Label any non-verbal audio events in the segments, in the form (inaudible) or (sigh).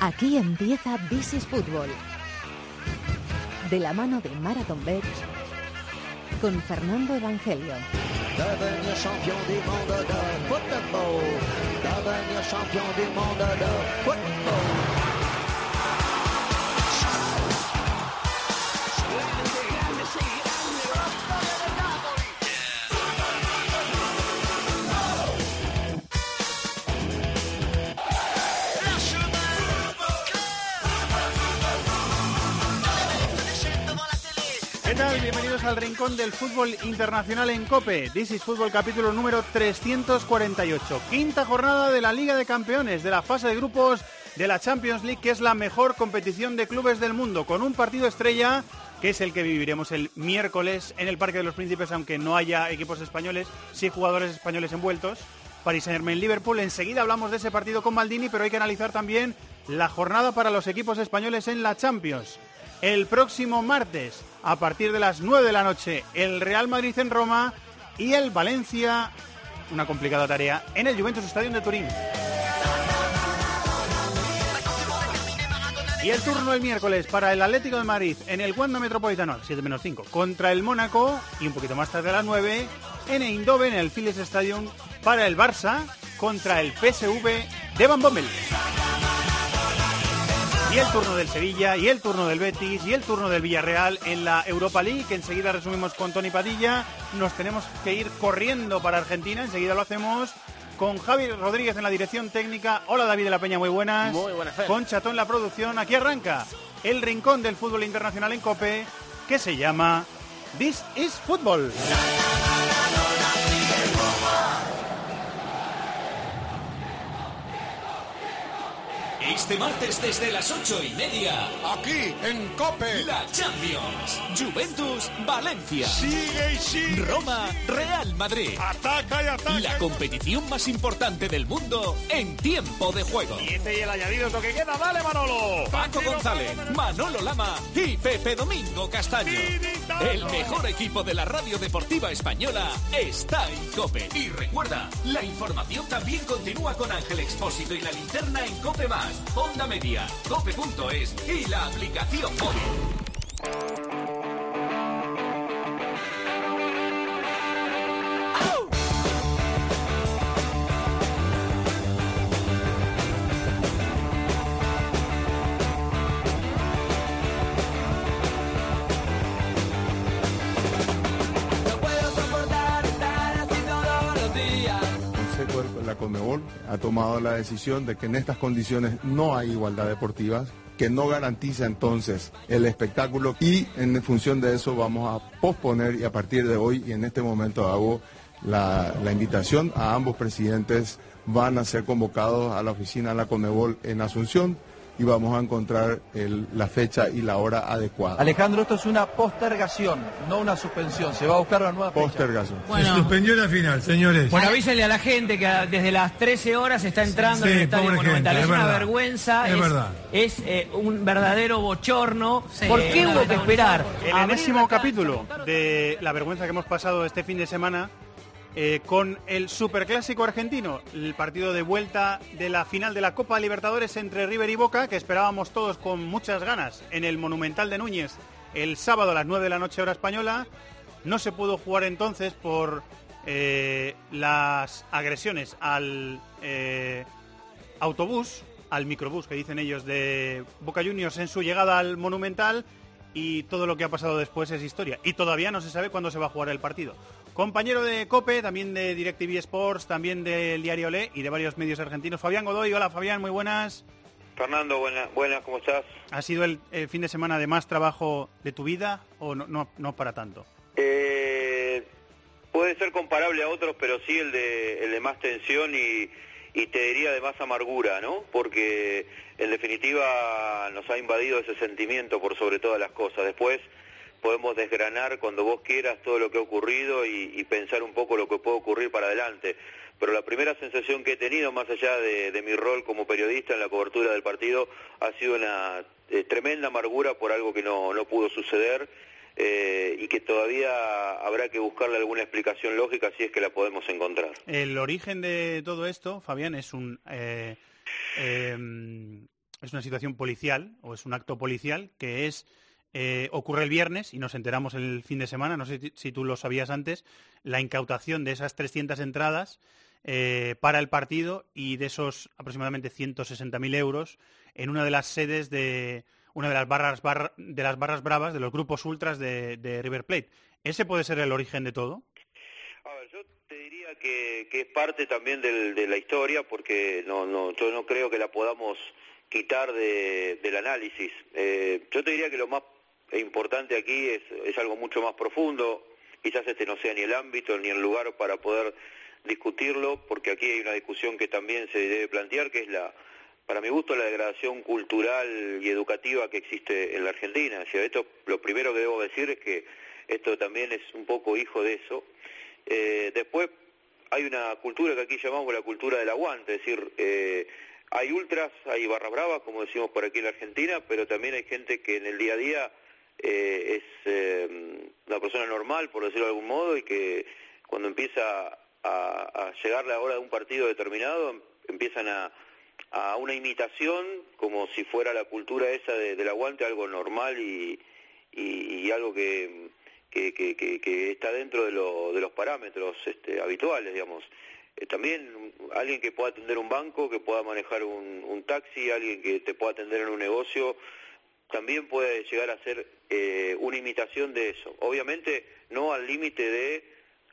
Aquí empieza This is Fútbol. De la mano de Marathon Bets con Fernando Evangelio. Al Rincón del Fútbol Internacional en COPE. This is Fútbol capítulo número 348. Quinta jornada de la Liga de Campeones, de la fase de grupos de la Champions League, que es la mejor competición de clubes del mundo, con un partido estrella que es el que viviremos el miércoles en el Parque de los Príncipes, aunque no haya equipos españoles, sí jugadores españoles envueltos. Paris Saint-Germain-Liverpool. Enseguida hablamos de ese partido con Maldini, pero hay que analizar también la jornada para los equipos españoles en la Champions. El próximo martes, a partir de las 9 de la noche, el Real Madrid en Roma y el Valencia, una complicada tarea, en el Juventus Stadium de Turín. Y el turno el miércoles para el Atlético de Madrid en el Wanda Metropolitano, 7 menos 5, contra el Mónaco y un poquito más tarde a las 9 en Eindhoven, en el Philips Stadium, para el Barça contra el PSV de Van Bommel. Y el turno del Sevilla, y el turno del Betis, y el turno del Villarreal en la Europa League, que enseguida resumimos con Tony Padilla. Nos tenemos que ir corriendo para Argentina, enseguida lo hacemos con Javi Rodríguez en la dirección técnica. Hola David de la Peña, muy buenas. Muy buenas, Fer. Con Chato en la producción. Aquí arranca el rincón del fútbol internacional en COPE, que se llama This is Football. Este martes desde las ocho y media, Aquí, en Cope. la Champions. Juventus, Valencia. Sigue y sigue. Roma, Real Madrid. Ataca y ataca. La competición más importante del mundo en tiempo de juego. Y este y el añadido es lo que queda. ¡Dale, Manolo! Paco González, Manolo Lama y Pepe Domingo Castaño. El mejor equipo de la radio deportiva española está en COPE. Y recuerda, la información también continúa con Ángel Expósito y la linterna en COPE Más, Onda Media, COPE.es y la aplicación móvil. Conmebol ha tomado la decisión de que en estas condiciones no hay igualdad deportiva, que no garantiza entonces el espectáculo y en función de eso vamos a posponer y a partir de hoy y en este momento hago la, invitación a ambos presidentes van a ser convocados a la oficina de la Conmebol en Asunción y vamos a encontrar el- la fecha y la hora adecuada. Alejandro, esto es una postergación, no una suspensión. Se va a buscar una nueva fecha. Postergación. Se suspendió la final, señores. Bueno, avísenle a la gente que desde las 13 horas está entrando Sí, en el Estadio Monumental. gente, es es una verdad. vergüenza, Es es, verdad. es, eh, un verdadero bochorno. ¿Por qué hubo que esperar? El enésimo la capítulo de la vergüenza que hemos pasado este fin de semana eh, con el Superclásico argentino, el partido de vuelta de la final de la Copa Libertadores entre River y Boca, que esperábamos todos con muchas ganas en el Monumental de Núñez el sábado a las 9 de la noche hora española. No se pudo jugar entonces por eh, las agresiones al eh, autobús, al microbús que dicen ellos de Boca Juniors en su llegada al Monumental y todo lo que ha pasado después es historia. Y todavía no se sabe cuándo se va a jugar el partido. Compañero de COPE, también de DirecTV Sports, también del Diario Le y de varios medios argentinos. Fabián Godoy, hola Fabián, muy buenas. Fernando, buenas, buenas, ¿cómo estás? ¿Ha sido el, el fin de semana de más trabajo de tu vida o no, no, no para tanto? Eh, puede ser comparable a otros, pero sí el de, el de más tensión y, y te diría de más amargura, ¿no? Porque en definitiva nos ha invadido ese sentimiento por sobre todas las cosas. Después podemos desgranar cuando vos quieras todo lo que ha ocurrido y, pensar un poco lo que puede ocurrir para adelante. Pero la primera sensación que he tenido, más allá de, mi rol como periodista en la cobertura del partido, ha sido una eh, tremenda amargura por algo que no, no pudo suceder eh, y que todavía habrá que buscarle alguna explicación lógica si es que la podemos encontrar. El origen de todo esto, Fabián, es un eh, eh, es una situación policial o es un acto policial que es eh, ocurre el viernes y nos enteramos el fin de semana, no sé si tú lo sabías antes, la incautación de esas 300 entradas eh, para el partido y de esos aproximadamente 160.000 euros en una de las sedes de una de las barras de las barras bravas de los grupos ultras de, River Plate. ¿Ese puede ser el origen de todo? A ver, yo te diría que, es parte también de la historia porque no, no, yo no creo que la podamos quitar del análisis. Eh, yo te diría que lo más importante aquí es, es algo mucho más profundo, quizás este no sea ni el ámbito ni el lugar para poder discutirlo, porque aquí hay una discusión que también se debe plantear, que es la, para mi gusto, la degradación cultural y educativa que existe en la Argentina. O esto, lo primero que debo decir es que esto también es un poco hijo de eso. Eh, después hay una cultura que aquí llamamos la cultura del aguante, es decir, eh, hay ultras, hay barras bravas, como decimos por aquí en la Argentina, pero también hay gente que en el día a día eh, es una persona normal, por decirlo de algún modo, y que cuando empieza a, llegar la hora de un partido determinado, empiezan a, una imitación como si fuera la cultura esa del aguante algo normal y, algo que, que, está dentro de, los parámetros este, habituales, digamos. Eh, también alguien que pueda atender un banco, que pueda manejar un, taxi, alguien que te pueda atender en un negocio, también puede llegar a ser eh, una imitación de eso. Obviamente no al límite de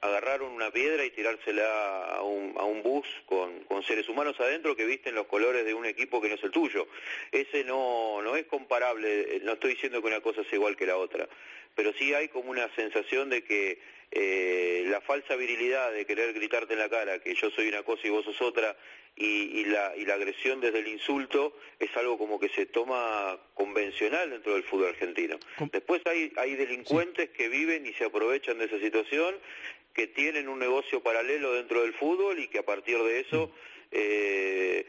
agarraron una piedra y tirársela a un, a un bus con, con, seres humanos adentro que visten los colores de un equipo que no es el tuyo. Ese no, no es comparable, no estoy diciendo que una cosa sea igual que la otra, pero sí hay como una sensación de que eh, la falsa virilidad de querer gritarte en la cara que yo soy una cosa y vos sos otra y, la, y la agresión desde el insulto es algo como que se toma convencional dentro del fútbol argentino. Después hay, hay delincuentes que viven y se aprovechan de esa situación que tienen un negocio paralelo dentro del fútbol y que a partir de eso eh,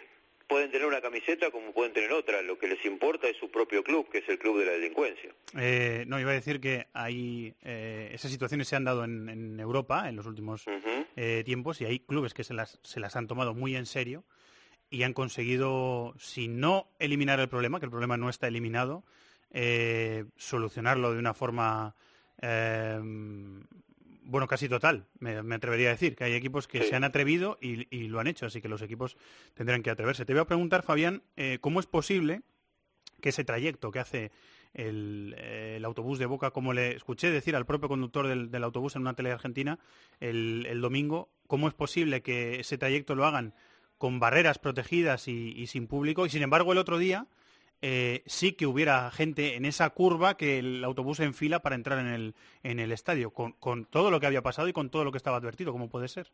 pueden tener una camiseta como pueden tener otra. Lo que les importa es su propio club, que es el club de la delincuencia. Eh, no, iba a decir que hay eh, esas situaciones se han dado en, Europa en los últimos tiempos y hay clubes que se las, se las han tomado muy en serio y han conseguido, si no eliminar el problema, que el problema no está eliminado, solucionarlo de una forma bueno, casi total, me, atrevería a decir, que hay equipos que se han atrevido y, lo han hecho, así que los equipos tendrán que atreverse. Te voy a preguntar, Fabián, eh, ¿cómo es posible que ese trayecto que hace el, autobús de Boca, como le escuché decir al propio conductor del, autobús en una tele argentina el, domingo, ¿cómo es posible que ese trayecto lo hagan con barreras protegidas y sin público? Y sin embargo, el otro día eh, sí que hubiera gente en esa curva que el autobús en fila para entrar en el, en el estadio, con, con todo lo que había pasado y con todo lo que estaba advertido, ¿cómo puede ser?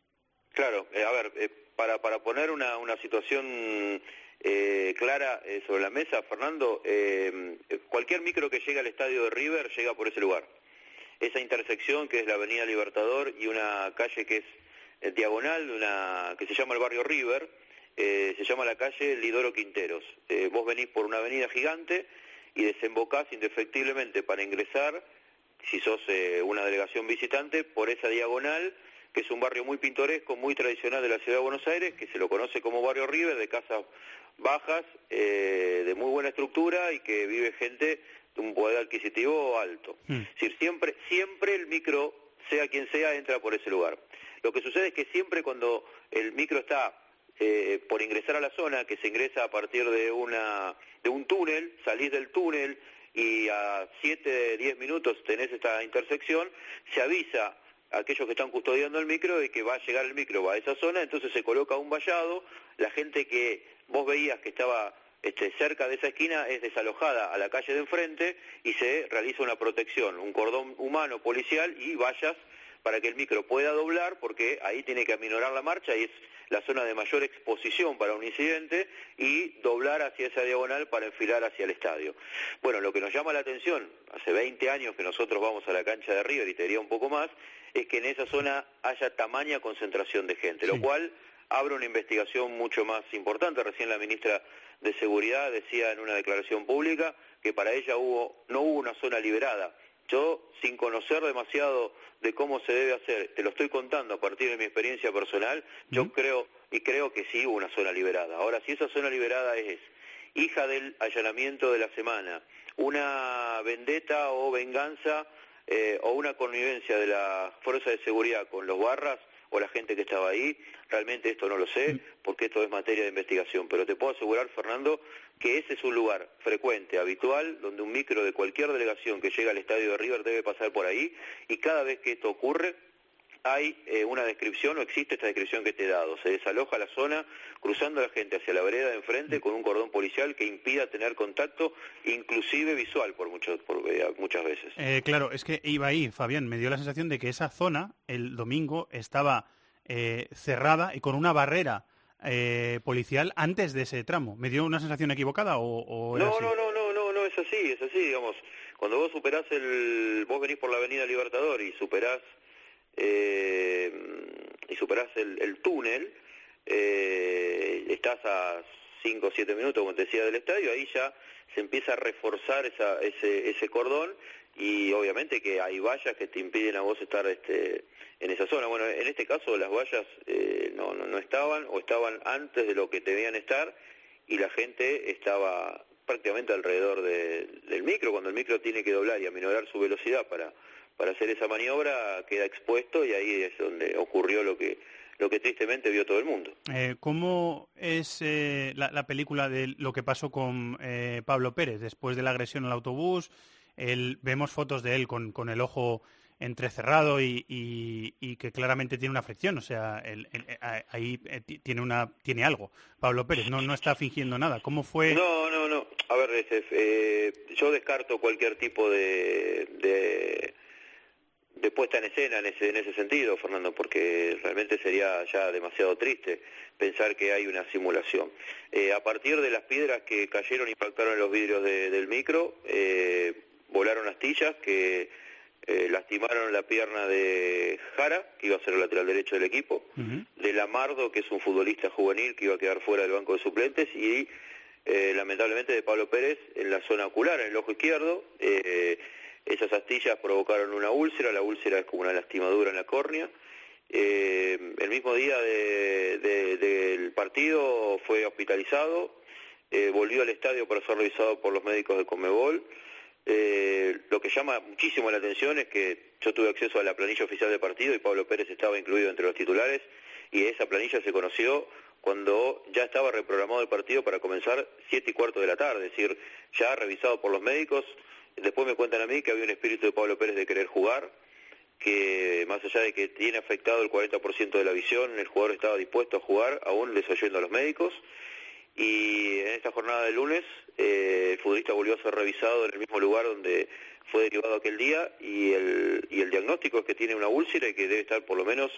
Claro, eh, a ver, eh, para, para poner una, una situación clara sobre la mesa, Fernando, cualquier micro que llegue al estadio de River llega por ese lugar. Esa intersección que es la Avenida Libertador y una calle que es diagonal, una que se llama el barrio River, eh, se llama la calle Lidoro Quinteros. Eh, vos venís por una avenida gigante y desembocás indefectiblemente para ingresar, si sos eh, una delegación visitante, por esa diagonal, que es un barrio muy pintoresco, muy tradicional de la ciudad de Buenos Aires, que se lo conoce como barrio River, de casas bajas, de muy buena estructura y que vive gente de un poder adquisitivo alto. Hmm. Es decir, siempre, siempre el micro, sea quien sea, entra por ese lugar. Lo que sucede es que siempre cuando el micro está eh, por ingresar a la zona, que se ingresa a partir de, una, de un túnel, salís del túnel y a 7, 10 minutos tenés esta intersección, se avisa a aquellos que están custodiando el micro de que va a llegar el micro a esa zona, entonces se coloca un vallado, la gente que vos veías que estaba este, cerca de esa esquina es desalojada a la calle de enfrente y se realiza una protección, un cordón humano policial y vallas para que el micro pueda doblar porque ahí tiene que aminorar la marcha y es la zona de mayor exposición para un incidente y doblar hacia esa diagonal para enfilar hacia el estadio. Bueno, lo que nos llama la atención, hace 20 años que nosotros vamos a la cancha de River y te diría un poco más, es que en esa zona haya tamaña concentración de gente, lo cual abre una investigación mucho más importante. Recién la ministra de Seguridad decía en una declaración pública que para ella hubo, no hubo una zona liberada. Yo, sin conocer demasiado de cómo se debe hacer, te lo estoy contando a partir de mi experiencia personal, yo creo y creo que sí hubo una zona liberada. Ahora, si esa zona liberada es hija del allanamiento de la semana, una vendetta o venganza eh, o una connivencia de la fuerza de seguridad con los barras o la gente que estaba ahí, realmente esto no lo sé, porque esto es materia de investigación, pero te puedo asegurar, Fernando, que ese es un lugar frecuente, habitual, donde un micro de cualquier delegación que llega al estadio de River debe pasar por ahí, y cada vez que esto ocurre, hay eh, una descripción o existe esta descripción que te he dado. Se desaloja la zona cruzando la gente hacia la vereda de enfrente con un cordón policial que impida tener contacto, inclusive visual por, mucho, por eh, muchas veces. Eh, claro, es que iba ahí, Fabián, me dio la sensación de que esa zona el domingo estaba cerrada y con una barrera policial antes de ese tramo. ¿Me dio una sensación equivocada o, no, no, no, no, no, no es así, es así, digamos. Cuando vos superás el, vos venís por la Avenida Libertador y superás eh, y superás el, túnel, eh, estás a 5 o 7 minutos, como te decía, del estadio, ahí ya se empieza a reforzar esa, ese, ese cordón y obviamente que hay vallas que te impiden a vos estar este, en esa zona. Bueno, en este caso las vallas eh, no, no, estaban o estaban antes de lo que debían estar y la gente estaba prácticamente alrededor del micro, cuando el micro tiene que doblar y aminorar su velocidad para para hacer esa maniobra queda expuesto y ahí es donde ocurrió lo que lo que tristemente vio todo el mundo. Eh, ¿Cómo es eh, la, película de lo que pasó con eh, Pablo Pérez después de la agresión al autobús? vemos fotos de él con, con el ojo entrecerrado y, y, que claramente tiene una fricción, o sea, ahí tiene una tiene algo. Pablo Pérez no no está fingiendo nada. ¿Cómo fue? No, no, no. A ver, este, yo descarto cualquier tipo de de puesta en escena en ese, en ese sentido, Fernando, porque realmente sería ya demasiado triste pensar que hay una simulación. Eh, a partir de las piedras que cayeron y impactaron en los vidrios del micro, eh, volaron astillas que eh, lastimaron la pierna de Jara, que iba a ser el lateral derecho del equipo, de Lamardo, que es un futbolista juvenil que iba a quedar fuera del banco de suplentes, y lamentablemente de Pablo Pérez en la zona ocular, en el ojo izquierdo. Esas astillas provocaron una úlcera, la úlcera es como una lastimadura en la córnea. Eh, el mismo día del partido fue hospitalizado, eh, volvió al estadio para ser revisado por los médicos de Comebol. Eh, lo que llama muchísimo la atención es que yo tuve acceso a la planilla oficial del partido y Pablo Pérez estaba incluido entre los titulares y esa planilla se conoció cuando ya estaba reprogramado el partido para comenzar siete y cuarto de la tarde, es decir, ya revisado por los médicos, Después me cuentan a mí que había un espíritu de Pablo Pérez de querer jugar, que más allá de que tiene afectado el 40% de la visión, el jugador estaba dispuesto a jugar, aún desoyendo a los médicos. Y en esta jornada de lunes, eh, el futbolista volvió a ser revisado en el mismo lugar donde fue derivado aquel día y el, y el diagnóstico es que tiene una úlcera y que debe estar por lo menos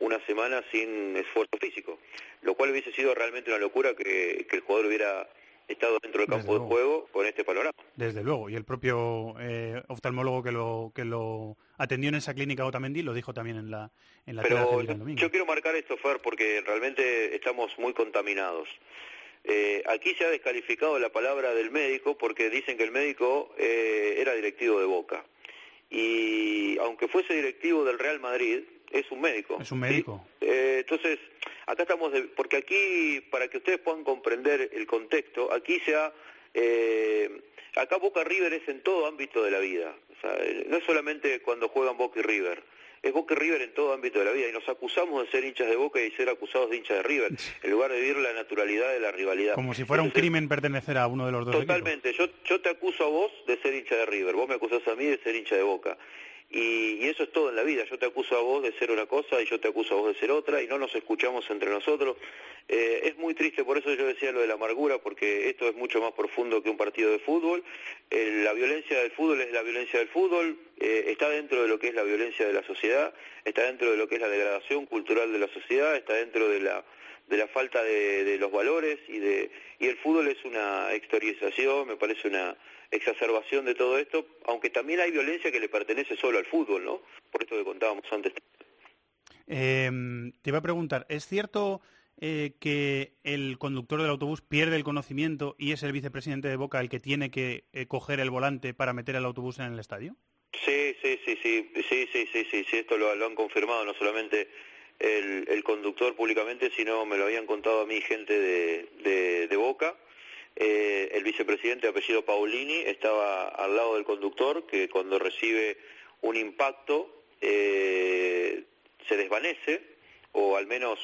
una semana sin esfuerzo físico, lo cual hubiese sido realmente una locura que, que el jugador hubiera estado dentro del campo de juego con este panorama. Desde luego, y el propio eh, oftalmólogo que lo, que lo atendió en esa clínica Otamendi lo dijo también en la, en la Pero yo quiero marcar esto, Fer, porque realmente estamos muy contaminados. Eh, aquí se ha descalificado la palabra del médico porque dicen que el médico eh, era directivo de Boca. Y aunque fuese directivo del Real Madrid, es un médico. Es un médico. Eh, entonces, acá estamos, porque aquí, para que ustedes puedan comprender el contexto, aquí se ha, eh, acá Boca River es en todo ámbito de la vida, o sea, no es solamente cuando juegan Boca y River, es Boca y River en todo ámbito de la vida. Y nos acusamos de ser hinchas de Boca y ser acusados de hinchas de River, en lugar de vivir la naturalidad de la rivalidad. Como si fuera un crimen pertenecer a uno de los dos Totalmente, yo, yo te acuso a vos de ser hincha de River, vos me acusas a mí de ser hincha de Boca. Y, eso es todo en la vida. Yo te acuso a vos de ser una cosa y yo te acuso a vos de ser otra y no nos escuchamos entre nosotros. Eh, es muy triste, por eso yo decía lo de la amargura, porque esto es mucho más profundo que un partido de fútbol. Eh, la violencia del fútbol es la violencia del fútbol, eh, está dentro de lo que es la violencia de la sociedad, está dentro de lo que es la degradación cultural de la sociedad, está dentro de la de la falta de, de los valores y de y el fútbol es una exteriorización, me parece una exacerbación de todo esto, aunque también hay violencia que le pertenece solo al fútbol, ¿no? Por esto que contábamos antes. Eh, te iba a preguntar, ¿es cierto eh, que el conductor del autobús pierde el conocimiento y es el vicepresidente de Boca el que tiene que eh, coger el volante para meter el autobús en el estadio? Sí, sí, sí, sí, sí, sí, sí, sí, sí esto lo, han confirmado no solamente el, conductor públicamente, sino me lo habían contado a mí gente de, de Boca eh, el vicepresidente de apellido Paulini estaba al lado del conductor que cuando recibe un impacto eh, se desvanece o al menos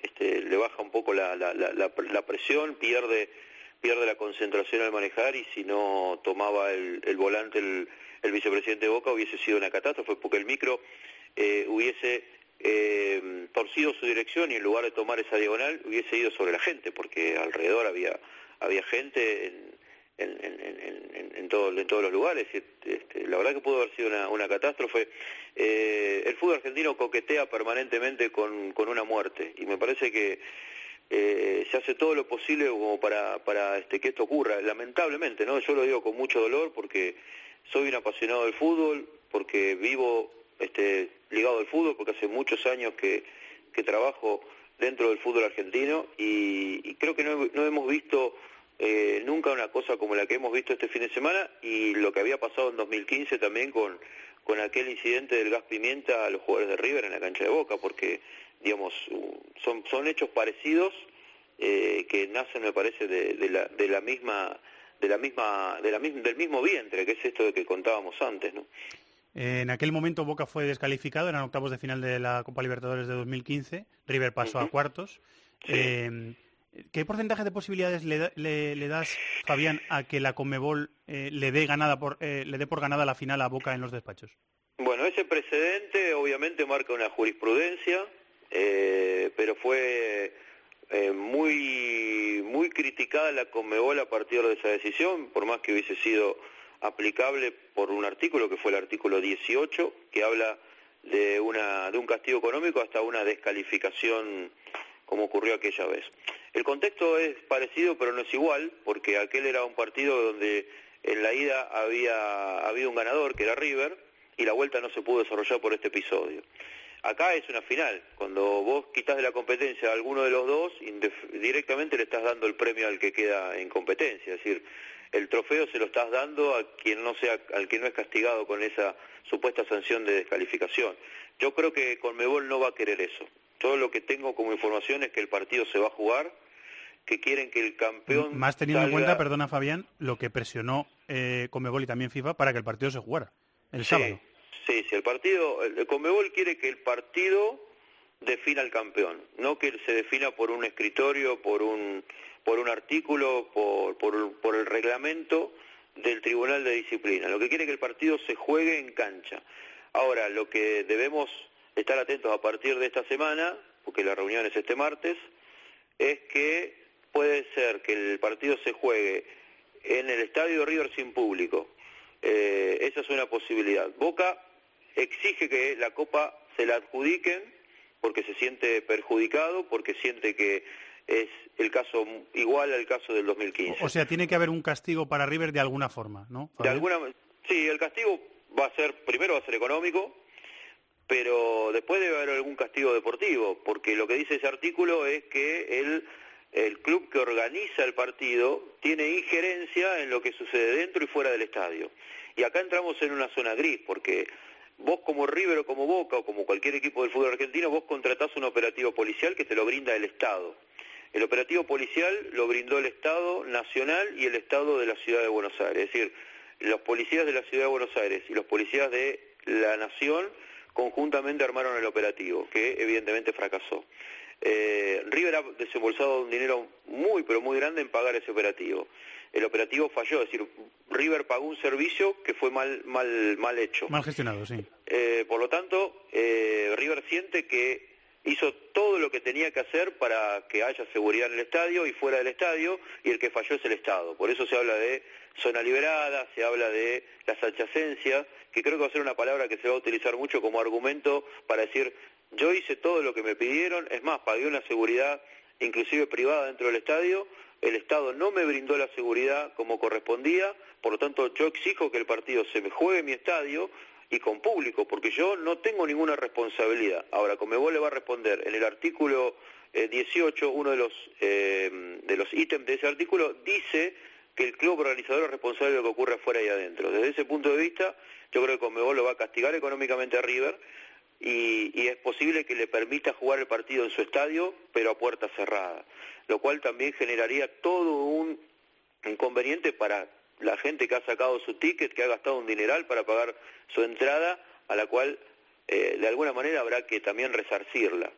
este, le baja un poco la, la, la, la, presión, pierde pierde la concentración al manejar y si no tomaba el, el volante el, el, vicepresidente Boca hubiese sido una catástrofe porque el micro eh, hubiese eh, torcido su dirección y en lugar de tomar esa diagonal hubiese ido sobre la gente porque alrededor había había gente en, en, en, en, todo, en todos los lugares. Este, la verdad que pudo haber sido una, una catástrofe. Eh, el fútbol argentino coquetea permanentemente con, con una muerte y me parece que eh, se hace todo lo posible como para, para este, que esto ocurra. Lamentablemente, ¿no? Yo lo digo con mucho dolor porque soy un apasionado del fútbol, porque vivo este, ligado al fútbol, porque hace muchos años que, que trabajo dentro del fútbol argentino y, y creo que no, no hemos visto eh, nunca una cosa como la que hemos visto este fin de semana y lo que había pasado en 2015 también con, con aquel incidente del gas pimienta a los jugadores de River en la cancha de Boca, porque, digamos, son, son hechos parecidos eh, que nacen, me parece, de, de, la, de la misma de la misma, de la misma, del mismo vientre, que es esto de que contábamos antes, ¿no? En aquel momento Boca fue descalificado, eran octavos de final de la Copa Libertadores de 2015, River pasó uh -huh. a cuartos. Sí. Eh, ¿Qué porcentaje de posibilidades le, le, le, das, Fabián, a que la Conmebol eh, le dé ganada por eh, le dé por ganada la final a Boca en los despachos? Bueno, ese precedente obviamente marca una jurisprudencia, eh, pero fue eh, muy muy criticada la Conmebol a partir de esa decisión, por más que hubiese sido aplicable por un artículo que fue el artículo 18, que habla de una de un castigo económico hasta una descalificación como ocurrió aquella vez. El contexto es parecido, pero no es igual, porque aquel era un partido donde en la ida había un ganador, que era River, y la vuelta no se pudo desarrollar por este episodio. Acá es una final, cuando vos quitas de la competencia a alguno de los dos, directamente le estás dando el premio al que queda en competencia, es decir, el trofeo se lo estás dando a quien no sea, al que no es castigado con esa supuesta sanción de descalificación. Yo creo que Conmebol no va a querer eso. Todo lo que tengo como información es que el partido se va a jugar, que quieren que el campeón. Más teniendo salga... en cuenta, perdona Fabián, lo que presionó eh, Conmebol y también FIFA para que el partido se jugara el sí, sábado. Sí, sí, el partido. El Conmebol quiere que el partido defina al campeón, no que se defina por un escritorio, por un, por un artículo, por, por, por el reglamento del Tribunal de Disciplina. Lo que quiere es que el partido se juegue en cancha. Ahora, lo que debemos estar atentos a partir de esta semana, porque la reunión es este martes, es que puede ser que el partido se juegue en el estadio River sin público. Eh, esa es una posibilidad. Boca exige que la Copa se la adjudiquen porque se siente perjudicado, porque siente que es el caso igual al caso del 2015. O sea, tiene que haber un castigo para River de alguna forma, ¿no? De alguna, sí, el castigo va a ser primero va a ser económico, pero después debe haber algún castigo deportivo, porque lo que dice ese artículo es que el, el club que organiza el partido tiene injerencia en lo que sucede dentro y fuera del estadio. Y acá entramos en una zona gris, porque vos como River o como Boca o como cualquier equipo del fútbol argentino, vos contratás un operativo policial que te lo brinda el Estado. El operativo policial lo brindó el Estado Nacional y el Estado de la Ciudad de Buenos Aires. Es decir, los policías de la Ciudad de Buenos Aires y los policías de la Nación conjuntamente armaron el operativo, que evidentemente fracasó. Eh, River ha desembolsado un dinero muy, pero muy grande en pagar ese operativo. El operativo falló, es decir, River pagó un servicio que fue mal, mal, mal hecho. Mal gestionado, sí. Eh, por lo tanto, eh, River siente que hizo todo lo que tenía que hacer para que haya seguridad en el estadio y fuera del estadio, y el que falló es el Estado. Por eso se habla de zona liberada, se habla de las adyacencias, que creo que va a ser una palabra que se va a utilizar mucho como argumento para decir, yo hice todo lo que me pidieron, es más, pagué una seguridad inclusive privada dentro del estadio, el Estado no me brindó la seguridad como correspondía, por lo tanto yo exijo que el partido se me juegue mi estadio y con público, porque yo no tengo ninguna responsabilidad. Ahora, Comebol le va a responder en el artículo eh, 18, uno de los, eh, de los ítems de ese artículo, dice que el club organizador es responsable de lo que ocurre afuera y adentro. Desde ese punto de vista, yo creo que Comebol lo va a castigar económicamente a River y, y es posible que le permita jugar el partido en su estadio, pero a puerta cerrada, lo cual también generaría todo un inconveniente para la gente que ha sacado su ticket, que ha gastado un dineral para pagar su entrada, a la cual eh, de alguna manera habrá que también resarcirla.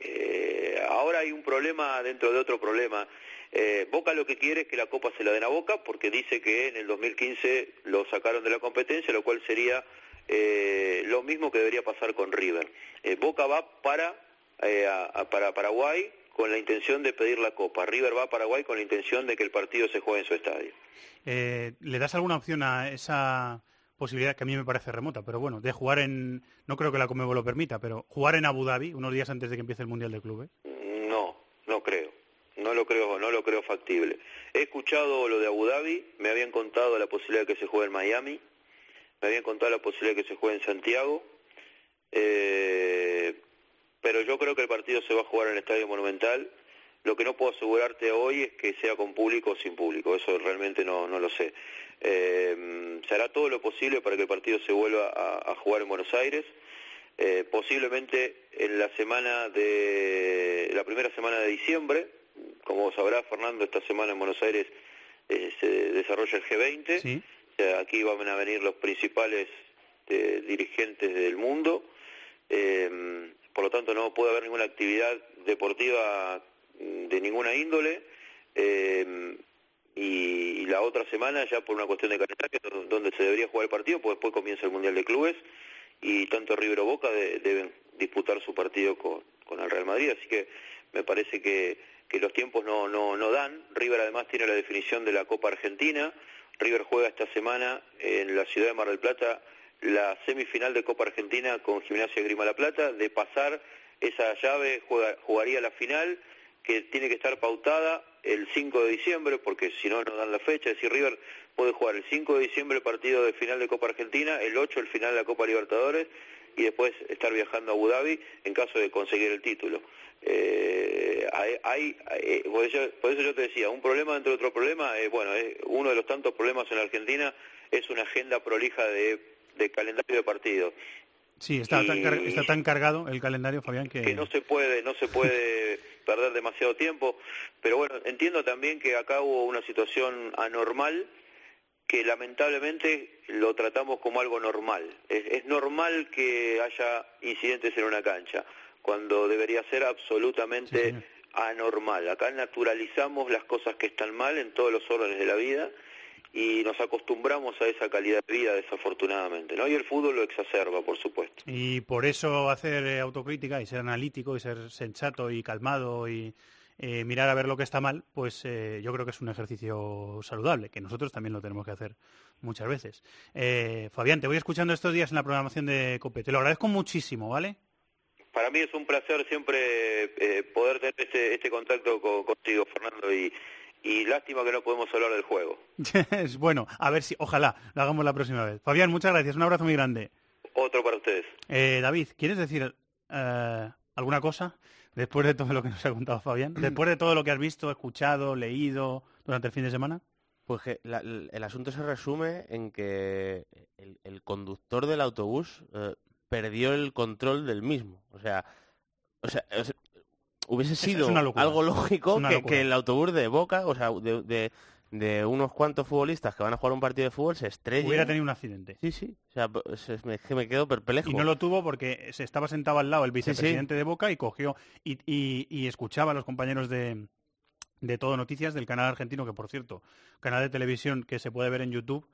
Eh, ahora hay un problema dentro de otro problema. Eh, Boca lo que quiere es que la Copa se la den a Boca porque dice que en el 2015 lo sacaron de la competencia, lo cual sería eh, lo mismo que debería pasar con River. Eh, Boca va para, eh, para Paraguay con la intención de pedir la Copa. River va a Paraguay con la intención de que el partido se juegue en su estadio. Eh, ¿Le das alguna opción a esa posibilidad que a mí me parece remota, pero bueno, de jugar en, no creo que la Comebol lo permita, pero jugar en Abu Dhabi unos días antes de que empiece el Mundial de Clubes? No, no creo. No creo, no lo creo factible. He escuchado lo de Abu Dhabi, me habían contado la posibilidad de que se juegue en Miami, me habían contado la posibilidad de que se juegue en Santiago, eh, pero yo creo que el partido se va a jugar en el Estadio Monumental. Lo que no puedo asegurarte hoy es que sea con público o sin público, eso realmente no, no lo sé. Eh, se hará todo lo posible para que el partido se vuelva a, a jugar en Buenos Aires. Eh, posiblemente en la semana de la primera semana de diciembre, como sabrá Fernando, esta semana en Buenos Aires eh, se desarrolla el G20. Sí. O sea, aquí van a venir los principales eh, dirigentes del mundo. Eh, por lo tanto, no puede haber ninguna actividad deportiva mm, de ninguna índole. Eh, y, y la otra semana, ya por una cuestión de calendario, do- donde se debería jugar el partido, pues después comienza el Mundial de Clubes y tanto River o Boca de- deben disputar su partido con, con el Real Madrid. Así que me parece que, que los tiempos no, no, no dan. River además tiene la definición de la Copa Argentina. River juega esta semana en la ciudad de Mar del Plata la semifinal de Copa Argentina con Gimnasia Grima La Plata. De pasar esa llave jugaría la final que tiene que estar pautada el 5 de diciembre, porque si no, no dan la fecha. Es decir, River puede jugar el 5 de diciembre el partido de final de Copa Argentina, el 8 el final de la Copa Libertadores y después estar viajando a Abu Dhabi en caso de conseguir el título. Eh, hay, hay- eh, por, eso, por eso yo te decía, un problema dentro de otro problema, eh, bueno, eh, uno de los tantos problemas en la Argentina es una agenda prolija de, de calendario de partidos. Sí, está, tan, car- está tan cargado el calendario, Fabián, que... que no se puede no se puede (laughs) perder demasiado tiempo. Pero bueno entiendo también que acá hubo una situación anormal que lamentablemente lo tratamos como algo normal. Es, es normal que haya incidentes en una cancha cuando debería ser absolutamente anormal acá naturalizamos las cosas que están mal en todos los órdenes de la vida y nos acostumbramos a esa calidad de vida desafortunadamente no y el fútbol lo exacerba por supuesto Y por eso hacer eh, autocrítica y ser analítico y ser sensato y calmado y eh, mirar a ver lo que está mal, pues eh, yo creo que es un ejercicio saludable, que nosotros también lo tenemos que hacer muchas veces. Eh, Fabián, te voy escuchando estos días en la programación de COPE. Te lo agradezco muchísimo, ¿vale? Para mí es un placer siempre eh, poder tener este, este contacto co- contigo, Fernando, y, y lástima que no podemos hablar del juego. Es (laughs) bueno, a ver si, ojalá, lo hagamos la próxima vez. Fabián, muchas gracias, un abrazo muy grande. Otro para ustedes. Eh, David, ¿quieres decir eh, alguna cosa después de todo lo que nos ha contado Fabián? (clears throat) Después de todo lo que has visto, escuchado, leído durante el fin de semana. Pues que la- el, el asunto se resume en que el, el conductor del autobús eh, perdió el control del mismo. O sea, o sea, o sea, hubiese Es- sido algo lógico que, el autobús de Boca, o sea, de, de- de unos cuantos futbolistas que van a jugar un partido de fútbol se estrelle. Hubiera tenido un accidente. Sí, sí. O sea, es- me, es que me quedo perplejo. Y no lo tuvo porque se estaba sentado al lado el Sí, sí. vicepresidente de Boca y cogió y, y- y escuchaba a los compañeros de, de Todo Noticias del canal argentino, que por cierto, canal de televisión que se puede ver en YouTube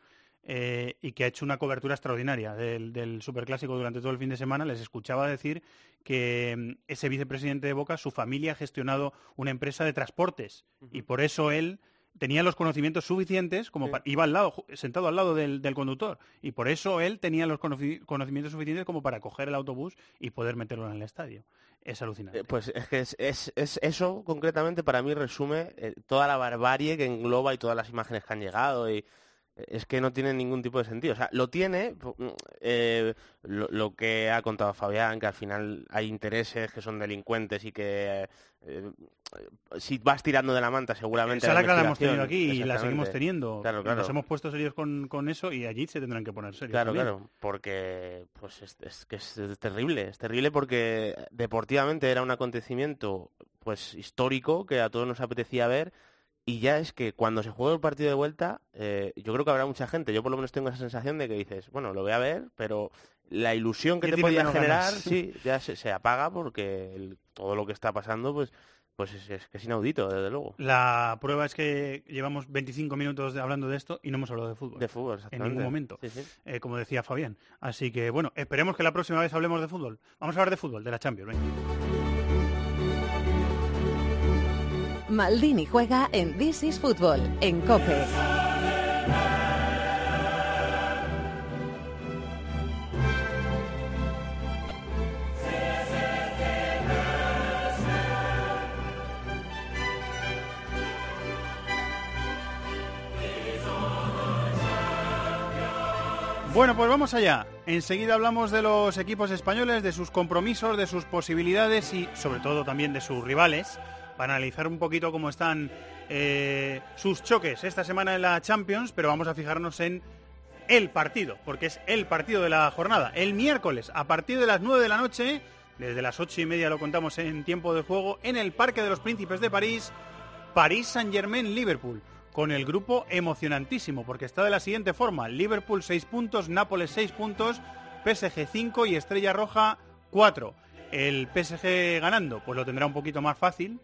eh, y que ha hecho una cobertura extraordinaria del, del Superclásico durante todo el fin de semana, les escuchaba decir que mm, ese vicepresidente de Boca, su familia ha gestionado una empresa de transportes y por eso él tenía los conocimientos suficientes como pa- iba al lado sentado al lado del, del conductor y por eso él tenía los conoci- conocimientos suficientes como para coger el autobús y poder meterlo en el estadio. Es alucinante. Eh, Pues es que es, es- es eso concretamente para mí resume eh, toda la barbarie que engloba y todas las imágenes que han llegado y es que no tiene ningún tipo de sentido. O sea, lo tiene mm, eh, lo, lo que ha contado Fabián, que al final hay intereses que son delincuentes y que eh, si vas tirando de la manta seguramente... esa la la hemos tenido aquí y la seguimos teniendo Claro, claro. nos hemos puesto serios con, con eso y allí se tendrán que poner serios Claro, también. claro, porque pues es, es que es, es terrible, es terrible porque deportivamente era un acontecimiento pues histórico que a todos nos apetecía ver y ya es que cuando se juega el partido de vuelta, eh, yo creo que habrá mucha gente, yo por lo menos tengo esa sensación de que dices, bueno, lo voy a ver, pero la ilusión que te podía generar, ganas. (laughs) sí, ya se, se apaga porque el- todo lo que está pasando, pues, pues es, es que es inaudito, desde luego. La prueba es que llevamos 25 minutos de- hablando de esto y no hemos hablado de fútbol. De fútbol, en ningún momento, Sí, sí. eh, como decía Fabián. Así que bueno, esperemos que la próxima vez hablemos de fútbol. Vamos a hablar de fútbol, de la Champions. venga. Maldini juega en This is Football en Cope. Bueno, pues vamos allá. Enseguida hablamos de los equipos españoles, de sus compromisos, de sus posibilidades y sobre todo también de sus rivales, para analizar un poquito cómo están eh, sus choques esta semana en la Champions, pero vamos a fijarnos en el partido, porque es el partido de la jornada. El miércoles, a partir de las 9 de la noche, desde las ocho y media lo contamos en tiempo de juego, en el Parque de los Príncipes de París, París Saint-Germain-Liverpool, con el grupo emocionantísimo, porque está de la siguiente forma, Liverpool 6 puntos, Nápoles 6 puntos, PSG 5 y Estrella Roja 4. El PSG ganando, pues lo tendrá un poquito más fácil,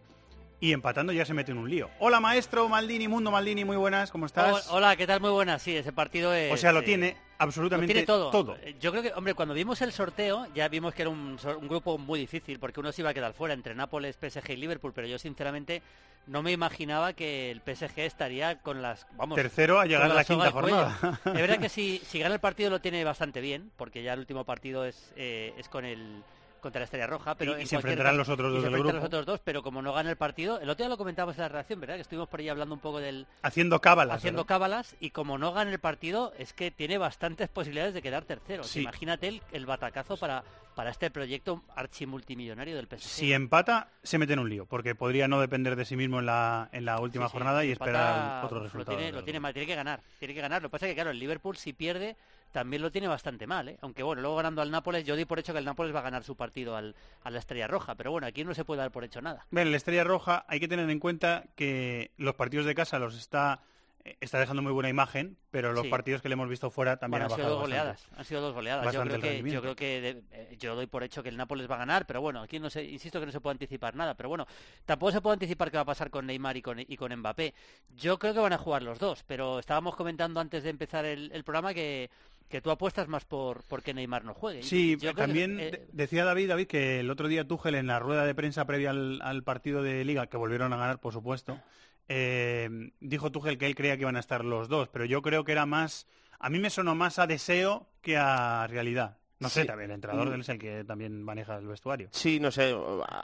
y empatando ya se mete en un lío. Hola maestro Maldini, Mundo Maldini, muy buenas, ¿cómo estás? Ho- Hola, ¿qué tal? Muy buenas. Sí, ese partido es... o sea, lo eh, tiene absolutamente lo tiene todo. todo. Eh, Yo creo que, hombre, cuando vimos el sorteo ya vimos que era un, un grupo muy difícil porque uno se iba a quedar fuera entre Nápoles, PSG y Liverpool, pero yo sinceramente no me imaginaba que el PSG estaría con las... Vamos, Tercero a llegar a la quinta jornada. Es verdad que (laughs) si, si gana el partido lo tiene bastante bien, porque ya el último partido es, eh, es con el contra la Estrella Roja, pero Y- se enfrentarán los otros dos del grupo. los otros dos, pero como no gana el partido, el otro día lo comentábamos en la reacción, ¿verdad? Que estuvimos por ahí hablando un poco del, Haciendo cábalas. haciendo ¿verdad? cábalas y como no gana el partido es que tiene bastantes posibilidades de quedar tercero. Sí. Imagínate el, el batacazo para, para este proyecto archimultimillonario del PSG. Si empata, se mete en un lío, porque podría no depender de sí mismo en la, en la última Sí, sí, jornada y esperar otro lo resultado. tiene, lo tiene mal, tiene que ganar, tiene que ganar. Lo que pasa es que claro, el Liverpool si pierde también lo tiene bastante mal, ¿eh? aunque bueno, luego ganando al Nápoles, yo di por hecho que el Nápoles va a ganar su partido al, a la Estrella Roja, pero bueno, aquí no se puede dar por hecho nada. Bien, la Estrella Roja hay que tener en cuenta que los partidos de casa los está eh, está dejando muy buena imagen, pero los Sí. partidos que le hemos visto fuera también Bueno, ha han sido bajado dos bastante. goleadas, han sido dos goleadas. Yo creo que, yo creo que de- eh, yo doy por hecho que el Nápoles va a ganar, pero bueno, aquí no sé, insisto que no se puede anticipar nada, pero bueno, tampoco se puede anticipar qué va a pasar con Neymar y con, y con Mbappé. Yo creo que van a jugar los dos, pero estábamos comentando antes de empezar el, el programa que, que tú apuestas más por, por que Neymar no juegue. Sí, Yo creo que, también eh, de- decía David, David que el otro día Tuchel en la rueda de prensa previa al, al partido de Liga, que volvieron a ganar, por supuesto, eh, dijo Tuchel que él creía que iban a estar los dos, pero yo creo que era más, a mí me sonó más a deseo que a realidad. No sé, Sí. también el entrenador Mm. es el que también maneja el vestuario. Sí, no sé,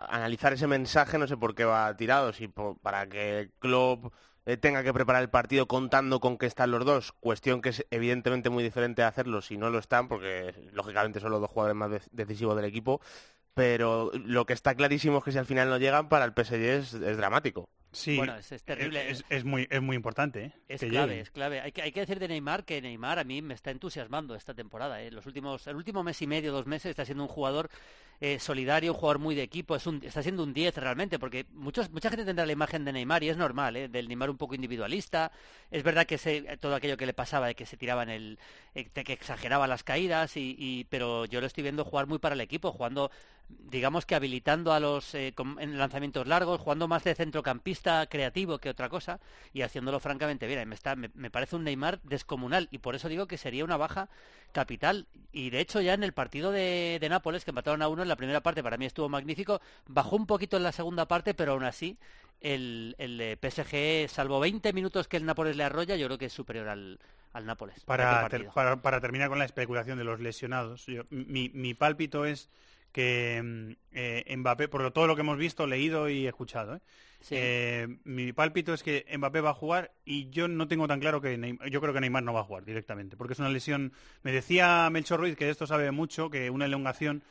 analizar ese mensaje, no sé por qué va tirado, si para que Klopp eh, tenga que preparar el partido contando con que están los dos, cuestión que es evidentemente muy diferente a hacerlo si no lo están, porque lógicamente son los dos jugadores más de- decisivos del equipo, pero lo que está clarísimo es que si al final no llegan, para el PSG es dramático. Sí, Bueno, es- es terrible. Es, es muy, es muy importante. ¿eh? Es que clave, es clave. Hay que, hay que decir de Neymar que Neymar a mí me está entusiasmando esta temporada. ¿eh? Los últimos, el último mes y medio, dos meses, está siendo un jugador eh, solidario, un jugador muy de equipo. Es un, está siendo un 10 realmente, porque muchos, mucha gente tendrá la imagen de Neymar y es normal, ¿eh? del Neymar un poco individualista. Es verdad que se- todo aquello que le pasaba de que se tiraba en el, eh, que exageraba las caídas, y, y- pero yo lo estoy viendo jugar muy para el equipo, jugando digamos que habilitando a los eh, con- en lanzamientos largos, jugando más de centrocampista creativo que otra cosa y haciéndolo francamente bien. Me, está, me, me parece un Neymar descomunal y por eso digo que sería una baja capital. Y de hecho ya en el partido de, de Nápoles, que empataron a uno en la primera parte, para mí estuvo magnífico, bajó un poquito en la segunda parte, pero aún así el, el PSG, salvo 20 minutos que el Nápoles le arrolla, yo creo que es superior al, al Nápoles. Para, ter- partido. para, para terminar con la especulación de los lesionados, yo- mi, mi pálpito es que mm, eh, Mbappé, por todo lo que hemos visto, leído y escuchado, ¿eh? Sí. Eh, mi pálpito es que Mbappé va a jugar y yo no tengo tan claro que Neymar, yo creo que Neymar no va a jugar directamente, porque es una lesión, me decía Melchor Ruiz que de esto sabe mucho, que una elongación,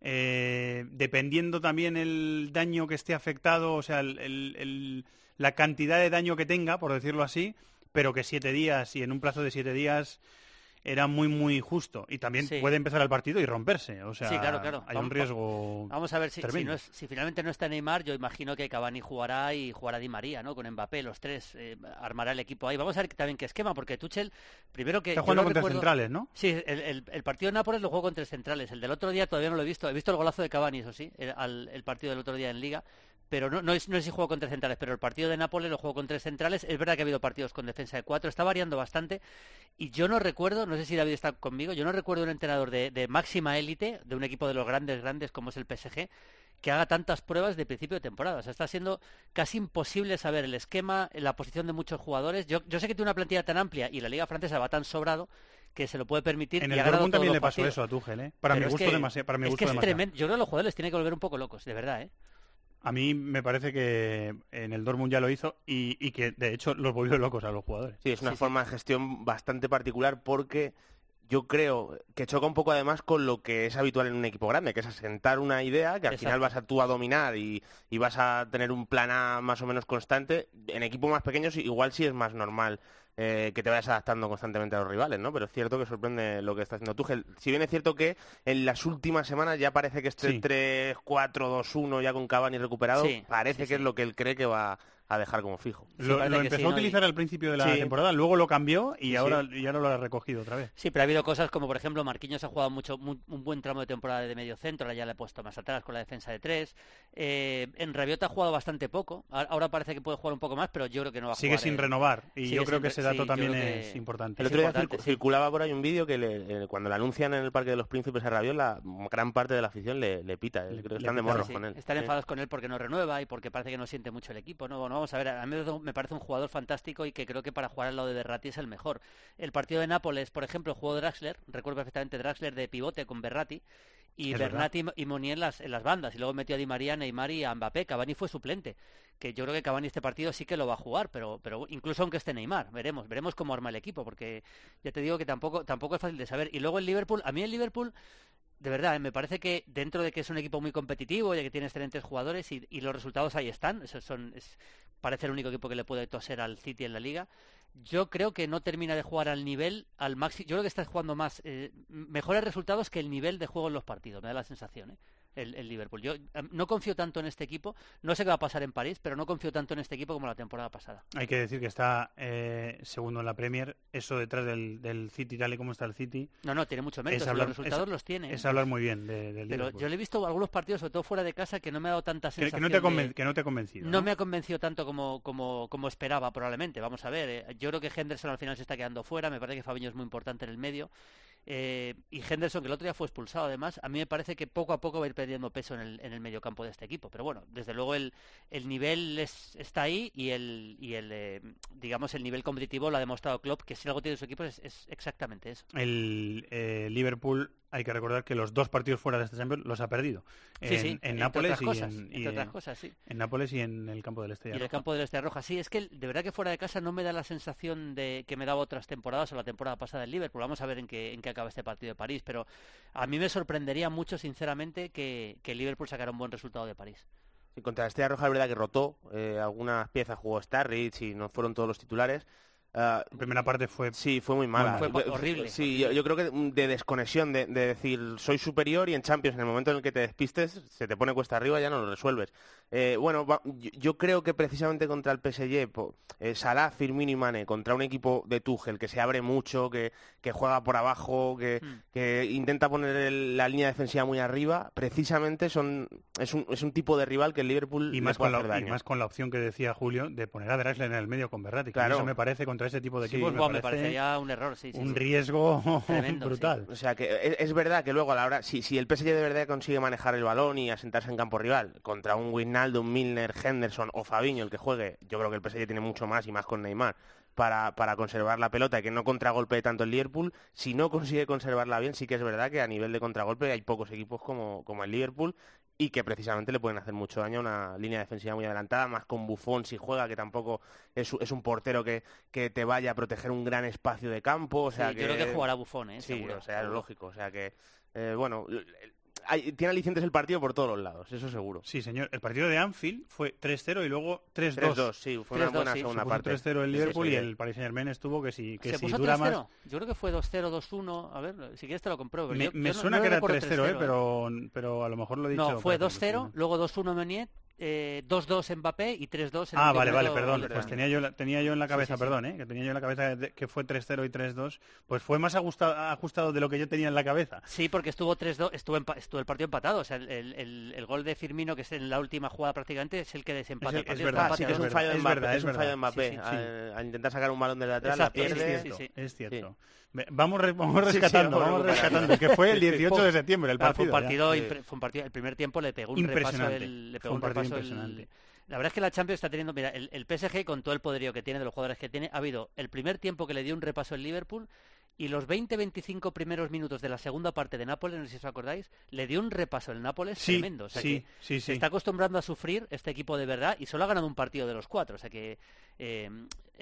dependiendo también el daño que esté afectado, o sea, el- el- el- la cantidad de daño que tenga, por decirlo así, pero que siete días y en un plazo de siete días era muy, muy justo. Y también Sí. puede empezar el partido y romperse. O sea, sí, claro, claro. hay Vamos- un riesgo. Vamos a ver si, si, no es- si finalmente no está Neymar, yo imagino que Cavani jugará y jugará Di María, ¿no? Con Mbappé, los tres, eh, armará el equipo ahí. Vamos a ver también qué esquema, porque Tuchel, primero que... Está jugando con tres centrales, ¿no? Sí, el, el- el partido de Nápoles lo jugó con tres centrales. El del otro día todavía no lo he visto. He visto el golazo de Cavani, eso sí, el, al- el partido del otro día en Liga. Pero no, no, es, no sé si jugó con tres centrales, pero el partido de Nápoles lo jugó con tres centrales. Es verdad que ha habido partidos con defensa de cuatro, está variando bastante. Y yo no recuerdo, no sé si David está conmigo, yo no recuerdo un entrenador de, de máxima élite, de un equipo de los grandes, grandes como es el PSG, que haga tantas pruebas de principio de temporada. O sea, está siendo casi imposible saber el esquema, la posición de muchos jugadores. Yo, yo sé que tiene una plantilla tan amplia y la Liga Francesa va tan sobrado que se lo puede permitir. En y el Dortmund también le pasó partidos. eso a Tuchel, ¿eh? Para Pero mi es gusto que- demasiado. Para mi es gusto que es demasiado. tremendo. Yo creo que los jugadores les tiene que volver un poco locos, de verdad, ¿eh? A mí me parece que en el Dortmund ya lo hizo y, y que de hecho los volvió locos a los jugadores. Sí, es una forma de gestión bastante particular porque yo creo que choca un poco además con lo que es habitual en un equipo grande, que es asentar una idea que al final vas a tú a dominar y, y vas a tener un plan A más o menos constante. En equipos más pequeños igual sí es más normal eh, que te vayas adaptando constantemente a los rivales, ¿no? Pero es cierto que sorprende lo que está haciendo Tuchel. Si bien es cierto que en las últimas semanas ya parece que este Sí. 3-4-2-1 ya con Cavani recuperado, Sí, parece sí, que es lo que él cree que va a dejar como fijo. Lo, empezó sí, a ¿no? Y- utilizar al principio de la Sí. temporada, luego lo cambió y Sí, ahora, y ahora lo ha recogido otra vez. Sí, pero ha habido cosas como, por ejemplo, Marquinhos ha jugado mucho mu- un buen tramo de temporada de medio centro, ahora ya le ha puesto más atrás con la defensa de tres. Eh, en Rabiota ha jugado bastante poco, ahora parece que puede jugar un poco más, pero yo creo que no va a Sigue jugar. sin eh. renovar y sigue yo creo sin que ese dato también es importante. El otro día importante, circulaba por ahí un vídeo que le- eh, cuando lo anuncian en el Parque de los Príncipes a Rabiot, la gran parte de la afición le, le pita. eh, Le- creo que le están de morros Sí, con él. Están Sí. enfadados con él porque no renueva y porque parece que no siente mucho el equipo. No, bueno, vamos a ver, a mí me parece un jugador fantástico y que creo que para jugar al lado de Berratti es el mejor. El partido de Nápoles, por ejemplo, jugó Draxler, recuerdo perfectamente Draxler de pivote con Berratti y Es y Monier en las, en las bandas y luego metió a Di María, Neymar y a Mbappé. Cavani fue suplente, que yo creo que Cavani este partido sí que lo va a jugar, pero, pero incluso aunque esté Neymar, veremos, veremos cómo arma el equipo, porque ya te digo que tampoco, tampoco es fácil de saber. Y luego el Liverpool, a mí el Liverpool de verdad, eh, me parece que dentro de que es un equipo muy competitivo y de que tiene excelentes jugadores y, y los resultados ahí están, esos son, es, parece el único equipo que le puede toser al City en la liga. Yo creo que no termina de jugar al nivel, al máximo. Yo creo que está jugando más, eh, mejores resultados que el nivel de juego en los partidos, me da la sensación, ¿eh? El, el Liverpool. Yo eh, no confío tanto en este equipo, no sé qué va a pasar en París, pero no confío tanto en este equipo como la temporada pasada. Hay que decir que está eh, segundo en la Premier, eso detrás del, del City, tal y como está el City. No, no, tiene mucho mérito, hablar- los resultados es- los tiene. Es hablar muy bien de, del Pero Liverpool. yo le he visto algunos partidos, sobre todo fuera de casa, que no me ha dado tanta sensación. que no te ha de- que no te ha convencido. No me ha convencido tanto como, como, como esperaba, probablemente. Vamos a ver. eh, Yo creo que Henderson al final se está quedando fuera. Me parece que Fabinho es muy importante en el medio. Eh, y Henderson, que el otro día fue expulsado además, a mí me parece que poco a poco va a ir perdiendo peso en el, en el mediocampo de este equipo. Pero bueno, desde luego el, el nivel es- está ahí y el, y el eh, digamos, el nivel competitivo lo ha demostrado Klopp, que si algo tiene su equipo es, es exactamente eso. El eh, Liverpool, hay que recordar que los dos partidos fuera de este Champions los ha perdido. Sí, en, sí, en Nápoles y cosas, en, entre y otras en- cosas, sí. en Nápoles y en el campo del Este. Y en el campo del Este Roja. Sí, es que de verdad que fuera de casa no me da la sensación de que me daba otras temporadas o la temporada pasada del Liverpool. Vamos a ver en qué, en qué acaba este partido de París. Pero a mí me sorprendería mucho, sinceramente, que, Liverpool sacara un buen resultado de París. Sí, contra la Estrella Roja es verdad que rotó eh, algunas piezas, jugó Starrich y no fueron todos los titulares. Ah, La primera parte fue sí, fue muy mala. Fue horrible, Sí, yo, yo creo que mm, de desconexión, de, de decir soy superior y en Champions, en el momento en el que te despistes, se te pone cuesta arriba, ya no lo resuelves. Eh, bueno, va- yo, yo creo que precisamente contra el PSG, po- eh, Salah, Firmino y Mane, contra un equipo de Tuchel que se abre mucho, que, que juega por abajo, que, Hmm. que intenta poner el- la línea defensiva muy arriba, precisamente son es un, es un tipo de rival que el Liverpool y más, puede con hacer la, y más con la opción que decía Julio de poner a Draxler en el medio con Berratti. que Claro. Eso me parece contra ese tipo de equipos me me parece parecería un error, sí. sí, un sí. riesgo (laughs) Tremendo, (laughs) sí. brutal. O sea que es, es verdad que luego a la hora, si, si el PSG de verdad consigue manejar el balón y asentarse en campo rival contra un Wijnaldum, Milner, Henderson o Fabinho, el que juegue, yo creo que el PSG tiene mucho más y más con Neymar para, para conservar la pelota y que no contragolpee tanto el Liverpool. Si no consigue conservarla bien, sí que es verdad que a nivel de contragolpe hay pocos equipos como, como el Liverpool y que precisamente le pueden hacer mucho daño a una línea defensiva muy adelantada, más con Buffon si juega, que tampoco es, es un portero que, que te vaya a proteger un gran espacio de campo. O sea Sí, que... Yo creo que jugará Bufón, ¿eh? Sí, seguro, o sea, es lógico. O sea que, eh, bueno, hay- tiene alicientes el partido por todos los lados, eso seguro. Sí, señor. El partido de Anfield fue 3-0 y luego 3-2. 3-2, sí, fue una 3-2, buena sí. segunda Se puso parte. 3-0 el Sí, Liverpool sí, y sí. el Paris Saint-Germain estuvo que si, que ¿Se si puso dura 3-0? más... Yo creo que fue 2-0, 2-1. A ver, si quieres te lo compruebo. pero Me, yo- me yo no- suena no que era recuerdo 3-0, eh, 3-0, pero, pero a lo mejor lo he dicho. No, fue para 2-0, luego 2-1 Meunier, eh, 2-2 Mbappé y 3-2 en el Ah, último vale, vale, perdón. Pues tenía yo, la- tenía yo en la cabeza, sí, sí. perdón, ¿eh? que tenía yo en la cabeza de- que fue 3-0 y 3-2. Pues fue más ajustado, ajustado de lo que yo tenía en la cabeza. Sí, porque estuvo 3-2, estuvo, estuvo el partido empatado. O sea, el, el- el- el gol de Firmino, que es en la última jugada prácticamente, es el que desempata Es- el partido. es verdad, sí, que es un fallo de es Mbappé, verdad, es es un fallo de. Mbappé. Sí, sí, sí. Al, al intentar sacar un balón de lateral, Exacto, la pierde. sí, sí. Es cierto. Vamos, re- vamos Sí, sí, rescatando, vamos rescatando, que fue el Sí, sí. 18 de septiembre el Ah, fue partido. un partido, impre- fue un partido, el primer tiempo le pegó un repaso Impresionante. el, le Fue pegó un un partido repaso el- impresionante. La verdad es que la Champions está teniendo, mira, el, el PSG con todo el poderío que tiene, de los jugadores que tiene, ha habido el primer tiempo que le dio un repaso el Liverpool y los 20-25 primeros minutos de la segunda parte de Nápoles, no sé si os acordáis, le dio un repaso el Nápoles Sí, tremendo. O sea sí, que sí, se sí. está acostumbrando a sufrir este equipo de verdad y solo ha ganado un partido de los cuatro. O sea que, eh,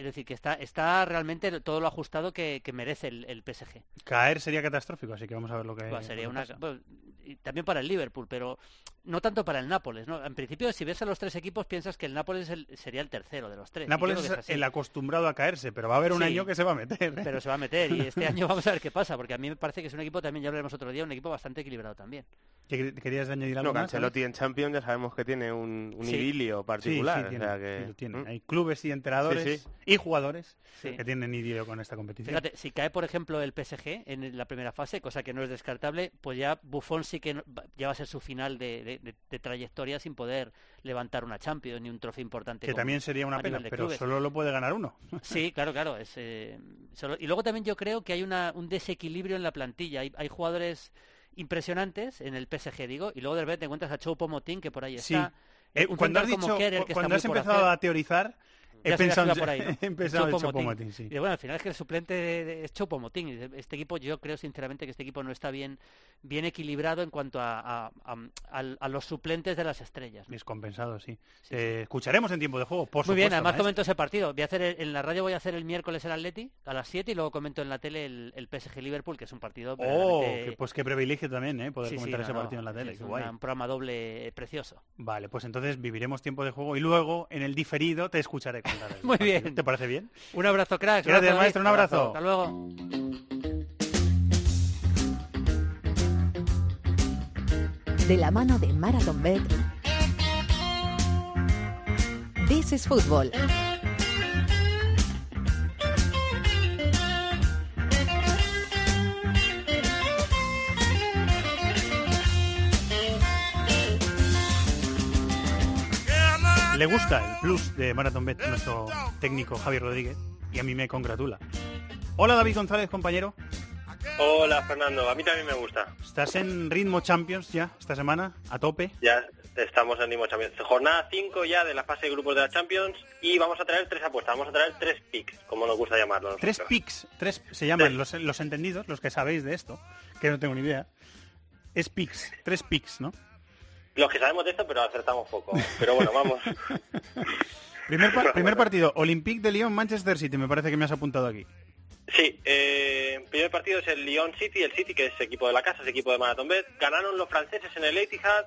es decir, que está, está realmente todo lo ajustado que, que merece el, el PSG. Caer sería catastrófico, así que vamos a ver lo que sería lo que una, pasa. bueno, y también para el Liverpool, pero no tanto para el Nápoles. ¿no? En principio, si ves a los tres equipos, piensas que el Nápoles el- sería el tercero de los tres. Nápoles es el acostumbrado a caerse, pero va a haber un Sí. año que se va a meter. ¿eh? Pero se va a meter y este (laughs) año vamos a ver qué pasa, porque a mí me parece que es un equipo también, ya hablaremos otro día, un equipo bastante equilibrado también. ¿Qué- ¿Querías añadir algo No, que más? Ancelotti en Champions ya sabemos que tiene un, un Sí. idilio particular. sí, tiene, o sea sí, que, lo tiene. ¿Mm? Hay clubes y entrenadores Sí, sí. Y jugadores Sí. que tienen idilio con esta competición. Fíjate, si cae, por ejemplo, el PSG en la primera fase, cosa que no es descartable, pues ya Buffon sí que ya va a ser su final de, de- de- de trayectoria sin poder levantar una Champions ni un trofeo importante. que como- también sería una pena, pero clubes. solo lo puede ganar uno. (laughs) Sí, claro, claro. Es, eh, solo- Y luego también yo creo que hay una, un desequilibrio en la plantilla. Hay, hay jugadores impresionantes en el PSG, digo, y luego de repente te encuentras a Choupo-Moting, que por ahí Sí. está. Eh, cuando has dicho, cuando empezado a teorizar, he pensado, por ahí, ¿no? (laughs) he pensado en Choupo-Moting. Choupo-Moting, sí. Y bueno, al final es que el suplente de- de- es Este equipo, yo creo sinceramente que este equipo no está bien, bien equilibrado en cuanto a, a- a- a- a los suplentes de las estrellas. ¿no? Descompensado, sí. Sí, Te escucharemos en tiempo de juego, por Muy bien, además maestro. comento ese partido. Voy a hacer el- en la radio voy a hacer el miércoles el Atleti a las 7 y luego comento en la tele el, el PSG Liverpool, que es un partido Oh, verdaderamente- pues qué privilegio también, ¿eh? Poder Sí, sí, comentar no, ese partido en la tele. es qué una- guay. un programa doble eh, precioso. Vale, pues entonces viviremos tiempo de juego y luego en el diferido te escucharé Muy bien. ¿Te parece bien? Un abrazo, cracks. Gracias, maestro, un abrazo. Hasta luego. De la mano de Marathon Bet. This is Football. Le gusta el plus de Marathon Bet, nuestro técnico Javier Rodríguez, y a mí me congratula. Hola David González, compañero. Hola Fernando, a mí también me gusta. ¿Estás en ritmo Champions ya esta semana? ¿A tope? Ya estamos en Nimo Champions. Jornada 5 ya de la fase de grupos de la Champions y vamos a traer tres apuestas, vamos a traer tres picks, como nos gusta llamarlo. Tres picks, tres se llaman los, los entendidos, los que sabéis de esto, que no tengo ni idea. Es picks, tres picks, ¿no? Los que sabemos de esto, pero acertamos poco. Pero bueno, vamos. (laughs) Primer, primer partido, Olympique de Lyon, Manchester City, me parece que me has apuntado aquí. Sí, eh, primer partido es el Lyon City, el City que es equipo de la casa, es equipo de Marathon Bet. Ganaron los franceses en el Etihad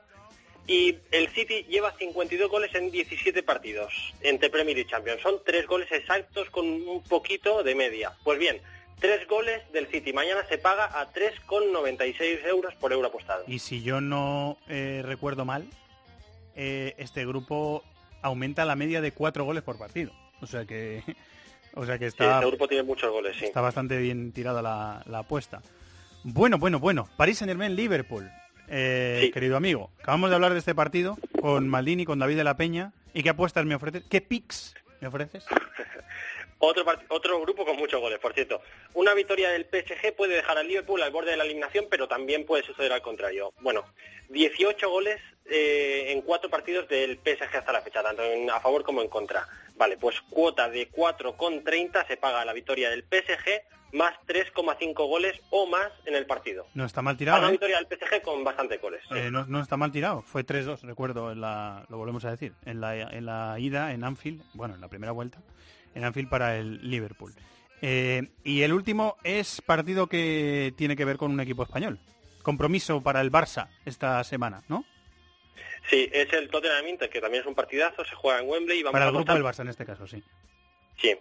y el City lleva 52 goles en 17 partidos entre Premier y Champions. Son tres goles exactos con un poquito de media. Pues bien, tres goles del City. Mañana se paga a 3,96 euros por euro apostado. Y si yo no eh, recuerdo mal, eh, este grupo aumenta la media de cuatro goles por partido. O sea que, (laughs) o sea que Sí, está, este grupo tiene muchos goles, sí. está bastante bien tirada la, la apuesta. Bueno, bueno, bueno. París Saint Germain, Liverpool. Eh, Sí. Querido amigo, acabamos de hablar de este partido con Maldini, con David de la Peña. ¿Y qué apuestas me ofreces? ¿Qué picks me ofreces? (laughs) Otro, otro grupo con muchos goles, por cierto. Una victoria del PSG puede dejar al Liverpool al borde de la eliminación, pero también puede suceder al contrario. Bueno, 18 goles eh, en cuatro partidos del PSG hasta la fecha, tanto en- a favor como en contra. Vale, pues cuota de 4,30 se paga la victoria del PSG más 3,5 goles o más en el partido. No está mal tirado, una ¿eh? victoria del PSG con bastantes goles. Eh, no, no está mal tirado, fue 3-2, recuerdo, en la, lo volvemos a decir, en la, en la ida en Anfield, bueno, en la primera vuelta, en Anfield para el Liverpool. Eh, y el último es partido que tiene que ver con un equipo español, compromiso para el Barça esta semana, ¿no? Sí, es el Tottenham Inter, que también es un partidazo, se juega en Wembley y vamos Para a el grupo del Barça en este caso, sí. Sí.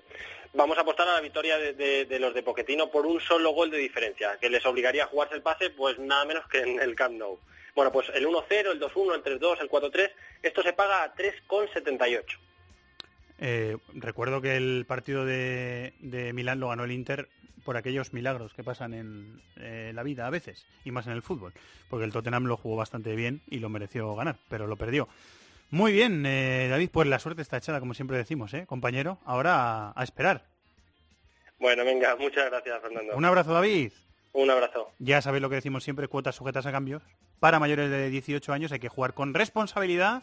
Vamos a apostar a la victoria de, de- de los de Poquetino por un solo gol de diferencia, que les obligaría a jugarse el pase, pues nada menos que en el Camp Nou. Bueno, pues el 1-0, el 2-1, el 3-2, el 4-3, esto se paga a 3,78. Eh, recuerdo que el partido de, de Milán lo ganó el Inter por aquellos milagros que pasan en eh, la vida a veces, y más en el fútbol, porque el Tottenham lo jugó bastante bien y lo mereció ganar, pero lo perdió. Muy bien, eh, David, pues la suerte está echada, como siempre decimos, ¿eh, compañero? Ahora a, a esperar. Bueno, venga, muchas gracias, Fernando. Un abrazo, David. Un abrazo. Ya sabéis lo que decimos siempre, cuotas sujetas a cambios. Para mayores de 18 años hay que jugar con responsabilidad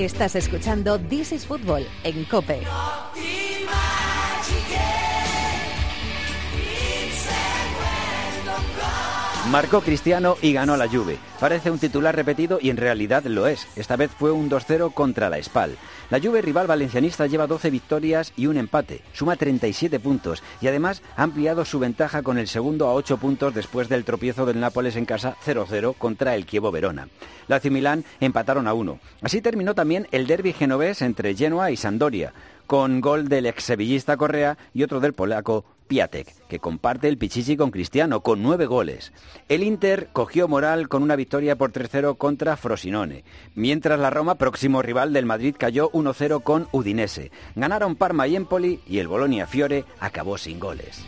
Estás escuchando This is Football en Cope. Marcó Cristiano y ganó la Juve. Parece un titular repetido y en realidad lo es. Esta vez fue un 2-0 contra la Spal. La Juve rival valencianista lleva 12 victorias y un empate. Suma 37 puntos y además ha ampliado su ventaja con el segundo a 8 puntos después del tropiezo del Nápoles en casa 0-0 contra el Chievo Verona. Lazio y Milán empataron a 1. Así terminó también el derby genovés entre Genoa y Sampdoria con gol del ex sevillista Correa y otro del polaco Piatek, que comparte el Pichichi con Cristiano, con nueve goles. El Inter cogió moral con una victoria por 3-0 contra Frosinone, mientras la Roma, próximo rival del Madrid, cayó 1-0 con Udinese. Ganaron Parma y Empoli y el Bolonia Fiore acabó sin goles.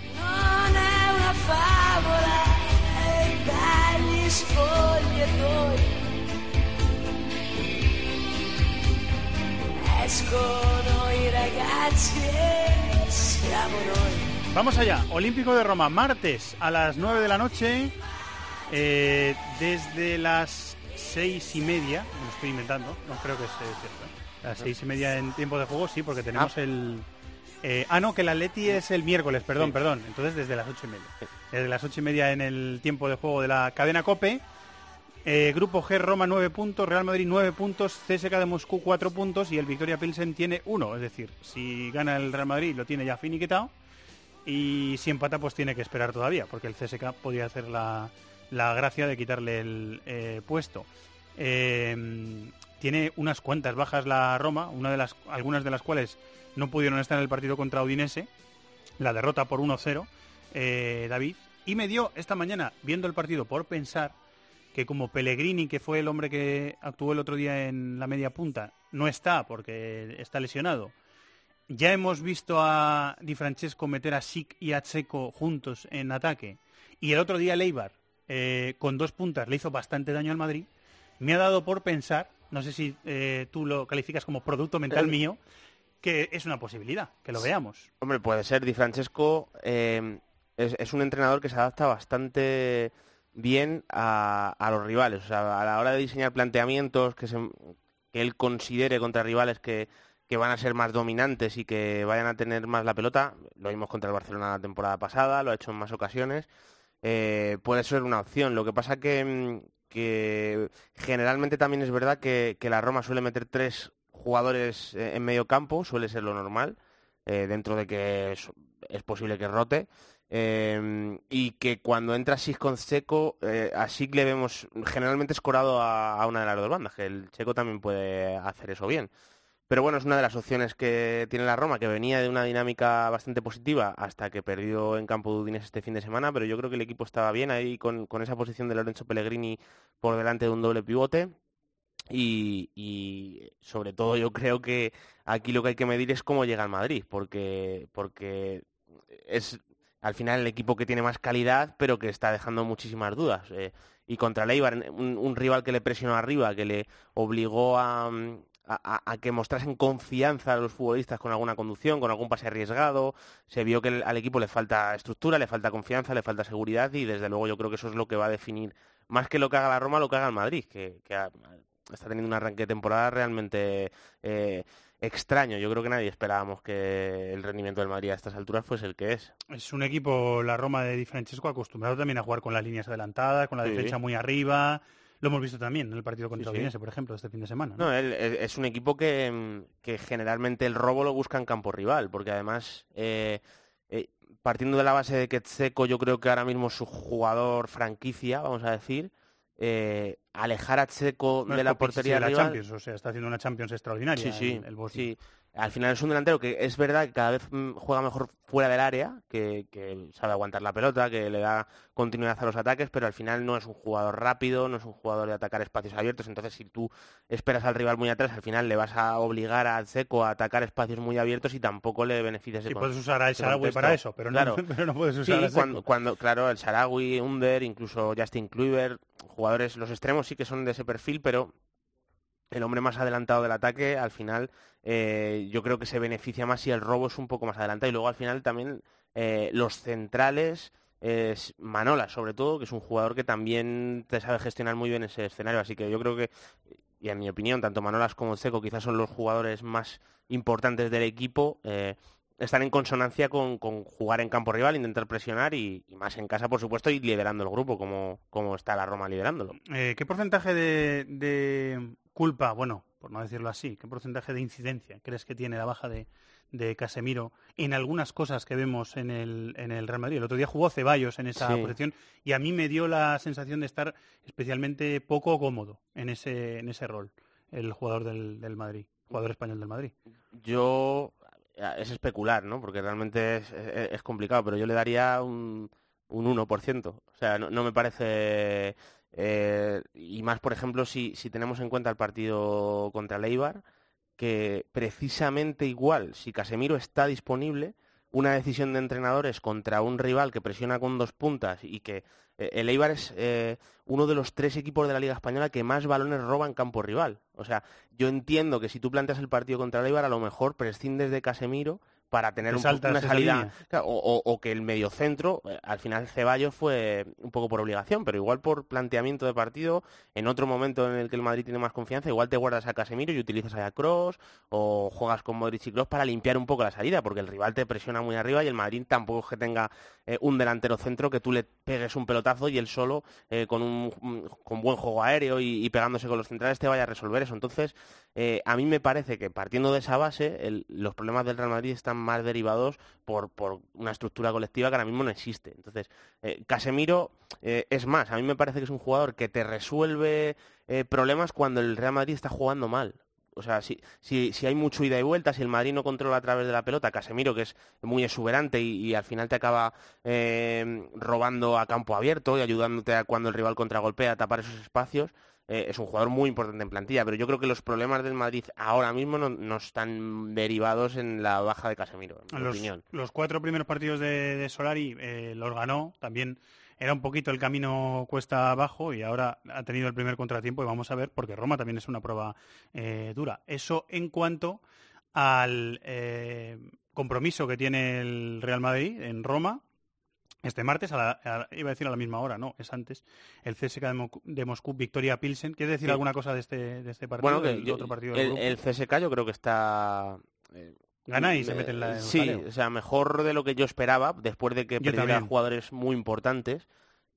E. Vamos allá, Olímpico de Roma, martes a las 9 de la noche, eh, desde las seis y media, me lo estoy inventando, no creo que sea cierto. Las seis y media en tiempo de juego, sí, porque tenemos el... eh, ah, no, que el Atleti es el miércoles, perdón, Sí. perdón. Entonces desde las ocho y media. Desde las ocho y media en el tiempo de juego de la cadena COPE. Eh, grupo G, Roma 9 puntos, Real Madrid 9 puntos, CSK de Moscú 4 puntos y el Victoria Pilsen tiene 1. Es decir, si gana el Real Madrid lo tiene ya finiquitado y si empata pues tiene que esperar todavía porque el CSK podía hacer la, la gracia de quitarle el eh, puesto. Eh, tiene unas cuantas bajas la Roma, una de las, algunas de las cuales no pudieron estar en el partido contra Udinese, la derrota por 1-0, eh, David, y me dio esta mañana, viendo el partido, por pensar que como Pellegrini, que fue el hombre que actuó el otro día en la media punta, no está porque está lesionado. Ya hemos visto a Di Francesco meter a Sic y a Checo juntos en ataque. Y el otro día Leibar, eh, con dos puntas, le hizo bastante daño al Madrid. Me ha dado por pensar, no sé si eh, tú lo calificas como producto mental mío, que es una posibilidad, que lo veamos. Hombre, puede ser. Di Francesco eh, es, es un entrenador que se adapta bastante bien a, a los rivales. O sea, a la hora de diseñar planteamientos que, se- que él considere contra rivales que, que van a ser más dominantes y que vayan a tener más la pelota, lo vimos contra el Barcelona la temporada pasada, lo ha hecho en más ocasiones, eh, puede ser una opción. Lo que pasa que, mm, que generalmente también es verdad que, la Roma suele meter tres jugadores eh, en medio campo, suele ser lo normal, eh, dentro de que es, posible que rote. eh, y que cuando entra Sik con Checo, eh, a Sik le vemos generalmente escorado a, a una de las dos bandas, que el Checo también puede hacer eso bien. Pero bueno, es una de las opciones que tiene la Roma, que venía de una dinámica bastante positiva hasta que perdió en campo de Udinese este fin de semana, pero yo creo que el equipo estaba bien ahí con, con esa posición de Lorenzo Pellegrini por delante de un doble pivote. Y, sobre todo yo creo que aquí lo que hay que medir es cómo llega al Madrid, porque, porque es al final el equipo que tiene más calidad, pero que está dejando muchísimas dudas. Eh, y contra el Eibar, un, un rival que le presionó arriba, que le obligó a, mm, a, que mostrasen confianza a los futbolistas con alguna conducción, con algún pase arriesgado. Se vio que el- al equipo le falta estructura, le falta confianza, le falta seguridad y desde luego yo creo que eso es lo que va a definir más que lo que haga la Roma, lo que haga el Madrid, que, que ha- está teniendo un arranque de temporada realmente eh, extraño. Yo creo que nadie esperábamos que el rendimiento del Madrid a estas alturas fuese el que es. Es un equipo, la Roma de Di Francesco, acostumbrado también a jugar con las líneas adelantadas, con la Sí. defensa muy arriba. Lo hemos visto también en el partido contra Sí, sí. Udinese, por ejemplo, este fin de semana. ¿no? No, él- él- es un equipo que, mm, que generalmente el robo lo busca en campo rival, porque además, eh, eh, partiendo de la base de que Tseco yo creo que ahora mismo su jugador franquicia, vamos a decir, eh, alejar a Tseco No de la portería de la rival... Champions, o sea, está haciendo una Champions extraordinaria Sí, sí, el, el sí. Al final es un delantero que es verdad que cada vez mm, juega mejor fuera del área, que, que sabe aguantar la pelota, que le da continuidad a los ataques, pero al final no es un jugador rápido, no es un jugador de atacar espacios abiertos. Entonces, si tú esperas al rival muy atrás, al final le vas a obligar a Seco a atacar espacios muy abiertos y tampoco le beneficias. Sí, puedes usar a El ese Shaarawy contexto. para eso, pero no- Claro. (laughs) pero no puedes usar Sí, a cuando, cuando, claro, el Sharawi, Under, incluso Justin Kluivert, jugadores, los extremos sí que son de ese perfil, pero el hombre más adelantado del ataque, al final, eh, yo creo que se beneficia más si el robo es un poco más adelantado. Y luego al final también eh, los centrales, es Manola sobre todo, que es un jugador que también te sabe gestionar muy bien ese escenario. Así que yo creo que, y en mi opinión, tanto Manolas como Seco quizás son los jugadores más importantes del equipo. eh, están en consonancia con, jugar en campo rival, intentar presionar y, más en casa, por supuesto, y liderando el grupo, como, como está la Roma liderándolo. Eh, ¿Qué porcentaje de culpa, bueno, por no decirlo así, qué porcentaje de incidencia crees que tiene la baja de, de Casemiro en algunas cosas que vemos en el, en el Real Madrid? El otro día jugó Ceballos en esa Sí. posición y a mí me dio la sensación de estar especialmente poco cómodo en ese, en ese rol, el jugador del, del Madrid, jugador español del Madrid. Yo, es especular, ¿no? Porque realmente es, es- es complicado, pero yo le daría un, un 1%. O sea, no, no me parece... eh, y más, por ejemplo, si, tenemos en cuenta el partido contra el Eibar, que precisamente igual, si Casemiro está disponible, una decisión de entrenadores contra un rival que presiona con dos puntas y que eh, el Eibar es eh, uno de los tres equipos de la Liga Española que más balones roba en campo rival. O sea, yo entiendo que si tú planteas el partido contra el Eibar, a lo mejor prescindes de Casemiro para tener un una salida. Claro, o, que el mediocentro, eh, al final Ceballos fue un poco por obligación, pero igual por planteamiento de partido, en otro momento en el que el Madrid tiene más confianza, igual te guardas a Casemiro y utilizas a Kroos o juegas con Modric y Kroos para limpiar un poco la salida, porque el rival te presiona muy arriba y el Madrid tampoco es que tenga eh, un delantero centro que tú le pegues un pelotazo y él solo eh, con un un- con buen juego aéreo y, y pegándose con los centrales te vaya a resolver eso. Entonces, eh, a mí me parece que partiendo de esa base, el- los problemas del Real Madrid están más derivados por, por una estructura colectiva que ahora mismo no existe. Entonces, eh, Casemiro eh, es más, a mí me parece que es un jugador que te resuelve eh, problemas cuando el Real Madrid está jugando mal. O sea, si, si, si hay mucho ida y vuelta, si el Madrid no controla a través de la pelota, Casemiro, que es muy exuberante y, al final te acaba robando a campo abierto y ayudándote a cuando el rival contragolpea a tapar esos espacios, eh, es un jugador muy importante en plantilla. Pero yo creo que los problemas del Madrid ahora mismo no, no están derivados en la baja de Casemiro, en mi los, opinión. los cuatro primeros partidos de, de Solari eh, los ganó, también era un poquito el camino cuesta abajo y ahora ha tenido el primer contratiempo y vamos a ver, porque Roma también es una prueba eh, dura. Eso en cuanto al compromiso que tiene el Real Madrid en Roma. Este martes, a la- a- iba a decir a la misma hora, no, es antes, el CSK de, Mo- de Moscú, Victoria Pilsen. ¿Quieres decir Sí. alguna cosa de este, de este partido? Bueno, del yo- otro partido del el, grupo? el CSK yo creo que está... eh, Gana y se eh, mete en la- en el Sí, jaleo. o sea, mejor de lo que yo esperaba, después de que Yo perdiera también. jugadores muy importantes.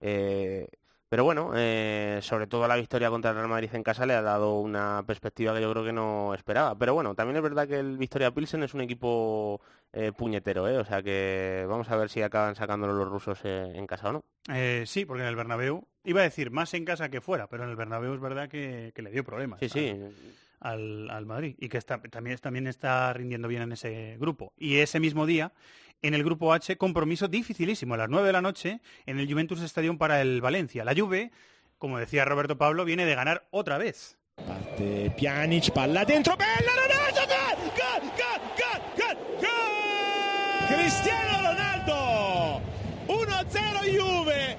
eh, pero bueno, eh, sobre todo la victoria contra el Real Madrid en casa le ha dado una perspectiva que yo creo que no esperaba. Pero bueno, también es verdad que el Victoria Pilsen es un equipo eh, puñetero, ¿eh? O sea que vamos a ver si acaban sacándolo los rusos eh, en casa o no. Eh, sí, porque en el Bernabéu, iba a decir más en casa que fuera, pero en el Bernabéu es verdad que, que le dio problemas Sí, sí. al, al- al Madrid y que está, también, también está rindiendo bien en ese grupo. Y ese mismo día, en el grupo H, compromiso dificilísimo, a las 9 de la noche, en el Juventus Stadium para el Valencia. La Juve, como decía Roberto Pablo, viene de ganar otra vez. Parte Pjanic, palla dentro, bella Ronaldo, gol, gol, gol, gol, gol, gol! Cristiano Ronaldo, 1-0 Juve,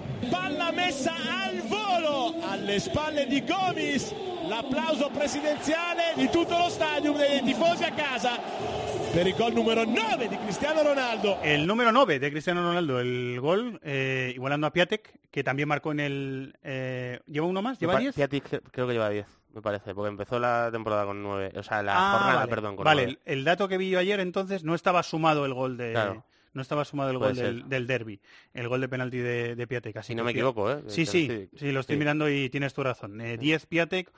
palla messa al volo alle spalle di Gomis, l'applauso presidenziale di tutto lo stadium dei tifosi a casa per il gol numero 9 di Cristiano Ronaldo. El número 9 de Cristiano Ronaldo, el gol, eh, igualando a Piatek, que también marcó en el... eh, ¿Lleva uno más? ¿Lleva Me pa- 10? Piatic cre- creo que lleva 10, me parece, porque empezó la temporada con 9, o sea, la Ah, jornada, vale. perdón, con Vale, 9. el, el dato que vi yo ayer entonces no estaba sumado el gol de... Claro. No estaba sumado el Puede gol del, del derby, el gol de penalti de, de Piatek. así Si no me equivoco, ¿eh? Sí, sí, sí, sí, lo estoy sí. mirando y tienes tu razón. Eh, 10 Piatek,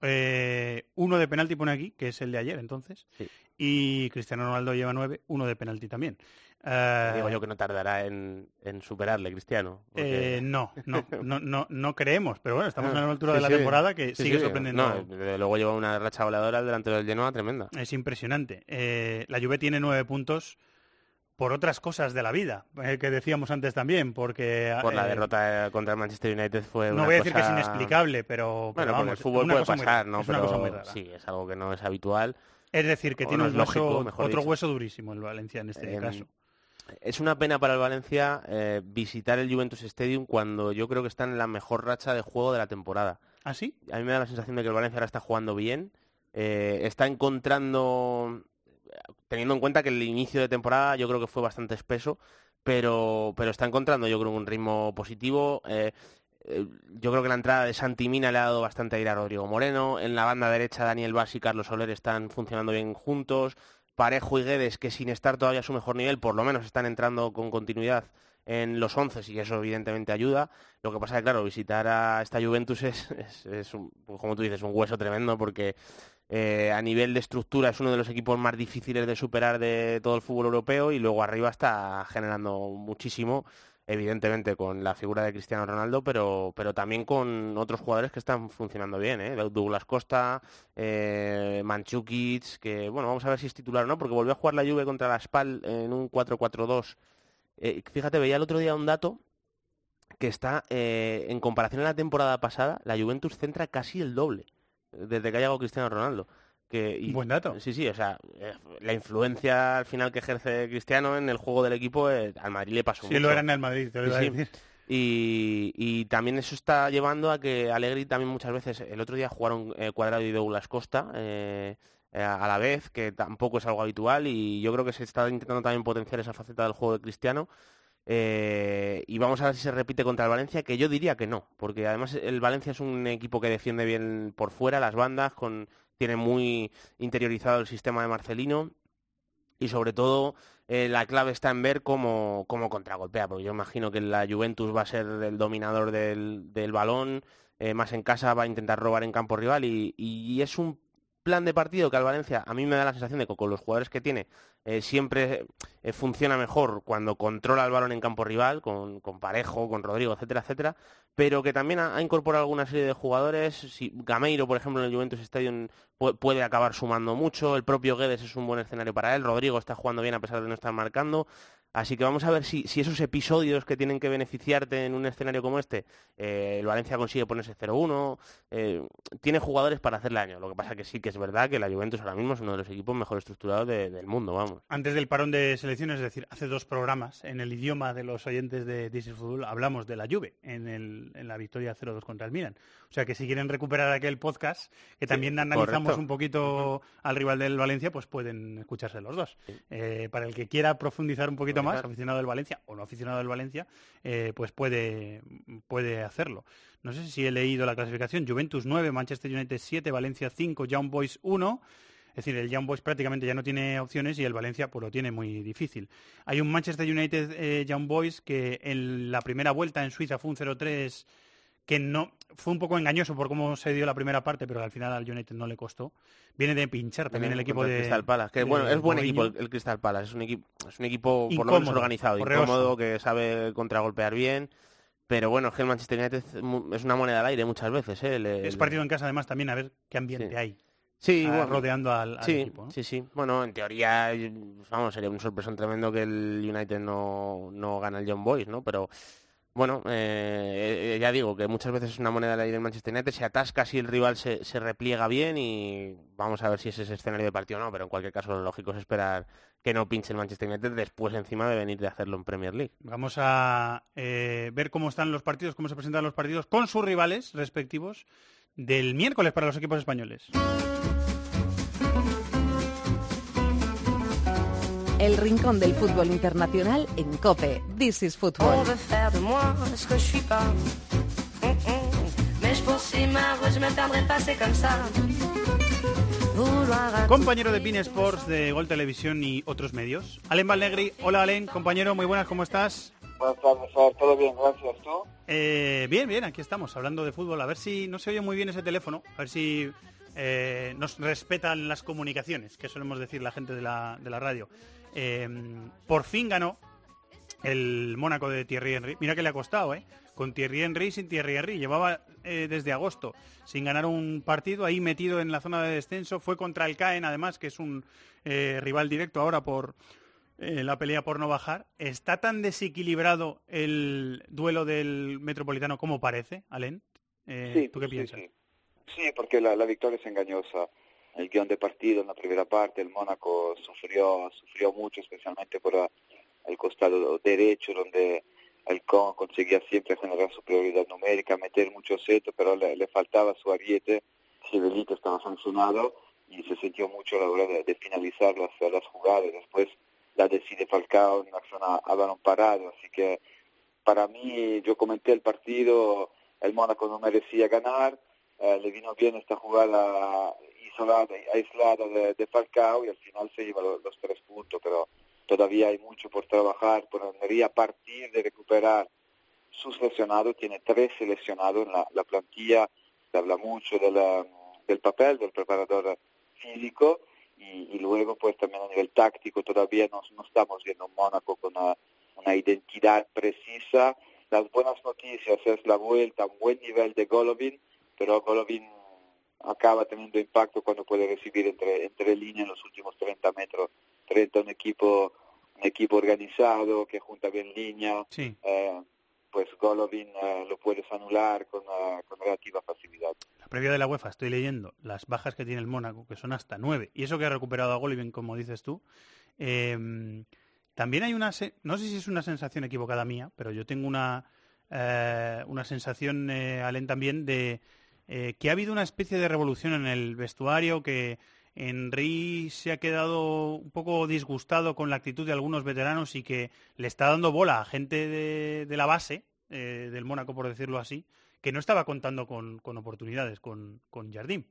eh, uno de penalti pone aquí, que es el de ayer entonces, Sí. y Cristiano Ronaldo lleva 9, uno de penalti también. Eh, Digo yo que no tardará en, en superarle, Cristiano. porque- eh, no, no, no, no, no creemos, pero bueno, estamos (laughs) a la altura Sí, de la sí. temporada que Sí, sigue sorprendiendo. No, desde luego lleva una racha goleadora el delantero del Genoa tremenda. Es impresionante. Eh, la Juve tiene nueve puntos por otras cosas de la vida, eh, que decíamos antes también, porque... Por la eh, derrota contra el Manchester United fue No una voy a decir que es inexplicable, pero... Bueno, pero vamos, el fútbol puede pasar, ¿no? Es una Pero cosa muy rara. sí, es algo que no es habitual. Es decir, que O tiene no un lógico, hueso, mejor otro dicho. hueso durísimo el Valencia en este Em, caso. Es una pena para el Valencia eh, visitar el Juventus Stadium cuando yo creo que está en la mejor racha de juego de la temporada. ¿Ah, sí? A mí me da la sensación de que el Valencia ahora está jugando bien, está encontrando, teniendo en cuenta que el inicio de temporada yo creo que fue bastante espeso, pero, pero está encontrando yo creo un ritmo positivo. eh, eh, yo creo que la entrada de Santi Mina le ha dado bastante aire a Rodrigo Moreno. En la banda derecha Daniel Vaz y Carlos Soler están funcionando bien juntos. Parejo y Guedes, que sin estar todavía a su mejor nivel, por lo menos están entrando con continuidad en los 11 y eso evidentemente ayuda. Lo que pasa es que, claro, visitar a esta Juventus es, un- como tú dices, un hueso tremendo porque eh, a nivel de estructura es uno de los equipos más difíciles de superar de todo el fútbol europeo y luego arriba está generando muchísimo, evidentemente con la figura de Cristiano Ronaldo, pero, pero también con otros jugadores que están funcionando bien, ¿eh? Douglas Costa, eh, Manchukic, que bueno, vamos a ver si es titular o no, porque volvió a jugar la Juve contra la Spal en un 4-4-2. Eh, fíjate, veía el otro día un dato que está, en comparación a la temporada pasada, la Juventus centra casi el doble desde que ha llegado Cristiano Ronaldo. Que, y- Buen dato. Sí, sí, o sea, eh, la influencia al final que ejerce Cristiano en el juego del equipo, eh, al Madrid le pasó Sí, mucho. lo era en el Madrid, te lo Sí, sí. Y, y también eso está llevando a que Allegri también muchas veces, el otro día jugaron eh, Cuadrado y Douglas Costa eh, a la vez, que tampoco es algo habitual y yo creo que se está intentando también potenciar esa faceta del juego de Cristiano. Eh, y vamos a ver si se repite contra el Valencia, que yo diría que no, porque además el Valencia es un equipo que defiende bien por fuera las bandas, con, tiene muy interiorizado el sistema de Marcelino y sobre todo eh, la clave está en ver cómo, cómo contragolpea, porque yo imagino que la Juventus va a ser el dominador del, del balón, eh, más en casa va a intentar robar en campo rival y, y es un plan de partido que al Valencia a mí me da la sensación de que con los jugadores que tiene eh, siempre eh, funciona mejor cuando controla el balón en campo rival, con, con Parejo, con Rodrigo, etcétera, etcétera, pero que también ha, incorporado alguna serie de jugadores. Si Gameiro, por ejemplo, en el Juventus Stadium pu- puede acabar sumando mucho, el propio Guedes es un buen escenario para él, Rodrigo está jugando bien a pesar de no estar marcando. Así que vamos a ver si, si esos episodios que tienen que beneficiarte en un escenario como este, eh, el Valencia consigue ponerse 0-1, eh, tiene jugadores para hacerle daño. Lo que pasa que sí que es verdad que la Juventus ahora mismo es uno de los equipos mejor estructurados de- del mundo, vamos. Antes del parón de selecciones, es decir, hace dos programas, en el idioma de los oyentes de is Football, hablamos de la Juve en, el- en la victoria 0-2 contra el Milan. O sea que si quieren recuperar aquel podcast, que también analizamos correcto. un poquito al rival del Valencia, pues pueden escucharse los dos. Eh, para el que quiera profundizar un poquito más, aficionado del Valencia o no aficionado del Valencia, eh, pues puede, puede hacerlo. No sé si he leído la clasificación. Juventus 9, Manchester United 7, Valencia 5, Young Boys 1. Es decir, el Young Boys prácticamente ya no tiene opciones y el Valencia pues lo tiene muy difícil. Hay un Manchester United eh, Young Boys que en la primera vuelta en Suiza fue un 0-3 que no fue un poco engañoso por cómo se dio la primera parte, pero al final al United no le costó. Viene de pinchar también el equipo de Crystal Palace, que de bueno, es buen Mourinho. equipo el, el Crystal Palace, es un equipo, es un equipo por lo menos organizado, correoso. incómodo, que sabe contragolpear bien, pero bueno, es que el Manchester United es una moneda al aire muchas veces, ¿eh? Le- Es partido en casa además también a ver qué ambiente Sí. hay. Sí, bueno, rodeando al, al sí, equipo. ¿no? Sí, sí. Bueno, en teoría, vamos, sería un sorpresón tremendo que el United no, no gana el John Boys, ¿no? Pero bueno, eh, eh, ya digo que muchas veces es una moneda de aire del Manchester United, se atasca si el rival se, se repliega bien y vamos a ver si es ese escenario de partido o no, pero en cualquier caso lo lógico es esperar que no pinche el Manchester United después encima de venir de hacerlo en Premier League. Vamos a eh, ver cómo están los partidos, cómo se presentan los partidos con sus rivales respectivos del miércoles para los equipos españoles. El rincón del fútbol internacional en COPE. This is On Football. veut faire de moi ce que je suis pas. Hum, hum. Mais je poursuis ma route, je me perdrai pas, c'est comme ça. Vouloir un Compañero de Pin Sports de Gol Televisión y otros medios. Alen Valnegri. Hola, Alen. Compañero, muy buenas, ¿cómo estás? Buenas tardes, todo bien, gracias. ¿Tú? Eh, bien, bien, aquí estamos, hablando de fútbol. A ver si no se oye muy bien ese teléfono, a ver si eh, nos respetan las comunicaciones, que solemos decir la gente de la, de la radio. Eh, por fin ganó el Mónaco de Thierry Henry. Mira que le ha costado, ¿eh? Con Thierry Henry sin Thierry Henry. Llevaba eh, desde agosto sin ganar un partido, ahí metido en la zona de descenso. Fue contra el Caen, además, que es un eh, rival directo ahora por eh, la pelea por no bajar. ¿Está tan desequilibrado el duelo del Metropolitano como parece, Alen? Eh, Sí, ¿Tú qué sí, piensas? sí. Sí, porque la, la victoria es engañosa. El guion de partido en la primera parte, el Mónaco sufrió, sufrió mucho, especialmente por el costado derecho, donde el Con conseguía siempre generar superioridad numérica, meter muchos setos, pero le, le faltaba su ariete. Civelito estaba sancionado y se sintió mucho a la hora de, finalizar las, las jugadas. Después la decide Falcao en una zona a balón parado, así que para mí, yo comenté el partido, el Mónaco no merecía ganar, eh, le vino bien esta jugada isolada, aislada de, Falcao y al final se lleva lo- los, tres puntos, pero todavía hay mucho por trabajar, por Almería, a partir de recuperar sus lesionados, tiene tres seleccionados en la, la plantilla, se habla mucho de la- del papel del preparador físico y, y luego pues también a nivel táctico todavía no, no estamos viendo un Mónaco con una, una identidad precisa. Las buenas noticias es la vuelta un buen nivel de Golovin, pero Golovin acaba teniendo impacto cuando puede recibir entre, entre líneas en los últimos 30 metros. 30 un equipo, un equipo organizado que junta bien línea, Sí. eh, pues Golovin eh, lo puedes anular con, eh, con relativa facilidad. La previa de la UEFA estoy leyendo las bajas que tiene el Mónaco, que son hasta nueve. Y eso que ha recuperado a Golovin, como dices tú. Eh, también hay una... se- No sé si es una sensación equivocada mía, pero yo tengo una, eh, una sensación, Alen, también de eh, que ha habido una especie de revolución en el vestuario, que Henry se ha quedado un poco disgustado con la actitud de algunos veteranos y que le está dando bola a gente de, la base, eh, del Mónaco, por decirlo así, que no estaba contando con, oportunidades con, con Jardim.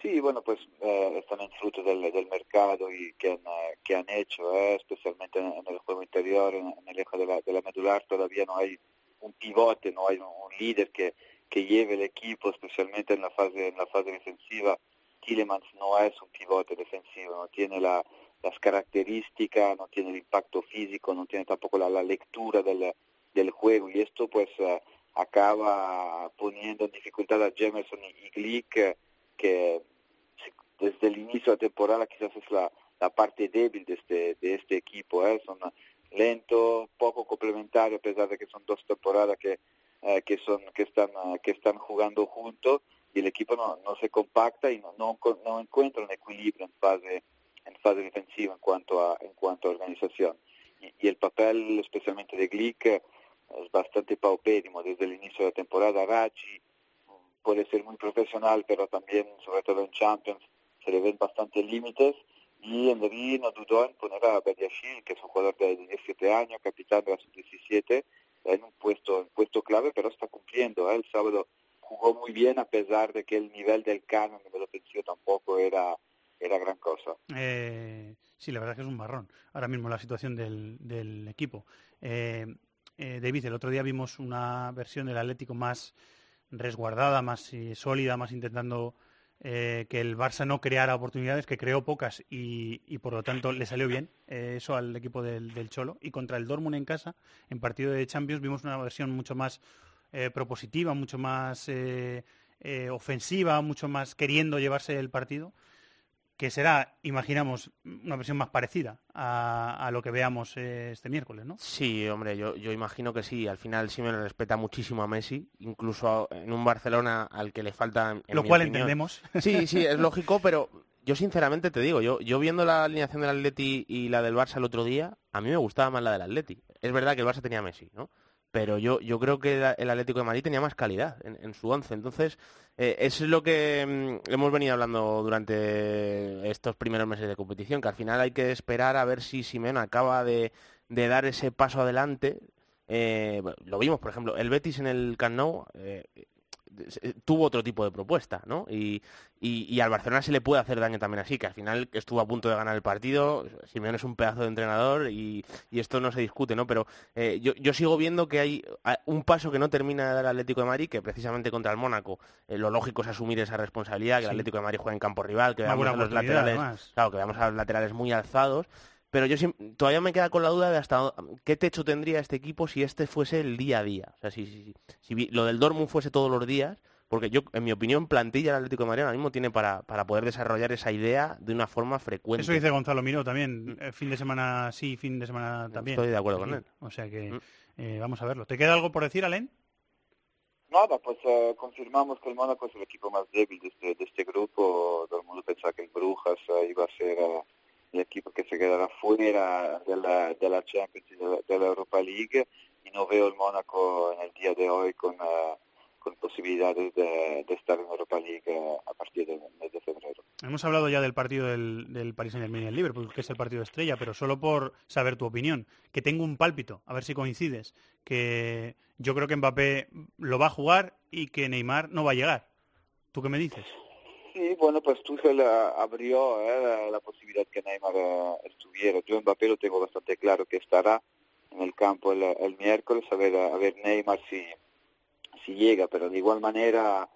Sí, bueno, pues eh, es también fruto del, mercado y que han, eh, que han hecho, eh, especialmente en, en el juego interior, en, en el eje de la, de la medular, todavía no hay un pivote, no hay un líder que, que lleve el equipo, especialmente en la fase, en la fase defensiva. Tillemans no es un pivote defensivo, no tiene la- las características, no tiene el impacto físico, no tiene tampoco la, la lectura del, del juego y esto pues eh, acaba poniendo en dificultad a Jamerson y, Glick eh, que desde el inicio de la temporada quizás es la, la parte débil de este, de este equipo. ¿eh? Son lentos, poco complementarios, a pesar de que son dos temporadas que, eh, que, son, que, están, eh, que están jugando juntos y el equipo no, no se compacta y no, no, no encuentra un equilibrio en fase, en fase defensiva en cuanto a, en cuanto a organización. Y, el papel especialmente de Glick es bastante paupérrimo desde el inicio de la temporada. Raggi puede ser muy profesional, pero también, sobre todo en Champions, se le ven bastantes límites. Y Henry no dudó en poner a Badiashil, que es un jugador de 17 años, capitán de la sub-17, en un puesto, un puesto clave, pero está cumpliendo. ¿eh? El sábado jugó muy bien, a pesar de que el nivel del Cano, el nivel ofensivo, tampoco era, era gran cosa. Eh, sí, la verdad es que es un marrón ahora mismo la situación del, del equipo. Eh, eh, David, el otro día vimos una versión del Atlético más resguardada, más sólida, más intentando eh, que el Barça no creara oportunidades, que creó pocas y, por lo tanto le salió bien eh, eso al equipo del, Cholo. Y contra el Dortmund en casa, en partido de Champions, vimos una versión mucho más eh, propositiva, mucho más ofensiva, mucho más queriendo llevarse el partido que será, imaginamos, una versión más parecida a, a lo que veamos eh, este miércoles, ¿no? Sí, hombre, yo, yo imagino que sí. Al final Simeone respeta muchísimo a Messi, incluso en un Barcelona al que le falta... en Lo mi cual opinión- entendemos. (laughs) Sí, sí, es lógico, pero yo sinceramente te digo, yo, yo viendo la alineación del Atleti y la del Barça el otro día, a mí me gustaba más la del Atleti. Es verdad que el Barça tenía a Messi, ¿no? Pero yo, yo creo que el Atlético de Madrid tenía más calidad en, su once. Entonces, eh, eso es lo que mm, hemos venido hablando durante estos primeros meses de competición, que al final hay que esperar a ver si Simeone acaba de, dar ese paso adelante. Eh, lo vimos, por ejemplo, el Betis en el Camp eh, eh, tuvo otro tipo de propuesta, ¿no? Y, y- y al Barcelona se le puede hacer daño también así, que al final estuvo a punto de ganar el partido, Simeone es un pedazo de entrenador y, y esto no se discute, ¿no? Pero eh, yo, yo sigo viendo que hay un paso que no termina de dar el Atlético de Madrid, que precisamente contra el Mónaco eh, lo lógico es asumir esa responsabilidad, que el. Atlético de Madrid juega en campo rival, que veamos a los laterales, además. claro, que veamos a los laterales muy alzados, pero yo todavía me queda con la duda de hasta qué techo tendría este equipo si este fuese el día a día. O sea, si, si, si- si vi- lo del Dortmund fuese todos los días, porque yo, en mi opinión, plantilla el Atlético de Madrid ahora mismo tiene para, para poder desarrollar esa idea de una forma frecuente. Eso dice Gonzalo Miró también, eh, fin de semana sí, fin de semana también. Estoy de acuerdo con él. O sea que eh, vamos a verlo. ¿Te queda algo por decir, Alen? Nada, pues eh, confirmamos que el Mónaco es el equipo más débil de este, de este grupo. Todo el mundo pensaba que el Brujas eh, iba a ser eh, el equipo que se quedará fuera de la, de la Champions y de de la Europa League. Y no veo el Mónaco en el día de hoy con, eh, con posibilidades de, de estar en Europa League a partir del mes de febrero. Hemos hablado ya del partido del, del Paris Saint Germain y el Liverpool, que es el partido estrella, pero solo por saber tu opinión, que tengo un pálpito, a ver si coincides, que yo creo que Mbappé lo va a jugar y que Neymar no va a llegar. ¿Tú qué me dices? Sí, bueno, pues Tuchel eh, abrió eh, la, posibilidad que Neymar eh, estuviera. Yo Mbappé lo tengo bastante claro que estará en el campo el, miércoles, a ver, a ver Neymar si, llega, pero de igual manera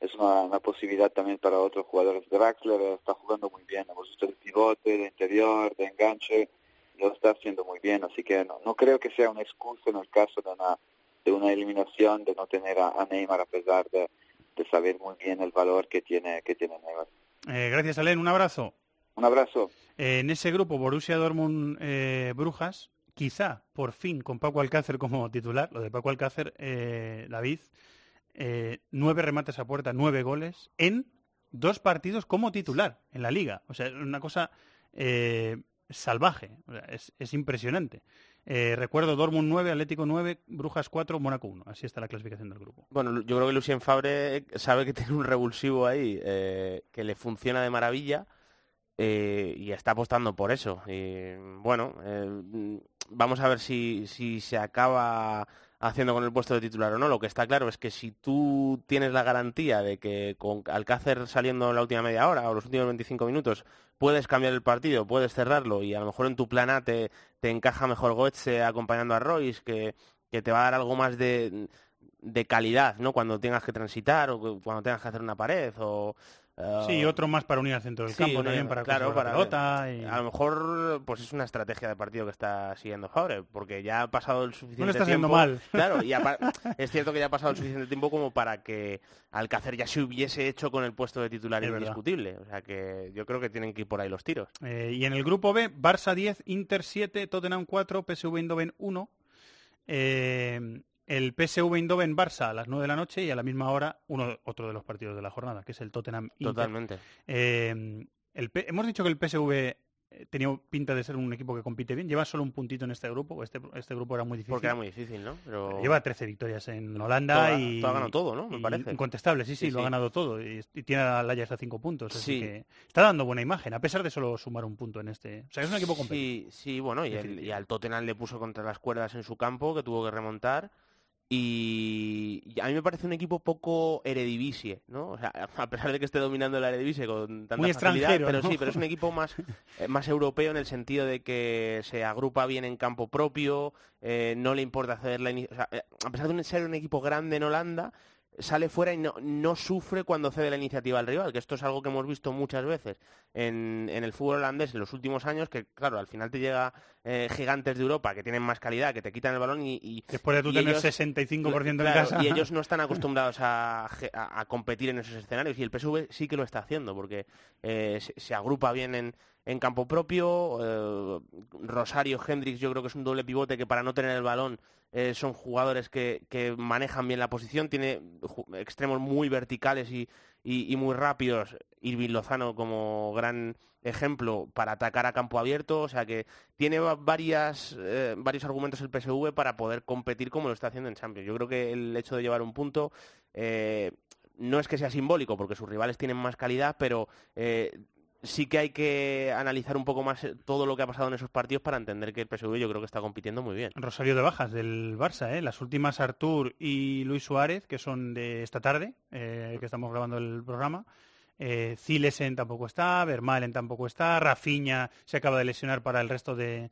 es una, una posibilidad también para otros jugadores. Draxler eh, está jugando muy bien, hemos visto el pivote, de interior, de enganche, lo está haciendo muy bien, así que no, no creo que sea una excusa en el caso de una, de una eliminación de no tener a Neymar a pesar de, de saber muy bien el valor que tiene, que tiene Neymar. Eh, gracias, Alen. Un abrazo. Un abrazo. Eh, en ese grupo, Borussia Dortmund eh, Brujas, quizá por fin con Paco Alcácer como titular, lo de Paco Alcácer, eh, David, eh, nueve remates a puerta, nueve goles en dos partidos como titular en la liga. O sea, es una cosa eh, salvaje, o sea, es, es impresionante. Eh, recuerdo Dortmund 9, Atlético 9, Brujas 4, Mónaco 1. Así está la clasificación del grupo. Bueno, yo creo que Lucien Fabre sabe que (laughs) tiene un revulsivo ahí eh, que le funciona de maravilla eh, y está apostando por eso. Bueno, eh, vamos a ver si se acaba haciendo con el puesto de titular o no. Lo que está claro es que si tú tienes la garantía de que con Alcácer saliendo en la última media hora o los últimos 25 minutos puedes cambiar el partido, puedes cerrarlo y a lo mejor en tu plan A te, te encaja mejor Goetze acompañando a Royce, que, que te va a dar algo más de, de calidad, ¿no? Cuando tengas que transitar o cuando tengas que hacer una pared o... Sí, otro más para unir al centro del Sí, campo también para claro, para la y- A lo mejor pues es una estrategia de partido que está siguiendo Fabre, porque ya ha pasado el suficiente No le está tiempo. mal. Claro, y (laughs) es cierto que ya ha pasado el suficiente tiempo como para que Alcácer ya se hubiese hecho con el puesto de titular Es verdad. indiscutible. O sea que yo creo que tienen que ir por ahí los tiros. Eh, y en el grupo B, Barça 10, Inter 7, Tottenham 4, PSV Eindhoven 1. Eh, el PSV Eindhoven Barça a las 9 de la noche y a la misma hora uno otro de los partidos de la jornada, que es el Tottenham Inter. Totalmente. Eh, el P- hemos dicho que el PSV eh, tenía pinta de ser un equipo que compite bien. Lleva solo un puntito en este grupo. Este, este grupo era muy difícil. Porque era muy difícil, ¿no? Pero... Lleva 13 victorias en Holanda Todo ha- y... ha ganado todo, ¿no? Me parece. Incontestable, sí, sí, Sí, lo ha ganado todo. Y, y tiene a la Ajax a 5 puntos. Así Sí. que está dando buena imagen, a pesar de solo sumar un punto en este... O sea, es un equipo competitivo. Sí, sí, bueno, y, el- y al Tottenham le puso contra las cuerdas en su campo, que tuvo que remontar. Y a mí me parece un equipo poco eredivisie, ¿no? O sea, (laughs) a pesar de que esté dominando la eredivisie con tanta Muy facilidad, extranjero, pero ¿no? sí, pero es un equipo más, (laughs) eh, más europeo en el sentido de que se agrupa bien en campo propio, eh, no le importa ceder la o sea, eh, a pesar de ser un equipo grande en Holanda, sale fuera y no, no sufre cuando cede la iniciativa al rival, que esto es algo que hemos visto muchas veces en, en el fútbol holandés en los últimos años, que claro, al final te llega eh, gigantes de Europa que tienen más calidad, que te quitan el balón y... y- Después de tú y tener ellos- 65% en claro, casa. Y ellos (laughs) no están acostumbrados a, ge- a- a competir en esos escenarios y el PSV sí que lo está haciendo porque eh, se, se agrupa bien en, en campo propio. eh, Rosario Hendrix yo creo que es un doble pivote que para no tener el balón eh, son jugadores que, que manejan bien la posición, tiene extremos muy verticales y, y- muy rápidos Irving Lozano como gran ejemplo para atacar a campo abierto, o sea que tiene varias, eh, varios argumentos el PSV para poder competir como lo está haciendo en Champions. Yo creo que el hecho de llevar un punto eh, no es que sea simbólico, porque sus rivales tienen más calidad, pero sí que hay que analizar un poco más todo lo que ha pasado en esos partidos para entender que el PSV yo creo que está compitiendo muy bien. Rosario de bajas del Barça, ¿eh? las últimas Artur y Luis Suárez, que son de esta tarde, que estamos grabando el programa. Eh, Zilesen tampoco está, Vermaelen tampoco está, Rafinha se acaba de lesionar para el resto de,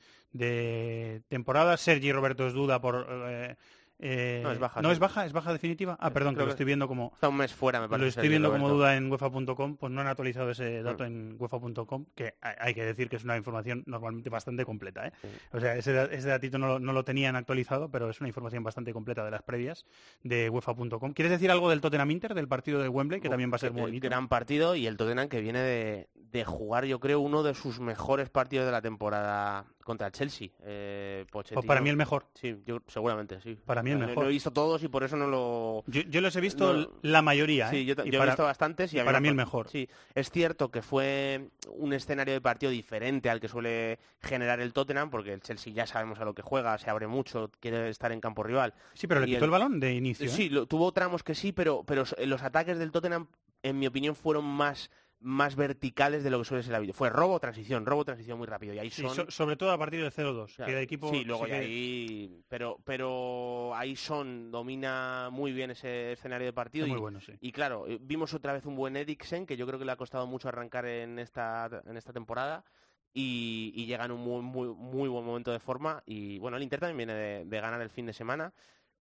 temporada, Sergi Roberto es duda por eh, eh, no es baja. ¿No es baja? ¿Es baja definitiva? Ah, perdón, que lo estoy viendo como... Está un mes fuera, me parece. Lo estoy viendo como duda en UEFA.com, pues no han actualizado ese dato mm. en UEFA.com, que hay que decir que es una información normalmente bastante completa. ¿eh? O sea, ese, ese datito no, no, lo tenían actualizado, pero es una información bastante completa de las previas de UEFA.com. ¿Quieres decir algo del Tottenham Inter, del partido de Wembley, que también va a ser muy bonito? Gran partido y el Tottenham que viene de, de jugar, yo creo, uno de sus mejores partidos de la temporada contra el Chelsea. Eh, pues para mí el mejor. Sí, yo, seguramente, sí. Para mí mejor. Lo he visto todos y por eso no lo... Yo, los he visto la mayoría. Sí, ¿eh? yo, he visto bastantes y, para mí el mejor. Sí, es cierto que fue un escenario de partido diferente al que suele generar el Tottenham, porque el Chelsea ya sabemos a lo que juega, se abre mucho, quiere estar en campo rival. Sí, pero le quitó el... balón de inicio. Sí, ¿eh? tuvo tramos que sí, pero, pero los ataques del Tottenham, en mi opinión, fueron más más verticales de lo que suele ser la vida. Fue robo, transición, robo, transición muy rápido. Y ahí son... sobre todo a partir del 0-2, que el equipo... Sí, luego ahí... Pero, pero ahí Son domina muy bien ese escenario de partido. y, muy bueno, sí. Y claro, eh, vimos otra vez un buen Eriksen, que yo creo que le ha costado mucho arrancar en esta, en esta temporada. Y, llega en un muy, muy, muy buen momento de forma. Y bueno, el Inter también viene de ganar el fin de semana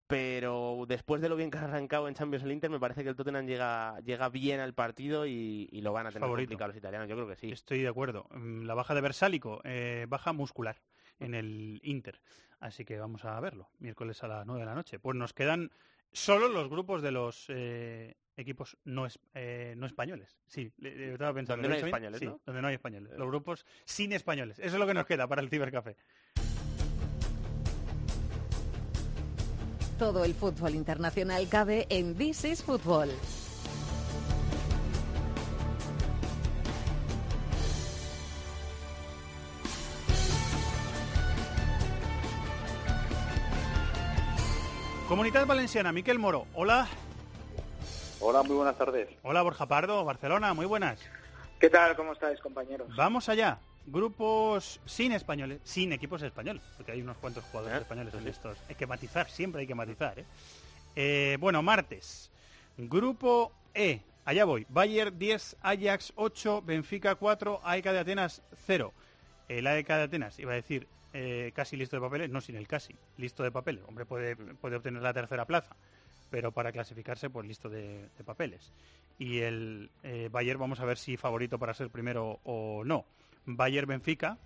pero después de lo bien que ha arrancado en Champions el Inter, me parece que el Tottenham llega, llega bien al partido y, lo van a tener complicado los italianos. Yo creo que sí. Estoy de acuerdo. Mm, la baja de Versálico, eh, baja muscular en el Inter. Así que vamos a verlo, miércoles a las 9 de la noche. Pues nos quedan solo los grupos de los eh, equipos no, eh, no españoles. Sí, estaba pensando. Donde no hay españoles, sí, donde no hay españoles. Los grupos sin españoles. Eso es lo que nos queda para el Cibercafé. Todo el fútbol internacional cabe en This is Football. Comunidad Valenciana, Miquel Moro. Hola. Hola, muy buenas tardes. Hola, Borja Pardo, Barcelona, muy buenas. ¿Qué tal? ¿Cómo estáis, compañeros? Vamos allá grupos sin españoles, sin equipos españoles, porque hay unos cuantos jugadores españoles en estos. Hay que matizar, siempre hay que matizar. ¿eh? Eh, bueno, martes, grupo E, allá voy. Bayern 10, Ajax 8, Benfica 4, AEK de Atenas 0. El AEK de Atenas, iba a decir, eh, casi listo de papeles, no sin el casi, listo de papeles. Hombre, puede, mm. puede obtener la tercera plaza, pero para clasificarse, pues listo de, papeles. Y el Bayern, vamos a ver si favorito para ser primero o no. Bayern Benfica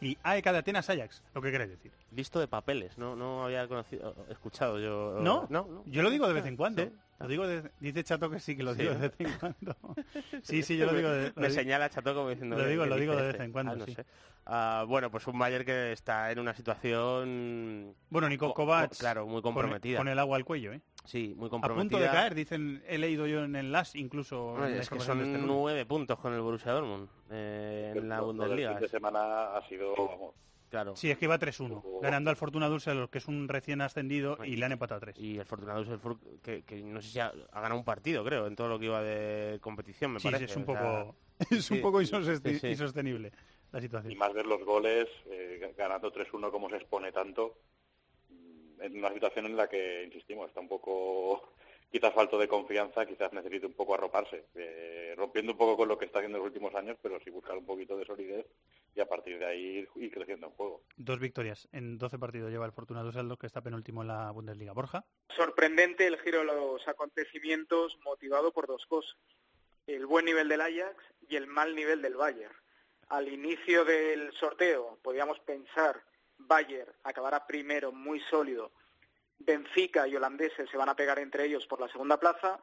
y AEK de Atenas Ajax. ¿Lo que queréis decir? Listo de papeles, no, no había conocido, escuchado yo. ¿No? no, yo lo digo de vez en cuando. Lo digo dice Chato que sí, que lo digo de vez en cuando. (laughs) sí, sí, yo lo digo de, Me señala Chato como diciendo... Lo digo, lo digo de vez en cuando, ah, ah, bueno, pues un Bayern que está en una situación... Bueno, Nico Kovac... Claro, muy comprometida. Con, el agua al cuello, ¿eh? Sí, muy comprometida. A punto de caer, dicen, he leído yo en el LAS incluso. es que son este nueve puntos con el Borussia Dortmund eh, en la Bundesliga. El fin de semana ha sido, Claro. Sí, es que iba 3-1, ganando al Fortuna Düsseldorf, que es un recién ascendido, y, le han empatado 3. Y el Fortuna Düsseldorf, que, que, no sé si ha, ganado un partido, creo, en todo lo que iba de competición, me parece. Sí, es un poco, (laughs) es un poco insostenible la situación. Y más ver los goles, eh, ganando 3-1 como se expone tanto, en una situación en la que, insistimos, está un poco quizás falto de confianza, quizás necesite un poco arroparse, eh, rompiendo un poco con lo que está haciendo en los últimos años, pero sí buscar un poquito de solidez y a partir de ahí ir, creciendo en juego. Dos victorias en 12 partidos lleva el Fortuna Düsseldorf, que está penúltimo en la Bundesliga. Borja. Sorprendente el giro de los acontecimientos motivado por dos cosas. El buen nivel del Ajax y el mal nivel del Bayern. Al inicio del sorteo podíamos pensar Bayern acabará primero muy sólido, Benfica y holandeses se van a pegar entre ellos por la segunda plaza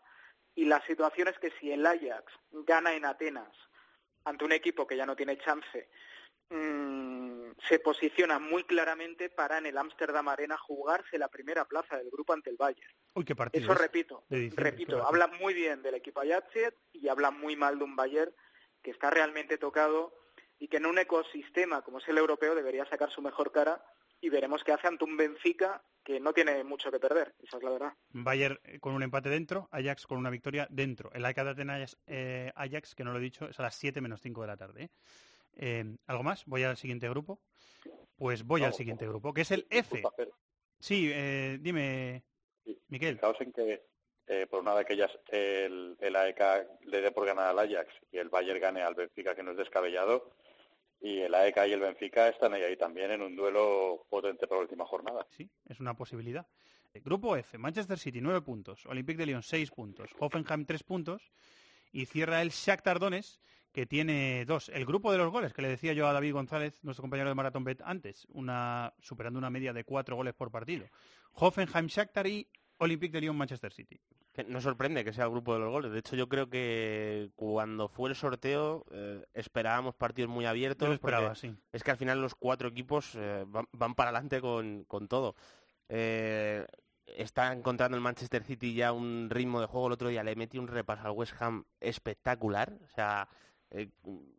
y la situación es que si el Ajax gana en Atenas ante un equipo que ya no tiene chance, mmm, se posiciona muy claramente para en el Amsterdam Arena jugarse la primera plaza del grupo ante el Bayern. Uy, qué partido. Eso es repito, repito, habla muy bien del equipo Ajax y habla muy mal de un Bayern que está realmente tocado y que en un ecosistema como es el europeo debería sacar su mejor cara y veremos qué hace ante un Benfica que no tiene mucho que perder, esa es la verdad. Bayern eh, con un empate dentro, Ajax con una victoria dentro. El AEK de Atenas eh, Ajax, que no lo he dicho, es a las 7 menos 5 de la tarde. ¿eh? Eh, ¿Algo más? ¿Voy al siguiente grupo? Pues voy al siguiente grupo, que es el F. Sí, eh, dime, Miquel. Fijaos en que eh, por una de aquellas el, el AEK le dé por ganar al Ajax y el Bayern gane al Benfica, que no es descabellado, y el AEK y el Benfica están ahí, ahí también en un duelo potente por la última jornada. Sí, es una posibilidad. Eh, Grupo F, Manchester City 9 puntos, Olympique de Lyon 6 puntos, Hoffenheim 3 puntos y cierra el Shakhtar Donetsk que tiene dos. El grupo de los goles, que le decía yo a David González, nuestro compañero de Maratón Bet antes, una, superando una media de cuatro goles por partido. Hoffenheim, Shakhtar y Olympique de Lyon, Manchester City. Que no sorprende que sea el grupo de los goles. De hecho, yo creo que cuando fue el sorteo eh, esperábamos partidos muy abiertos. Yo lo esperaba, sí. Es que al final los cuatro equipos eh, van, van para adelante con, con todo. Eh, está encontrando el Manchester City ya un ritmo de juego. El otro día le metí un repaso al West Ham espectacular. O sea, eh,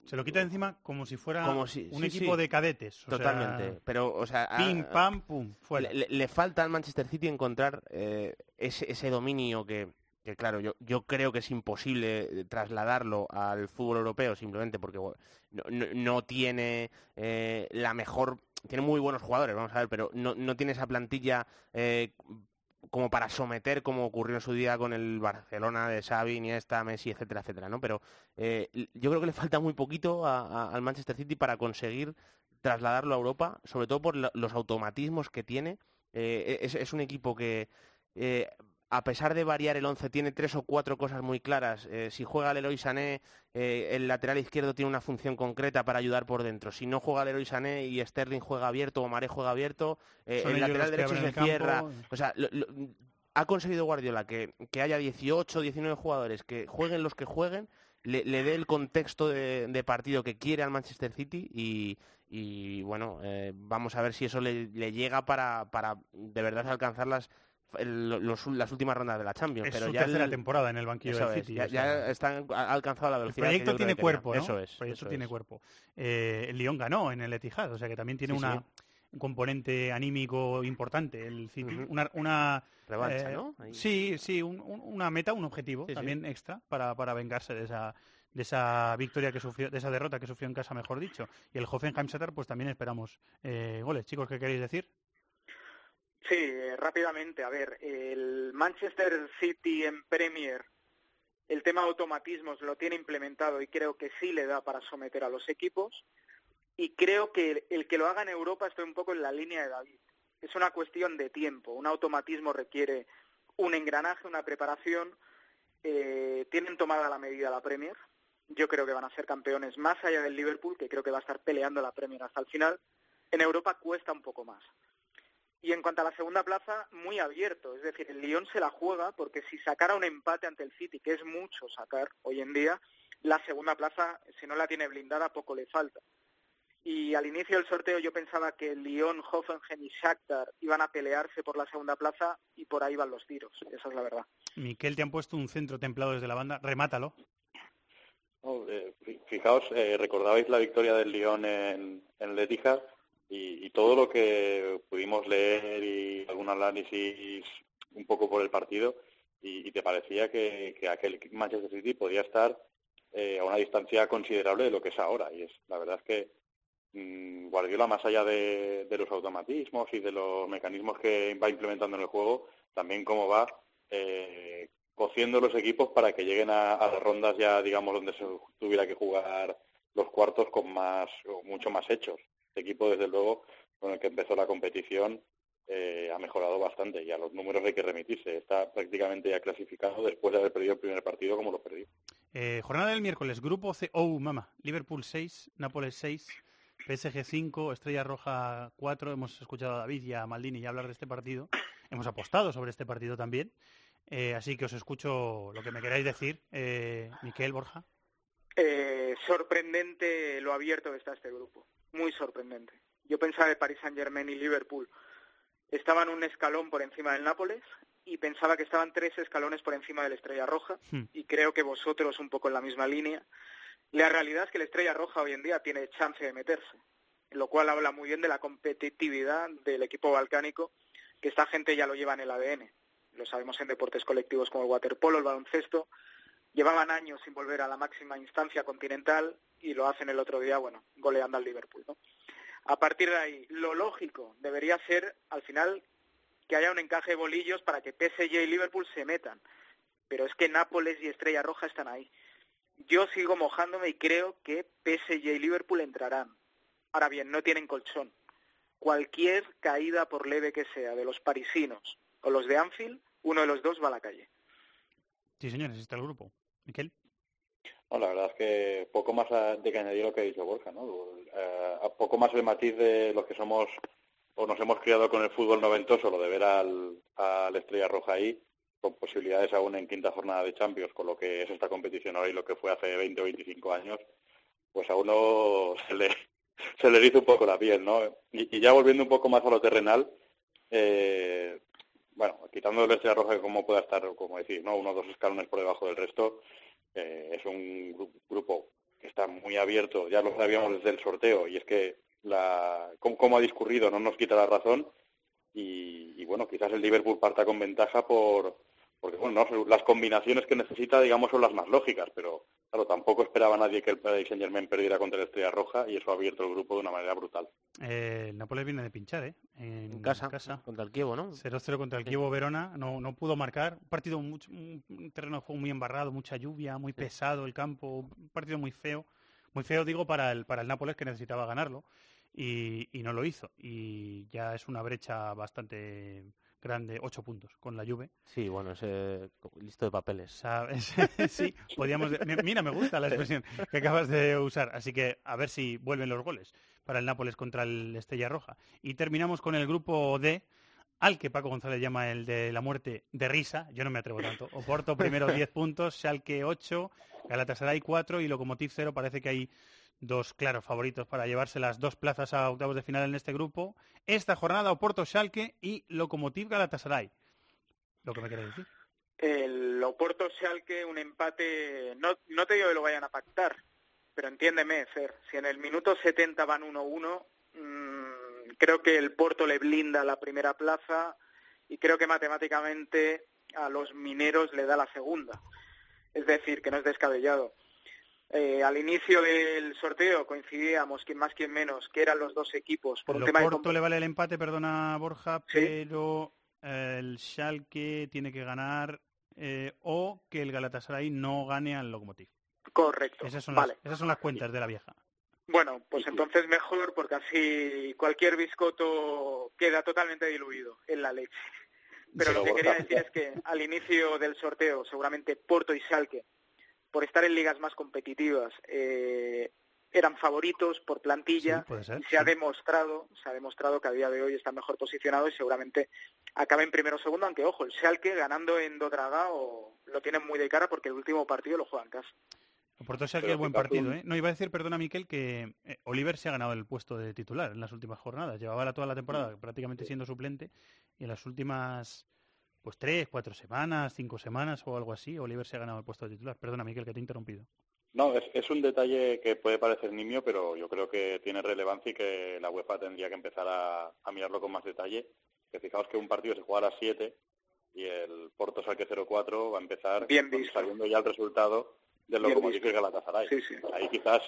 Se lo quita encima como si fuera como si- un sí, equipo sí. de cadetes. o sea, Totalmente. Pero, o sea, Pim, pam, pum, fuera. Le, le falta al Manchester City encontrar eh, ese, ese dominio que, que, claro, yo, yo creo que es imposible eh, trasladarlo al fútbol europeo simplemente porque no, no- no tiene eh, la mejor... Tiene muy buenos jugadores, vamos a ver, pero no, no tiene esa plantilla eh, como para someter como ocurrió en su día con el Barcelona de Xavi, Iniesta, Messi, etcétera, etcétera, ¿no? Pero eh, yo creo que le falta muy poquito a- al Manchester City para conseguir trasladarlo a Europa, sobre todo por los automatismos que tiene. Eh, es, es un equipo que, eh, a pesar de variar el 11, tiene tres o cuatro cosas muy claras. Eh, si juega Leroy Sané, eh, el lateral izquierdo tiene una función concreta para ayudar por dentro. Si no juega Leroy Sané y Sterling juega abierto o Maré juega abierto, eh, el lateral derecho se cierra. O sea, lo- lo- ha conseguido Guardiola que, que haya 18 o 19 jugadores que jueguen los que jueguen, le, le dé el contexto de, de partido que quiere al Manchester City y, y, bueno, vamos a ver si eso le, le llega para, para de verdad alcanzar las, el- los- las últimas rondas de la Champions. Es pero su ya tercera el- temporada en el banquillo del es, City, ya, están, ha alcanzado la El velocidad. que proyecto tiene cuerpo. Eso es. El proyecto eso tiene es. cuerpo. Eh, el Lyon ganó en el Etihad, o sea que también tiene Sí, una, sí. un componente anímico importante el City. Una, una Revancha, eh, ¿no? Ahí. Sí, sí, un- un- una meta, un objetivo Sí, sí. también extra para, para vengarse de esa de esa victoria que sufrió, de esa derrota que sufrió en casa, mejor dicho. Y el Hoffenheim Shakhtar, pues también esperamos eh, goles. Chicos, ¿qué queréis decir? Sí, eh, rápidamente. A ver, el Manchester City en Premier, el tema automatismos lo tiene implementado y creo que sí le da para someter a los equipos. Y creo que el, el que lo haga en Europa estoy un poco en la línea de David. Es una cuestión de tiempo. Un automatismo requiere un engranaje, una preparación. Eh, tienen tomada la medida la Premier. Yo creo que van a ser campeones más allá del Liverpool, que creo que va a estar peleando la Premier hasta el final. En Europa cuesta un poco más. Y en cuanto a la segunda plaza, muy abierto. Es decir, el Lyon se la juega porque si sacara un empate ante el City, que es mucho sacar hoy en día, la segunda plaza, si no la tiene blindada, poco le falta. Y al inicio del sorteo yo pensaba que Lyon, Hoffenheim y Shakhtar iban a pelearse por la segunda plaza y por ahí van los tiros. Esa es la verdad. Miquel, te han puesto un centro templado desde la banda. Remátalo. Eh, fi- fijaos, eh, recordabais la victoria del Lyon en, en el Etihad y, y todo lo que pudimos leer y algún análisis un poco por el partido y, te parecía que, que aquel Manchester City podía estar eh, a una distancia considerable de lo que es ahora y es la verdad es que mm, Guardiola más allá de, de los automatismos y de los mecanismos que va implementando en el juego también cómo va eh, cociendo los equipos para que lleguen a, a las rondas ya, digamos, donde se tuviera que jugar los cuartos con más, o mucho más hechos. Este equipo, desde luego, con el que empezó la competición, eh, ha mejorado bastante y a los números hay que remitirse. Está prácticamente ya clasificado después de haber perdido el primer partido como lo perdió. Eh, jornada del miércoles, grupo C. Oh, mama. Liverpool 6, Nápoles 6, PSG 5, Estrella Roja 4. Hemos escuchado a David y a Maldini ya hablar de este partido. Hemos apostado sobre este partido también. Eh, así que os escucho lo que me queráis decir. Eh, Miquel, Borja. Eh, sorprendente lo abierto que está este grupo. Muy sorprendente. Yo pensaba que Paris Saint Germain y Liverpool estaban un escalón por encima del Nápoles y pensaba que estaban tres escalones por encima de la Estrella Roja Hmm. y creo que vosotros un poco en la misma línea. La realidad es que la Estrella Roja hoy en día tiene chance de meterse, lo cual habla muy bien de la competitividad del equipo balcánico, que esta gente ya lo lleva en el ADN. Lo sabemos en deportes colectivos como el waterpolo, el baloncesto. Llevaban años sin volver a la máxima instancia continental y lo hacen el otro día, bueno, goleando al Liverpool. A partir de ahí, lo lógico debería ser, al final, que haya un encaje de bolillos para que PSG y Liverpool se metan. Pero es que Nápoles y Estrella Roja están ahí. Yo sigo mojándome y creo que PSG y Liverpool entrarán. Ahora bien, no tienen colchón. Cualquier caída, por leve que sea, de los parisinos o los de Anfield, uno de los dos va a la calle. Sí, señores, está el grupo. Miquel. No, la verdad es que poco más de que añadir lo que ha dicho Borja, ¿no? Eh, a poco más el matiz de los que somos o nos hemos criado con el fútbol noventoso, lo de ver al, al Estrella Roja ahí, con posibilidades aún en quinta jornada de Champions, con lo que es esta competición ahora y lo que fue hace 20 o 25 años, pues a uno (laughs) se le, se le eriza un poco la piel, ¿no? Y, y ya volviendo un poco más a lo terrenal, eh, bueno, quitando el Estrella Roja que como pueda estar, como decís, ¿no? Uno o dos escalones por debajo del resto, eh, es un gru- grupo que está muy abierto, ya lo sabíamos desde el sorteo, y es que la, cómo ha discurrido no nos quita la razón, y, y bueno, quizás el Liverpool parta con ventaja por porque bueno, ¿no? las combinaciones que necesita, digamos, son las más lógicas, pero claro, tampoco esperaba nadie que el Paris Saint Germain perdiera contra la Estrella Roja, y eso ha abierto el grupo de una manera brutal. Eh, el Nápoles viene de pinchar, ¿eh? En, casa, contra el Kievo, ¿no? 0-0 contra el Kievo Verona, no, no pudo marcar. Un partido, mucho, un terreno de juego muy embarrado, mucha lluvia, muy pesado el campo, un partido muy feo. Muy feo, digo, para el, para el Nápoles que necesitaba ganarlo y, y no lo hizo. Y ya es una brecha bastante grande, ocho puntos con la Juve. Sí, bueno, ese listo de papeles. ¿Sabes? (laughs) sí, podíamos... mi- Mira, me gusta la expresión que acabas de usar. Así que a ver si vuelven los goles para el Nápoles contra el Estella Roja. Y terminamos con el grupo D, al que Paco González llama el de la muerte de risa. Yo no me atrevo tanto. Oporto primero 10 puntos, Schalke 8, Galatasaray 4 y Lokomotiv 0. Parece que hay dos claros favoritos para llevarse las dos plazas a octavos de final en este grupo. Esta jornada Oporto Schalke y Lokomotiv Galatasaray. Lo que me quieres decir. El Oporto Schalke, un empate, no, no te digo que lo vayan a pactar, pero entiéndeme, Fer, si en el minuto 70 van 1-1, mm, creo que el Porto le blinda la primera plaza y creo que matemáticamente a los mineros le da la segunda. Es decir, que no es descabellado. Eh, al inicio del sorteo coincidíamos, quien más, quien menos, que eran los dos equipos por tema de le vale el empate, perdona Borja, pero eh, el Schalke tiene que ganar eh, o que el Galatasaray no gane al Lokomotiv. Correcto. Esas son, vale. las, esas son las cuentas de la vieja. Bueno, pues entonces mejor porque así cualquier biscoto queda totalmente diluido en la leche. Pero lo que quería decir es que al inicio del sorteo seguramente Porto y Schalke, por estar en ligas más competitivas, eh, eran favoritos por plantilla. puede ser, y se ha demostrado, se ha demostrado que a día de hoy están mejor posicionados y seguramente acaben primero o segundo, aunque ojo, el Schalke ganando en Dodragao lo tienen muy de cara porque el último partido lo juega en casa. Oporto Schalke Pero es buen partido, ¿eh? No, iba a decir, perdona Miquel, que eh, Oliver se ha ganado el puesto de titular en las últimas jornadas. Llevaba la- toda la temporada prácticamente siendo suplente y en las últimas pues tres, cuatro semanas, cinco semanas o algo así, Oliver se ha ganado el puesto de titular. Perdona Miquel, que te he interrumpido. No, es, es un detalle que puede parecer nimio, pero yo creo que tiene relevancia y que la UEFA tendría que empezar a, a mirarlo con más detalle. Que fijaos que un partido se juega a las 7 y el Porto Salque 0-4 va a empezar Bien visto. sabiendo ya el resultado del Lokomotiv Galatasaray. Sí, sí. Ahí quizás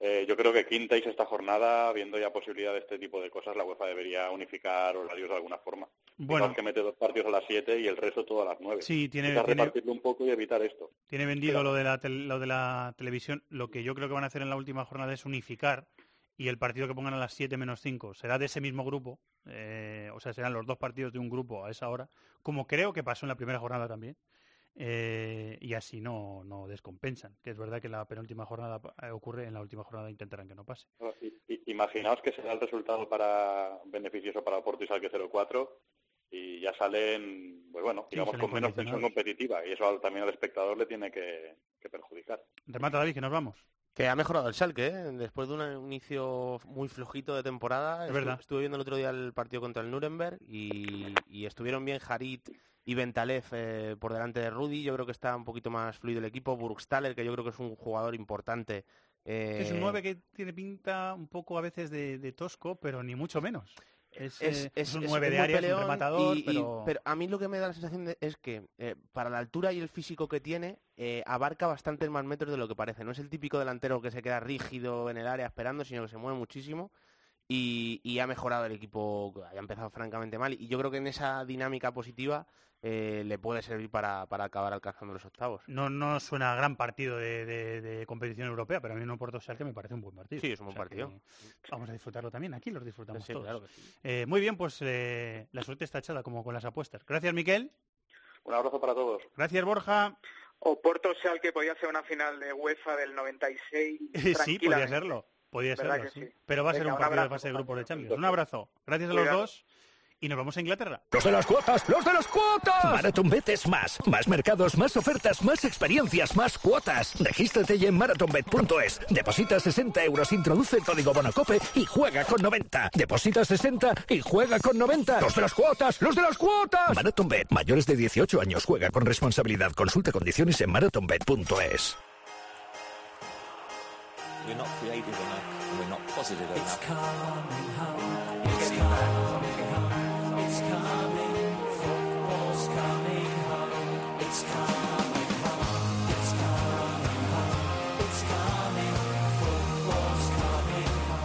eh, yo creo que quinta y sexta jornada, viendo ya posibilidad de este tipo de cosas, la UEFA debería unificar horarios de alguna forma. Bueno. Que mete dos partidos a las 7 y el resto todo a las 9. Sí, tiene- tiene- repartirlo un poco y evitar esto. Tiene vendido lo de, la lo de la televisión. Lo que yo creo que van a hacer en la última jornada es unificar y el partido que pongan a las 7 menos 5 será de ese mismo grupo. eh, o sea, serán los dos partidos de un grupo a esa hora, como creo que pasó en la primera jornada también. Eh, y así no, no descompensan. Que es verdad que la penúltima jornada eh, ocurre, en la última jornada intentarán que no pase. Imaginaos que será el resultado para beneficioso para Porto y Salque 0-4 y ya salen, pues bueno, Sí, digamos con menos tensión competitiva y eso también al espectador le tiene que, que perjudicar. Remata David, que nos vamos. Que ha mejorado el Schalke, ¿eh? después de un inicio muy flojito de temporada. Es estu- verdad. Estuve viendo el otro día el partido contra el Nuremberg y, y estuvieron bien Harit y Bentalev eh, por delante de Rudy. Yo creo que está un poquito más fluido el equipo. Burgstaller, que yo creo que es un jugador importante. eh, Es un 9 que tiene pinta un poco a veces de, de tosco, pero ni mucho menos. Es, es, eh, es- es un es 9 de área, es un rematador, y- y- pero... pero a mí lo que me da la sensación de- es que eh, para la altura y el físico que tiene abarca bastantes más metros de lo que parece. No es el típico delantero que se queda rígido en el área esperando, sino que se mueve muchísimo y, y ha mejorado el equipo, había empezado francamente mal y yo creo que en esa dinámica positiva eh, le puede servir para, para acabar alcanzando los octavos. No, no suena a gran partido de, de- de competición europea, pero a mí un Porto que me parece un buen partido. Sí, es un buen O sea partido. Vamos a disfrutarlo también, aquí los disfrutamos Sí, todos. claro que sí. Eh, muy bien, pues eh, la suerte está echada como con las apuestas. Gracias, Miquel. Un abrazo para todos. Gracias, Borja. O Porto Sal que podía ser una final de UEFA del 96. (laughs) sí, podía serlo. ¿Verdad serlo, que sí. sí? Pero va a ser Venga, un un partido de fase de grupos de. Champions. Un abrazo. Gracias a los Cuidado. dos. Y nos vamos a Inglaterra. Los de las cuotas, los de las cuotas. MarathonBet es más. Más mercados, más ofertas, más experiencias, más cuotas. Regístrate ya en marathonbet.es. Deposita 60 euros, introduce el código Bonacope y juega con 90. Deposita 60 y juega con 90. Los de las cuotas, los de las cuotas. MarathonBet, mayores de 18 años, juega con responsabilidad. Consulta condiciones en marathonbet.es. We're not creative enough. We're not positive enough. It's coming home. It's coming home. It's coming. Football's coming home. It's coming. It's coming home. It's coming. Football's.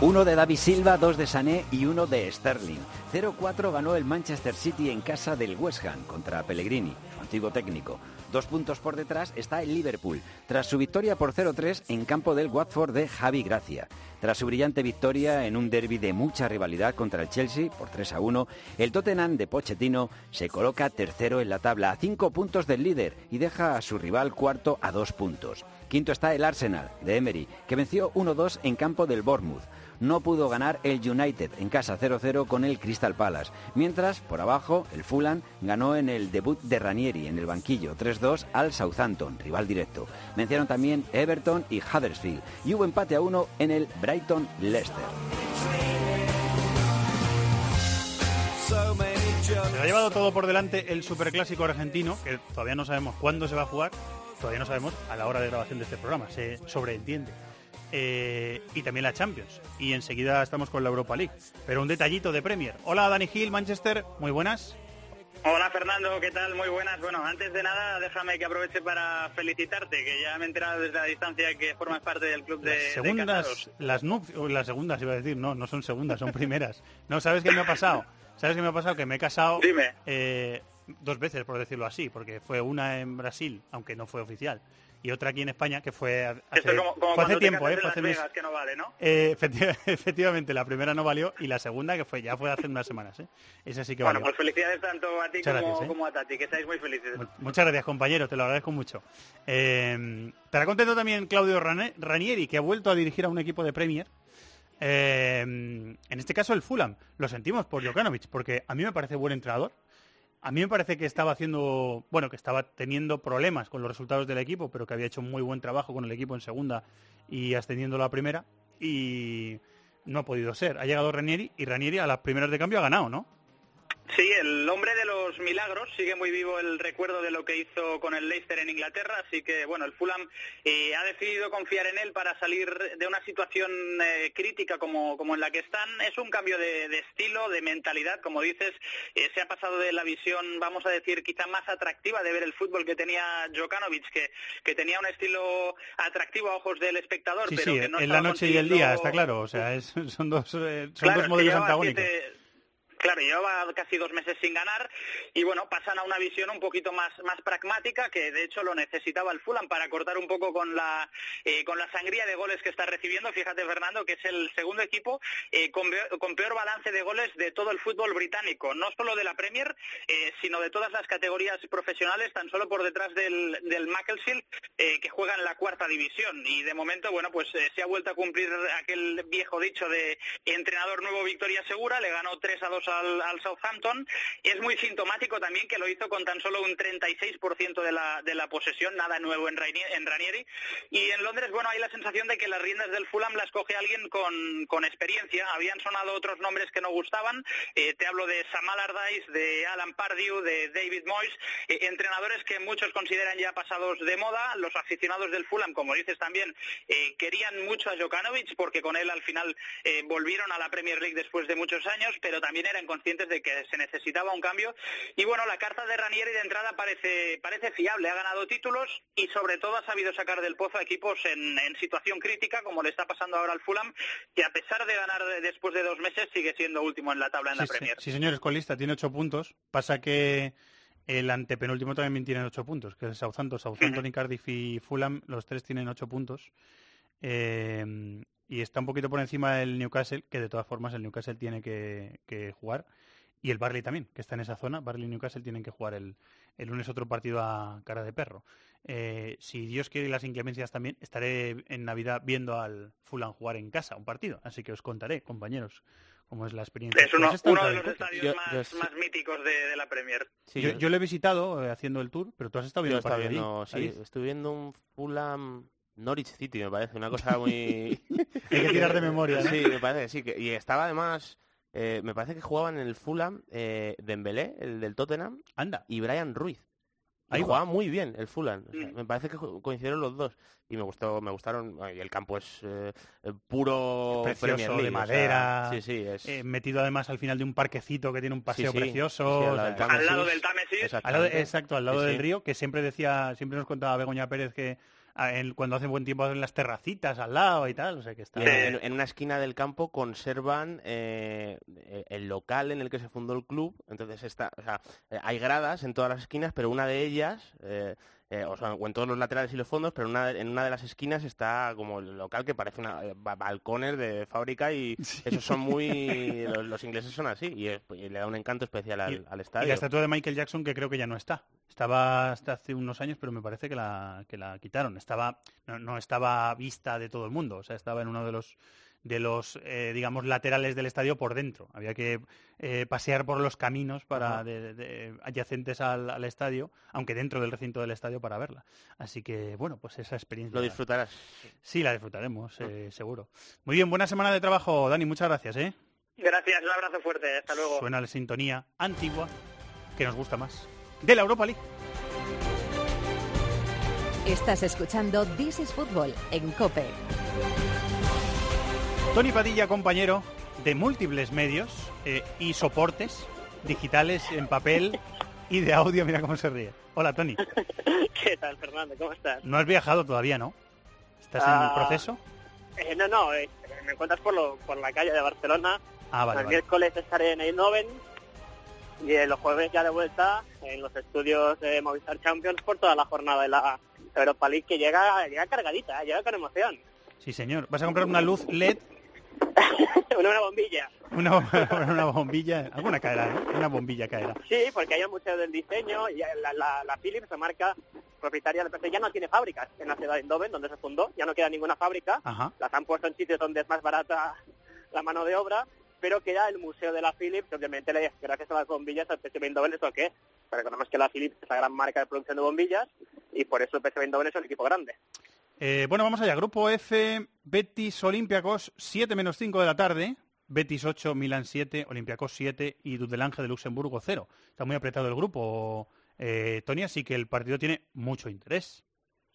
Uno de David Silva, dos de Sané y uno de Sterling. 0-4 ganó el Manchester City en casa del West Ham contra Pellegrini, antiguo técnico. Dos puntos por detrás está el Liverpool, tras su victoria por 0-3 en campo del Watford de Javi Gracia. Tras su brillante victoria en un derby de mucha rivalidad contra el Chelsea por 3-1, el Tottenham de Pochettino se coloca tercero en la tabla a cinco puntos del líder y deja a su rival cuarto a dos puntos. Quinto está el Arsenal de Emery, que venció 1-2 en campo del Bournemouth no pudo ganar el United en casa 0-0 con el Crystal Palace, mientras por abajo el Fulham ganó en el debut de Ranieri en el banquillo 3-2 al Southampton, rival directo. Vencieron también Everton y Huddersfield y hubo empate a uno en el Brighton Leicester. Se ha llevado todo por delante el superclásico argentino, que todavía no sabemos cuándo se va a jugar, todavía no sabemos a la hora de grabación de este programa, se sobreentiende. Eh, y también la Champions. Y enseguida estamos con la Europa League. Pero un detallito de Premier. Hola Dani Gil, Manchester, muy buenas. Hola Fernando, ¿qué tal? Muy buenas. Bueno, antes de nada, déjame que aproveche para felicitarte, que ya me he enterado desde la distancia que formas parte del club de, de segundas, casados. las las segundas iba a decir, no, no son segundas, son primeras. No, ¿sabes qué me ha pasado? ¿Sabes qué me ha pasado? Que me he casado Dime. eh, dos veces, por decirlo así, porque fue una en Brasil, aunque no fue oficial, y otra aquí en España, que fue hace, Esto es como, como fue hace cuando te tiempo, ¿eh? en Fue Las hace mes- Vegas, que no vale, ¿no? Eh, efecti- (laughs) efectivamente, la primera no valió y la segunda, que fue ya fue hace unas semanas, ¿eh? Esa sí que Bueno, pues felicidades tanto a ti Muchas como, gracias, ¿eh? como a Tati, que estáis muy felices. Muchas gracias, compañero, te lo agradezco mucho. Eh, estará contento también Claudio Ranieri, que ha vuelto a dirigir a un equipo de Premier. Eh, en este caso el Fulham. Lo sentimos por Jokanovic, porque a mí me parece buen entrenador. A mí me parece que estaba haciendo, bueno, que estaba teniendo problemas con los resultados del equipo, pero que había hecho muy buen trabajo con el equipo en segunda y ascendiendo a primera. Y no ha podido ser. Ha llegado Ranieri y Ranieri a las primeras de cambio ha ganado, ¿no? Sí, el hombre de los milagros, sigue muy vivo el recuerdo de lo que hizo con el Leicester en Inglaterra, así que bueno, el Fulham eh, ha decidido confiar en él para salir de una situación eh, crítica como, como en la que están. Es un cambio de, de estilo, de mentalidad, como dices, eh, se ha pasado de la visión, vamos a decir, quizá más atractiva de ver el fútbol que tenía Jokanovic, que, que tenía un estilo atractivo a ojos del espectador, Sí, pero sí, que no en la noche y el día, está claro. O sea, es- son dos, eh, son Claro, dos modelos antagónicos. siete- Claro, llevaba casi dos meses sin ganar y bueno, pasan a una visión un poquito más, más pragmática que de hecho lo necesitaba el Fulham para cortar un poco con la, eh, con la sangría de goles que está recibiendo. Fíjate, Fernando, que es el segundo equipo eh, con, peor, balance de goles de todo el fútbol británico, no solo de la Premier, eh, sino de todas las categorías profesionales, tan solo por detrás del, del Macclesfield, que juega en la cuarta división. Y de momento, bueno, pues se ha vuelto a cumplir aquel viejo dicho de entrenador nuevo, victoria segura, le ganó 3 a 2 a al, al Southampton. Es muy sintomático también que lo hizo con tan solo un 36% de la, de la posesión, nada nuevo en, Ranieri. Y en Londres, bueno, hay la sensación de que las riendas del Fulham las coge alguien con, con experiencia. Habían sonado otros nombres que no gustaban. Eh, te hablo de Sam Allardyce, de Alan Pardew, de David Moyes, eh, entrenadores que muchos consideran ya pasados de moda. Los aficionados del Fulham, como dices también, eh, querían mucho a Jokanovic porque con él al final volvieron a la Premier League después de muchos años, pero también eran conscientes de que se necesitaba un cambio. Y bueno, la carta de Ranieri de entrada parece, parece fiable. Ha ganado títulos y sobre todo ha sabido sacar del pozo a equipos en, en situación crítica, como le está pasando ahora al Fulham, que a pesar de ganar de- después de dos meses sigue siendo último en la tabla en la Sí, sí, Premier. sí, señor, es colista, tiene ocho puntos. Pasa que el antepenúltimo también tiene ocho puntos, que es Southampton. Southampton y (laughs) Cardiff y Fulham, los tres tienen ocho puntos. Eh, y está un poquito por encima del Newcastle, que de todas formas el Newcastle tiene que, que jugar. Y el Barley también, que está en esa zona. Barley y Newcastle tienen que jugar el, el lunes otro partido a cara de perro. Eh, si Dios quiere y las inclemencias también, estaré en Navidad viendo al Fulham jugar en casa un partido. Así que os contaré, compañeros, cómo es la experiencia. Es uno, ¿Has estado uno de los estadios Yo- más, yo sí. más míticos de, de la Premier. yo, yo lo he visitado eh, haciendo el tour, pero tú has estado Yo viendo el partido viendo, allí, sí, David. estuve viendo un Fulham Norwich City, me parece, una cosa muy... (laughs) Hay que tirar de memoria, ¿no? Sí, me parece, sí. Que, y estaba además, eh, me parece que jugaban en el Fulham eh, Dembélé, el del Tottenham, Anda. y Brian Ruiz. Y Ahí va. jugaba muy bien el Fulham. O sea, Me parece que coincidieron los dos. Y me gustó, me gustaron. Y el campo es eh, eh, puro Precioso, League, de o sea, madera. sí, sí, es... eh, metido además al final de un parquecito que tiene un paseo Sí, sí, precioso. sí, al o lado sea, del Támesis. Al lado del Támesis. al lado de- exacto, al lado Sí, del río, que siempre decía, siempre nos contaba Begoña Pérez que cuando hace buen tiempo en las terracitas al lado y tal, o sea que está... En, en- una esquina del campo conservan eh, el local en el que se fundó el club. Entonces está, o sea, eh, hay gradas en todas las esquinas, pero una de ellas, eh, eh, o, sea, o en todos los laterales y los fondos, pero una de- en una de las esquinas está como el local que parece una eh, ba- balcones de fábrica y (laughs) esos son muy, los, los ingleses son así y, es- y le da un encanto especial al, Y- al Y estadio. la estatua de Michael Jackson que creo que ya no está. Estaba hasta hace unos años, pero me parece que la, que la quitaron. Estaba, no, no estaba vista de todo el mundo, o sea, estaba en uno de los de los eh, digamos laterales del estadio por dentro. Había que eh, pasear por los caminos para de- de- adyacentes al, al estadio, aunque dentro del recinto del estadio para verla. Así que bueno, pues esa experiencia. Lo disfrutarás. Sí, la disfrutaremos, eh, seguro. Muy bien, buena semana de trabajo, Dani. Muchas gracias, ¿eh? Gracias, un abrazo fuerte. Hasta luego. Suena la sintonía antigua que nos gusta más de la Europa League. Estás escuchando This is Football en Cope. Tony Padilla, compañero de múltiples medios eh, y soportes digitales en papel y de audio. Mira cómo se ríe. Hola, Tony. (laughs) ¿Qué tal, Fernando? ¿Cómo estás? No has viajado todavía, ¿no? ¿Estás en el Ah, proceso? Eh, no, no, eh, me encuentras por, lo, por la calle de Barcelona. Ah, vale, el vale. miércoles estaré en Eindhoven y los jueves ya de vuelta en los estudios de Movistar Champions por toda la jornada de la Europa League que llega, llega cargadita, eh, llega con emoción. Sí, señor. ¿Vas a comprar una luz LED? (laughs) una, bombilla. Una, (laughs) una bombilla. Alguna caerá, ¿no? Una bombilla caerá. Sí, porque hay el Museo del Diseño y la, la, la Philips, la marca propietaria del PC, ya no tiene fábricas en la ciudad de Eindhoven, donde se fundó, ya no queda ninguna fábrica. Ajá. las han puesto en sitios donde es más barata la mano de obra, pero queda el Museo de la Philips, obviamente le- gracias a las bombillas al PSV Eindhoven es lo que es. Pero recordemos que la Philips es la gran marca de producción de bombillas y por eso el PSV Eindhoven es un equipo grande. Eh, bueno, vamos allá. Grupo F, Betis Olympiacos, 7 menos 5 de la tarde. Betis 8, Milan 7, Olympiacos 7 y Dudelange de Luxemburgo 0. Está muy apretado el grupo, eh, Tony, así que el partido tiene mucho interés.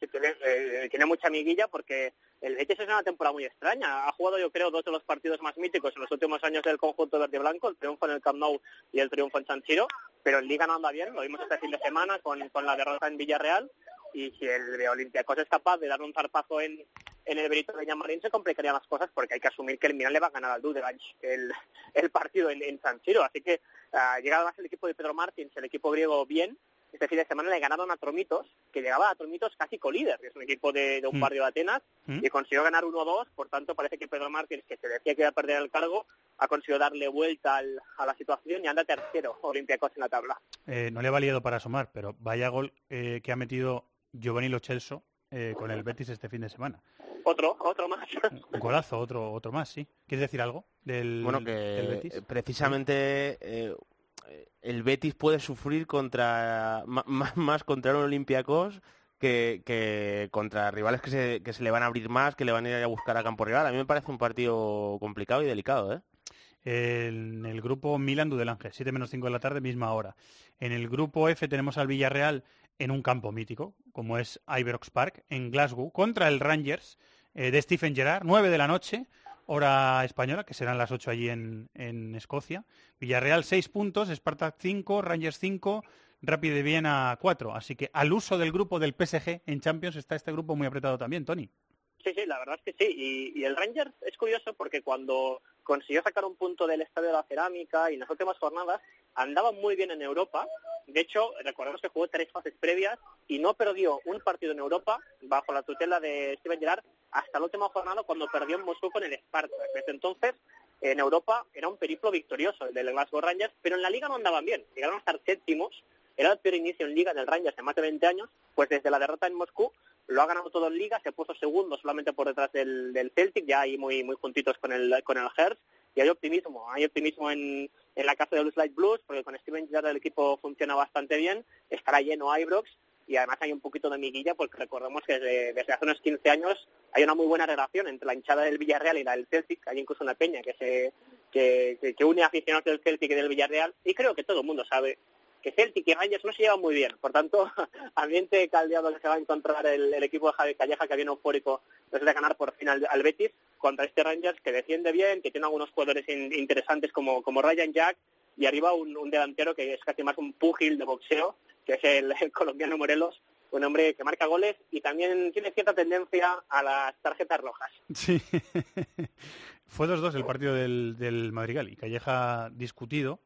Eh, tiene mucha amiguilla porque el Betis es una temporada muy extraña. Ha jugado, yo creo, dos de los partidos más míticos en los últimos años del conjunto verde blanco, el triunfo en el Camp Nou y el triunfo en San Siro, pero en Liga no anda bien, lo vimos este fin de semana con, con la derrota en Villarreal, y si el de Olympiacos es capaz de dar un zarpazo en, en el Benito de Llamarín, se complicarían las cosas porque hay que asumir que el Milan le va a ganar al Dudelange el, el partido en, en San Siro. Así que ha llegado más el equipo de Pedro Martins, el equipo griego bien, este fin de semana le ganaron a Tromitos, que llegaba a Tromitos casi colíder, que es un equipo de, de un Mm. barrio de Atenas, Mm. y consiguió ganar 1-2, por tanto parece que Pedro Martins, que se decía que iba a perder el cargo, ha conseguido darle vuelta al- a la situación y anda tercero Olympiacos en la tabla. Eh, no le ha valido para asomar, pero vaya gol eh, que ha metido Giovanni Lo Celso eh, con el Betis este fin de semana. Otro, otro más. Un golazo, otro, otro más, sí. ¿Quieres decir algo del, Bueno, del que Betis? eh, precisamente eh, el Betis puede sufrir contra ma- más contra un Olympiacos que, que contra rivales que se, que se le van a abrir más, que le van a ir a buscar a campo rival. A mí me parece un partido complicado y delicado, ¿eh? En el grupo Milan Dudelange, 7 menos 5 de la tarde, misma hora. En el grupo F tenemos al Villarreal en un campo mítico, como es Ibrox Park, en Glasgow, contra el Rangers eh, de Stephen Gerrard, 9 de la noche, hora española, que serán las 8 allí en, en Escocia. Villarreal 6 puntos, Spartak 5, Rangers 5, Rapid de Viena 4. Así que al uso del grupo del PSG en Champions está este grupo muy apretado también, Tony. Sí, sí, la verdad es que sí. Y, y el Rangers es curioso porque cuando consiguió sacar un punto del Estadio de la Cerámica y en las últimas jornadas andaba muy bien en Europa. De hecho, recordemos que jugó tres fases previas y no perdió un partido en Europa bajo la tutela de Steven Gerrard hasta la última jornada cuando perdió en Moscú con el Spartak. Desde entonces, en Europa era un periplo victorioso el del Glasgow Rangers, pero en la liga no andaban bien. Llegaron a estar séptimos. Era el peor inicio en liga del Rangers en más de 20 años. Pues desde la derrota en Moscú lo ha ganado todo en liga, se puso segundo solamente por detrás del, del Celtic, ya ahí muy muy juntitos con el con el Hertz, y hay optimismo, hay optimismo en, en la casa de los Light Blues, porque con Steven Gerrard el equipo funciona bastante bien, estará lleno Ibrox, y además hay un poquito de miguilla, porque recordemos que desde, hace unos 15 años hay una muy buena relación entre la hinchada del Villarreal y la del Celtic, hay incluso una peña que se que, que, une aficionados del Celtic y del Villarreal, y creo que todo el mundo sabe que Celtic y Rangers no se llevan muy bien. Por tanto, (laughs) ambiente caldeado que se va a encontrar el, equipo de Javi Calleja, que viene eufórico después de ganar por fin al, Betis, contra este Rangers que defiende bien, que tiene algunos jugadores in- interesantes como, como Ryan Jack, y arriba un, un delantero que es casi más un púgil de boxeo, que es el, el colombiano Morelos, un hombre que marca goles y también tiene cierta tendencia a las tarjetas rojas. Sí. (laughs) Fue 2-2 el partido del, del Madrigal y Calleja discutido.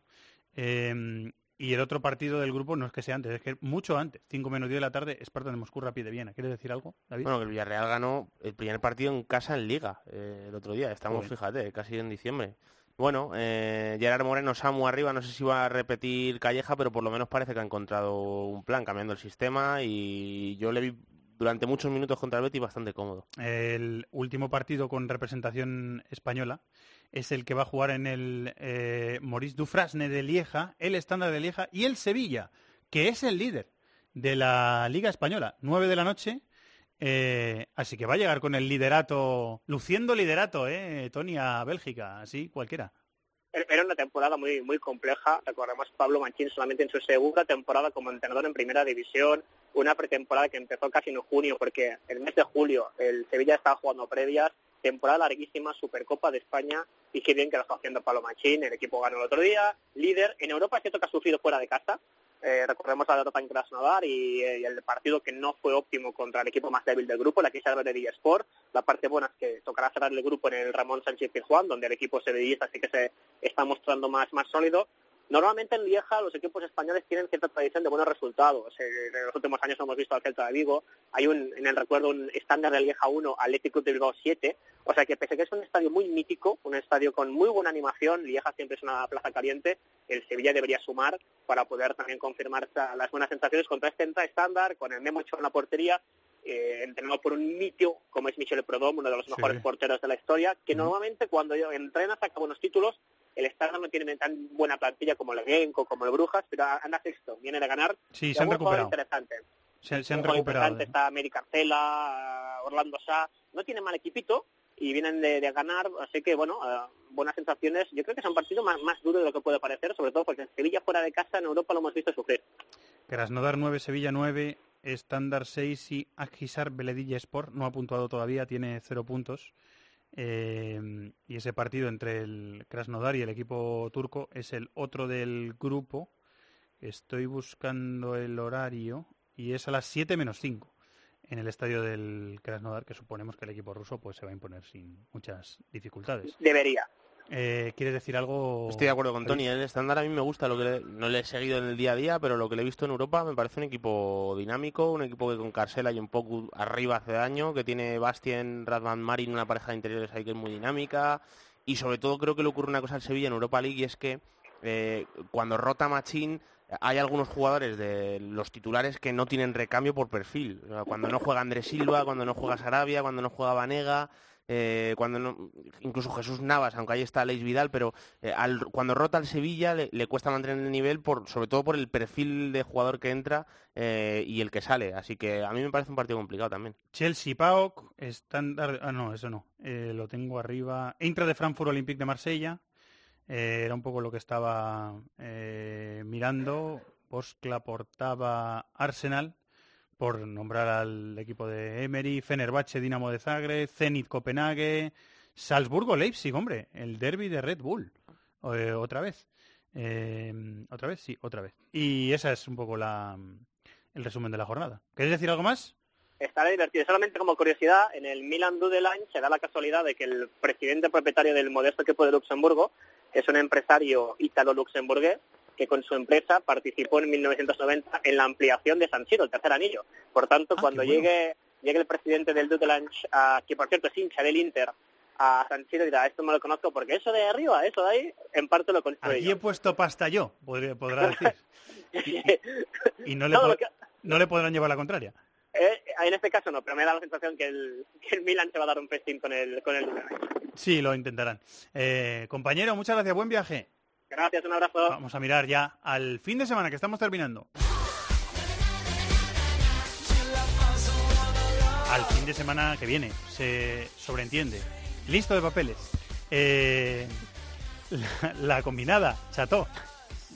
Eh, y el otro partido del grupo no es que sea antes, es que mucho antes, 5 menos 10 de la tarde, Esparta de Moscú, Rapid de Viena. ¿Quieres decir algo, David? Bueno, que el Villarreal ganó el primer partido en casa en Liga eh, el otro día. Estamos, fíjate, casi en diciembre. Bueno, eh, Gerard Moreno, Samu arriba, no sé si va a repetir Calleja, pero por lo menos parece que ha encontrado un plan cambiando el sistema y yo le vi durante muchos minutos contra el Betis bastante cómodo. El último partido con representación española es el que va a jugar en el eh, Maurice Dufrasne de Lieja, el estándar de Lieja y el Sevilla, que es el líder de la Liga Española. 9 de la noche. eh, así que va a llegar con el liderato, luciendo liderato, eh, Tony, a Bélgica, así cualquiera. Era una temporada muy muy compleja. Recordemos Pablo Manchín solamente en su segunda temporada como entrenador en primera división, una pretemporada que empezó casi en junio, porque el mes de julio el Sevilla estaba jugando previas, temporada larguísima, Supercopa de España, y qué bien que lo está haciendo Pablo Manchín, el equipo ganó el otro día, líder. En Europa es cierto que ha sufrido fuera de casa, eh, recordemos la derrota en Krasnodar y, eh, y el partido que no fue óptimo contra el equipo más débil del grupo, la que de Sport. La parte buena es que tocará cerrar el grupo en el Ramón Sánchez Pizjuán, donde el equipo sevillista sí que se está mostrando más, más sólido. Normalmente en Lieja los equipos españoles tienen cierta tradición de buenos resultados. Eh, en los últimos años hemos visto al Celta de Vigo. Hay un, en el recuerdo un estándar de Lieja 1, Atlético de Bilbao 7. O sea que pese a que es un estadio muy mítico, un estadio con muy buena animación, Lieja siempre es una plaza caliente, el Sevilla debería sumar para poder también confirmar las buenas sensaciones contra este estándar, con el Memo Ochoa en la portería, eh, entrenado por un mitio como es Michel Prodom, uno de los Sí. mejores porteros de la historia, que normalmente cuando entrena saca buenos títulos, el estándar no tiene tan buena plantilla como el Genco, como el Brujas, pero anda sexto, viene de ganar. Sí, se han recuperado. interesante. Se, se han recuperado. interesante, Está Mary Carcela, Orlando Sá, no tiene mal equipito y vienen de, de ganar, así que bueno, eh, buenas sensaciones. Yo creo que es un partido más, más duro de lo que puede parecer, sobre todo porque en Sevilla fuera de casa en Europa lo hemos visto sufrir. Krasnodar 9, Sevilla 9, Estándar 6 y Akhisar Beledilla Sport no ha puntuado todavía, tiene 0 puntos. Eh, y ese partido entre el Krasnodar y el equipo turco es el otro del grupo. Estoy buscando el horario y es a las 7 menos 5 en el estadio del Krasnodar, que suponemos que el equipo ruso pues se va a imponer sin muchas dificultades. Debería. Eh, ¿Quieres decir algo? Estoy de acuerdo con? Tony, el estándar a mí me gusta, lo que le- no le he seguido en el día a día, pero lo que le he visto en Europa me parece un equipo dinámico, un equipo que con Carcela y un poco arriba hace daño, que tiene Bastien, Radvan Marin, una pareja de interiores ahí que es muy dinámica, y sobre todo creo que le ocurre una cosa al Sevilla en Europa League y es que eh, cuando rota Machín hay algunos jugadores de los titulares que no tienen recambio por perfil. Cuando no juega Andrés Silva, cuando no juega Sarabia, cuando no juega Vanega, eh, cuando no, incluso Jesús Navas, aunque ahí está Leis Vidal, pero eh, cuando rota el Sevilla le, cuesta mantener el nivel, por, sobre todo por el perfil de jugador que entra eh, y el que sale. Así que a mí me parece un partido complicado también. Chelsea, PAOK, estándar... Ah, no, eso no. Lo tengo arriba. Intra de Frankfurt, Olympique de Marsella. Era un poco lo que estaba mirando. Boskla portaba Arsenal, por nombrar al equipo de Emery. Fenerbahce, Dinamo de Zagreb. Zenit, Copenhague. Salzburgo, Leipzig, hombre. El derby de Red Bull. Eh, otra vez. Eh, ¿Otra vez? Sí, otra vez. Y esa es un poco la, el resumen de la jornada. ¿Queréis decir algo más? Estará divertido. Solamente como curiosidad, en el Milan Dudelange se da la casualidad de que el presidente propietario del modesto equipo de Luxemburgo es un empresario ítalo-luxemburgués que con su empresa participó en 1990 en la ampliación de San Siro, el tercer anillo. Por tanto, cuando qué bueno. llegue, llegue el presidente del Dudelange, a, que por cierto es hincha del Inter, a San Siro dirá, esto me lo conozco porque eso de arriba, eso de ahí, en parte lo construí Aquí yo. he puesto pasta yo, podría- podrá (laughs) decir. Y no le, No, que- le podrán llevar la contraria. Eh, en este caso no, pero me da la sensación que el, que el Milan se va a dar un festín con el, con el. Sí, lo intentarán. Eh, compañero, muchas gracias. Buen viaje. Gracias, un abrazo. Vamos a mirar ya al fin de semana que estamos terminando. Al fin de semana que viene, se sobreentiende. Listo de papeles. Eh, la, la combinada, cható.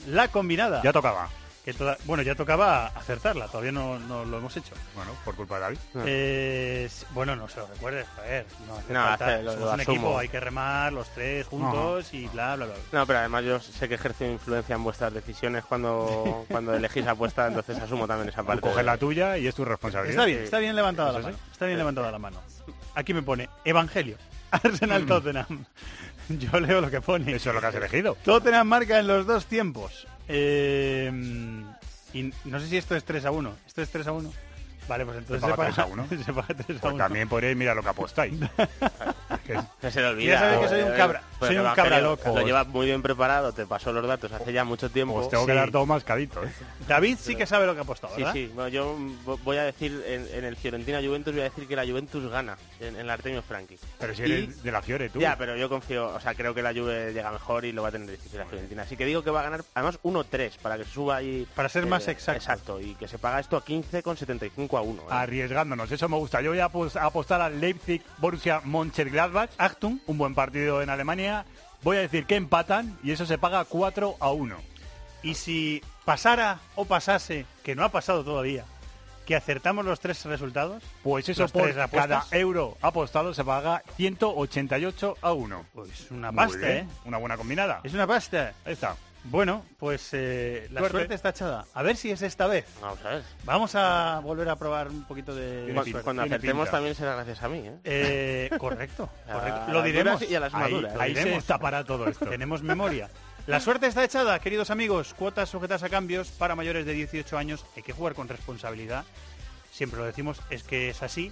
La combinada. Ya tocaba. Que toda- bueno, ya tocaba acertarla, todavía no, no lo hemos hecho. Bueno, por culpa de David. Eh, bueno, no se lo recuerdes, joder. No, hace No, falta, hace- lo- somos lo un asumo. equipo, hay que remar los tres juntos y bla, bla, bla. No, pero además yo sé que ejerzo influencia en vuestras decisiones cuando, (laughs) cuando elegís apuesta, entonces asumo también esa parte. coges la tuya y es tu responsabilidad. Está bien, está bien levantada la mano. Está bien levantada la mano. Aquí me pone Evangelio. (laughs) Arsenal Tottenham. (laughs) Yo leo lo que pone. Eso es lo que has elegido. Tottenham marca en los dos tiempos. Eh, y no sé si esto es 3 a 1. ¿Esto es 3 a 1? Vale, pues entonces Se paga 3 a 1. 1. se paga 3 (laughs) a Pues 1. también podríais mirar lo que apostáis. (laughs) Que- Que se le olvida. Ya sabes que soy un cabra- pues soy un Evangelio cabra loca. Lo llevas muy bien preparado, te pasó los datos hace ya mucho tiempo. Os tengo que Sí. dar todo mascadito, ¿eh? David sí que sabe lo que ha apostado, Sí, ¿verdad? sí. Bueno, yo vo- voy a decir en, en el Fiorentina Juventus voy a decir que la Juventus gana en, en el Artemio Franchi. Pero si Y- eres de la Fiore, tú. Ya, pero yo confío, o sea, creo que la Juve llega mejor y lo va a tener difícil la Fiorentina. Así que digo que va a ganar, además 1-3 para que se suba ahí. Para ser eh, más exacto. Exacto, y que se paga esto a 15,75 a 1. ¿eh? Arriesgándonos, eso me gusta. Yo voy a a apostar al Leipzig Achtung. Un buen partido en Alemania. Voy a decir que empatan y eso se paga 4 a 1. Y si pasara o pasase, que no ha pasado todavía, que acertamos los tres resultados, Pues eso por cada euro apostado se paga 188 a 1. Pues una pasta, ¿eh? Una buena combinada. Es una pasta. Ahí está. Bueno, pues eh, la Suerte. suerte. está echada. A ver si es esta vez. Vamos a ver. Vamos a volver a probar un poquito de Cuando, suerte. cuando acertemos también será gracias a mí, ¿eh? Eh, (laughs) correcto, correcto. Lo diremos. y a las Ahí, maduras. lo Ahí se diremos. tapará todo esto. (laughs) Tenemos memoria. La suerte está echada, queridos amigos. Cuotas sujetas a cambios para mayores de 18 años. Hay que jugar con responsabilidad. Siempre lo decimos, es que es así.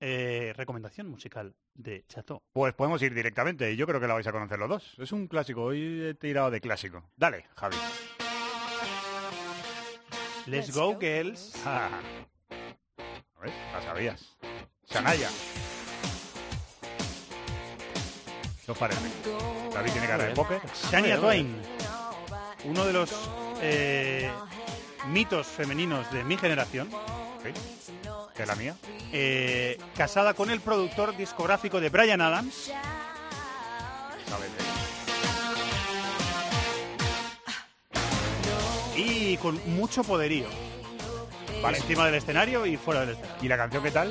eh, recomendación musical de Chateau. Pues podemos ir directamente y yo creo que la vais a conocer los dos. Es un clásico, hoy he tirado de clásico. Dale, Javi. Let's go, girls. Ah. A ver, la sabías. Sanaya. ¿Qué os parece? David tiene cara de póker. Shania Twain, uno de los eh, mitos femeninos de mi generación, ¿Sí? ¿Que es la mía? eh, casada con el productor discográfico de Brian Adams, y con mucho poderío. Vale. Encima del escenario y fuera del escenario. ¿Y la canción qué tal?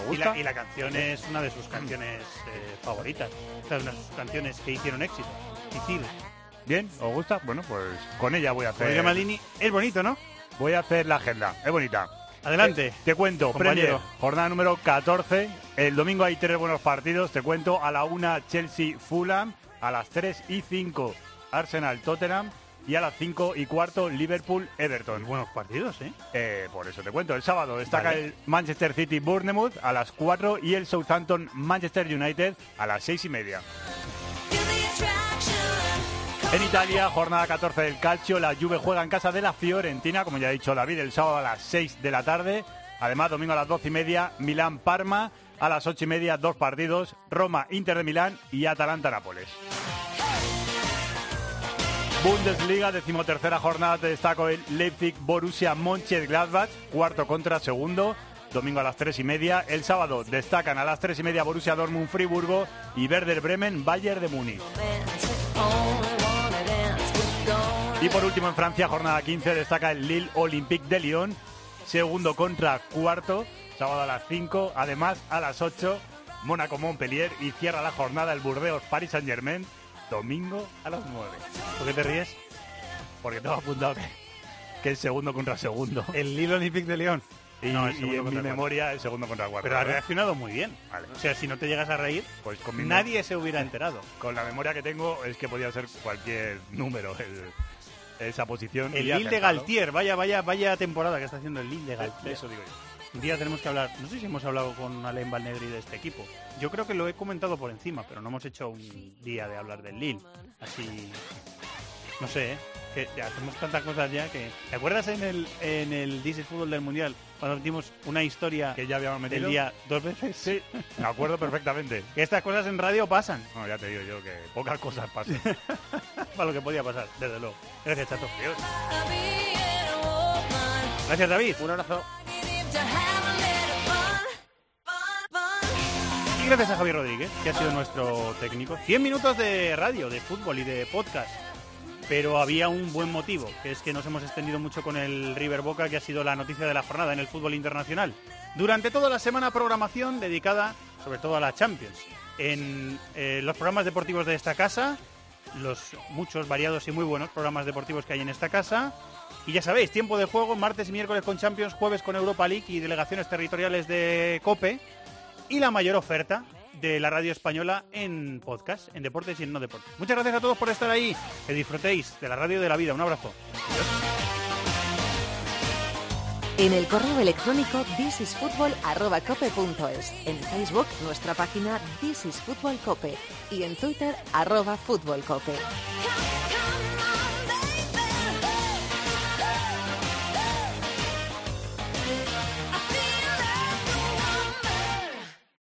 ¿Os Y gusta? la, y la canción es una de sus canciones eh, favoritas. O sea, una de sus canciones que hicieron éxito. Hicir. ¿Bien? ¿Os gusta? Bueno, pues con ella voy a hacer... Maldini, es bonito, ¿no? voy a hacer la agenda. Es bonita. Adelante. Eh, te cuento. Premier, jornada número 14. El domingo hay tres buenos partidos. Te cuento a la 1 Chelsea-Fulham, a las 3 y 5 Arsenal-Tottenham y a las 5 y cuarto Liverpool-Everton. Buenos partidos, ¿eh? Eh, Por eso te cuento. El sábado destaca Vale. el Manchester City-Bournemouth a las 4 y el Southampton-Manchester United a las 6 y media. En Italia, jornada 14 del Calcio, la Juve juega en casa de la Fiorentina, como ya ha dicho David, el sábado a las 6 de la tarde. Además, domingo a las 12 y media, Milán-Parma. A las 8 y media, dos partidos, Roma-Inter de Milán y Atalanta-Nápoles. Bundesliga, decimotercera jornada, te destaco el Leipzig-Borussia Mönchengladbach, cuarto contra segundo, domingo a las tres y media. El sábado destacan a las tres y media Borussia Dortmund-Friburgo y Werder Bremen-Bayern de Múnich. Y por último en Francia, jornada 15, destaca el Lille Olympique de Lyon, segundo contra cuarto, sábado a las 5, además a las 8, Mónaco Montpellier y cierra la jornada el Burdeos Paris Saint Germain, domingo a las 9. ¿Por qué te ríes? Porque tengo apuntado que, que es segundo contra segundo. El Lille Olympique de Lyon. Y, No, y en mi memoria el segundo contra cuarto. Pero ha reaccionado muy bien. Vale. O sea, si no te llegas a reír, Pues con nadie se hubiera enterado. (laughs) Con la memoria que tengo es que podía ser cualquier número el- esa posición. El Lille de. Galtier, vaya, vaya, vaya temporada que está haciendo el Lille de Galtier. Eso digo yo. Un día tenemos que hablar, no sé si hemos hablado con Alain Valnegri de este equipo. Yo creo que lo he comentado por encima, pero no hemos hecho un día de hablar del Lille. Así, no sé, ¿eh? Que ya hacemos tantas cosas ya que... ¿Te acuerdas en el, en el This is Fútbol del Mundial cuando metimos una historia Que ya habíamos metido. del día dos veces? Sí, me acuerdo perfectamente. (laughs) Que estas cosas en radio pasan. No, ya te digo yo que pocas cosas pasan. (laughs) Para lo que podía pasar, desde luego. Gracias, Chato. Gracias, David. Un abrazo. Y gracias a Javier Rodríguez, que ha sido nuestro técnico. 100 minutos de radio, de fútbol y de podcast. Pero había un buen motivo, que es que nos hemos extendido mucho con el River Boca, que ha sido la noticia de la jornada en el fútbol internacional. Durante toda la semana programación dedicada sobre todo a la Champions. En eh, los programas deportivos de esta casa, los muchos variados y muy buenos programas deportivos que hay en esta casa. Y ya sabéis, tiempo de juego, martes y miércoles con Champions, jueves con Europa League y delegaciones territoriales de COPE. Y la mayor oferta de la radio española en podcast, en deportes y en no deportes. Muchas gracias a todos por estar ahí. Que disfrutéis de la radio de la vida. Un abrazo. En el correo electrónico thisisfutbol@cope.es. En Facebook, nuestra página This is Fútbol Cope. Y en Twitter, arroba Fútbol Cope.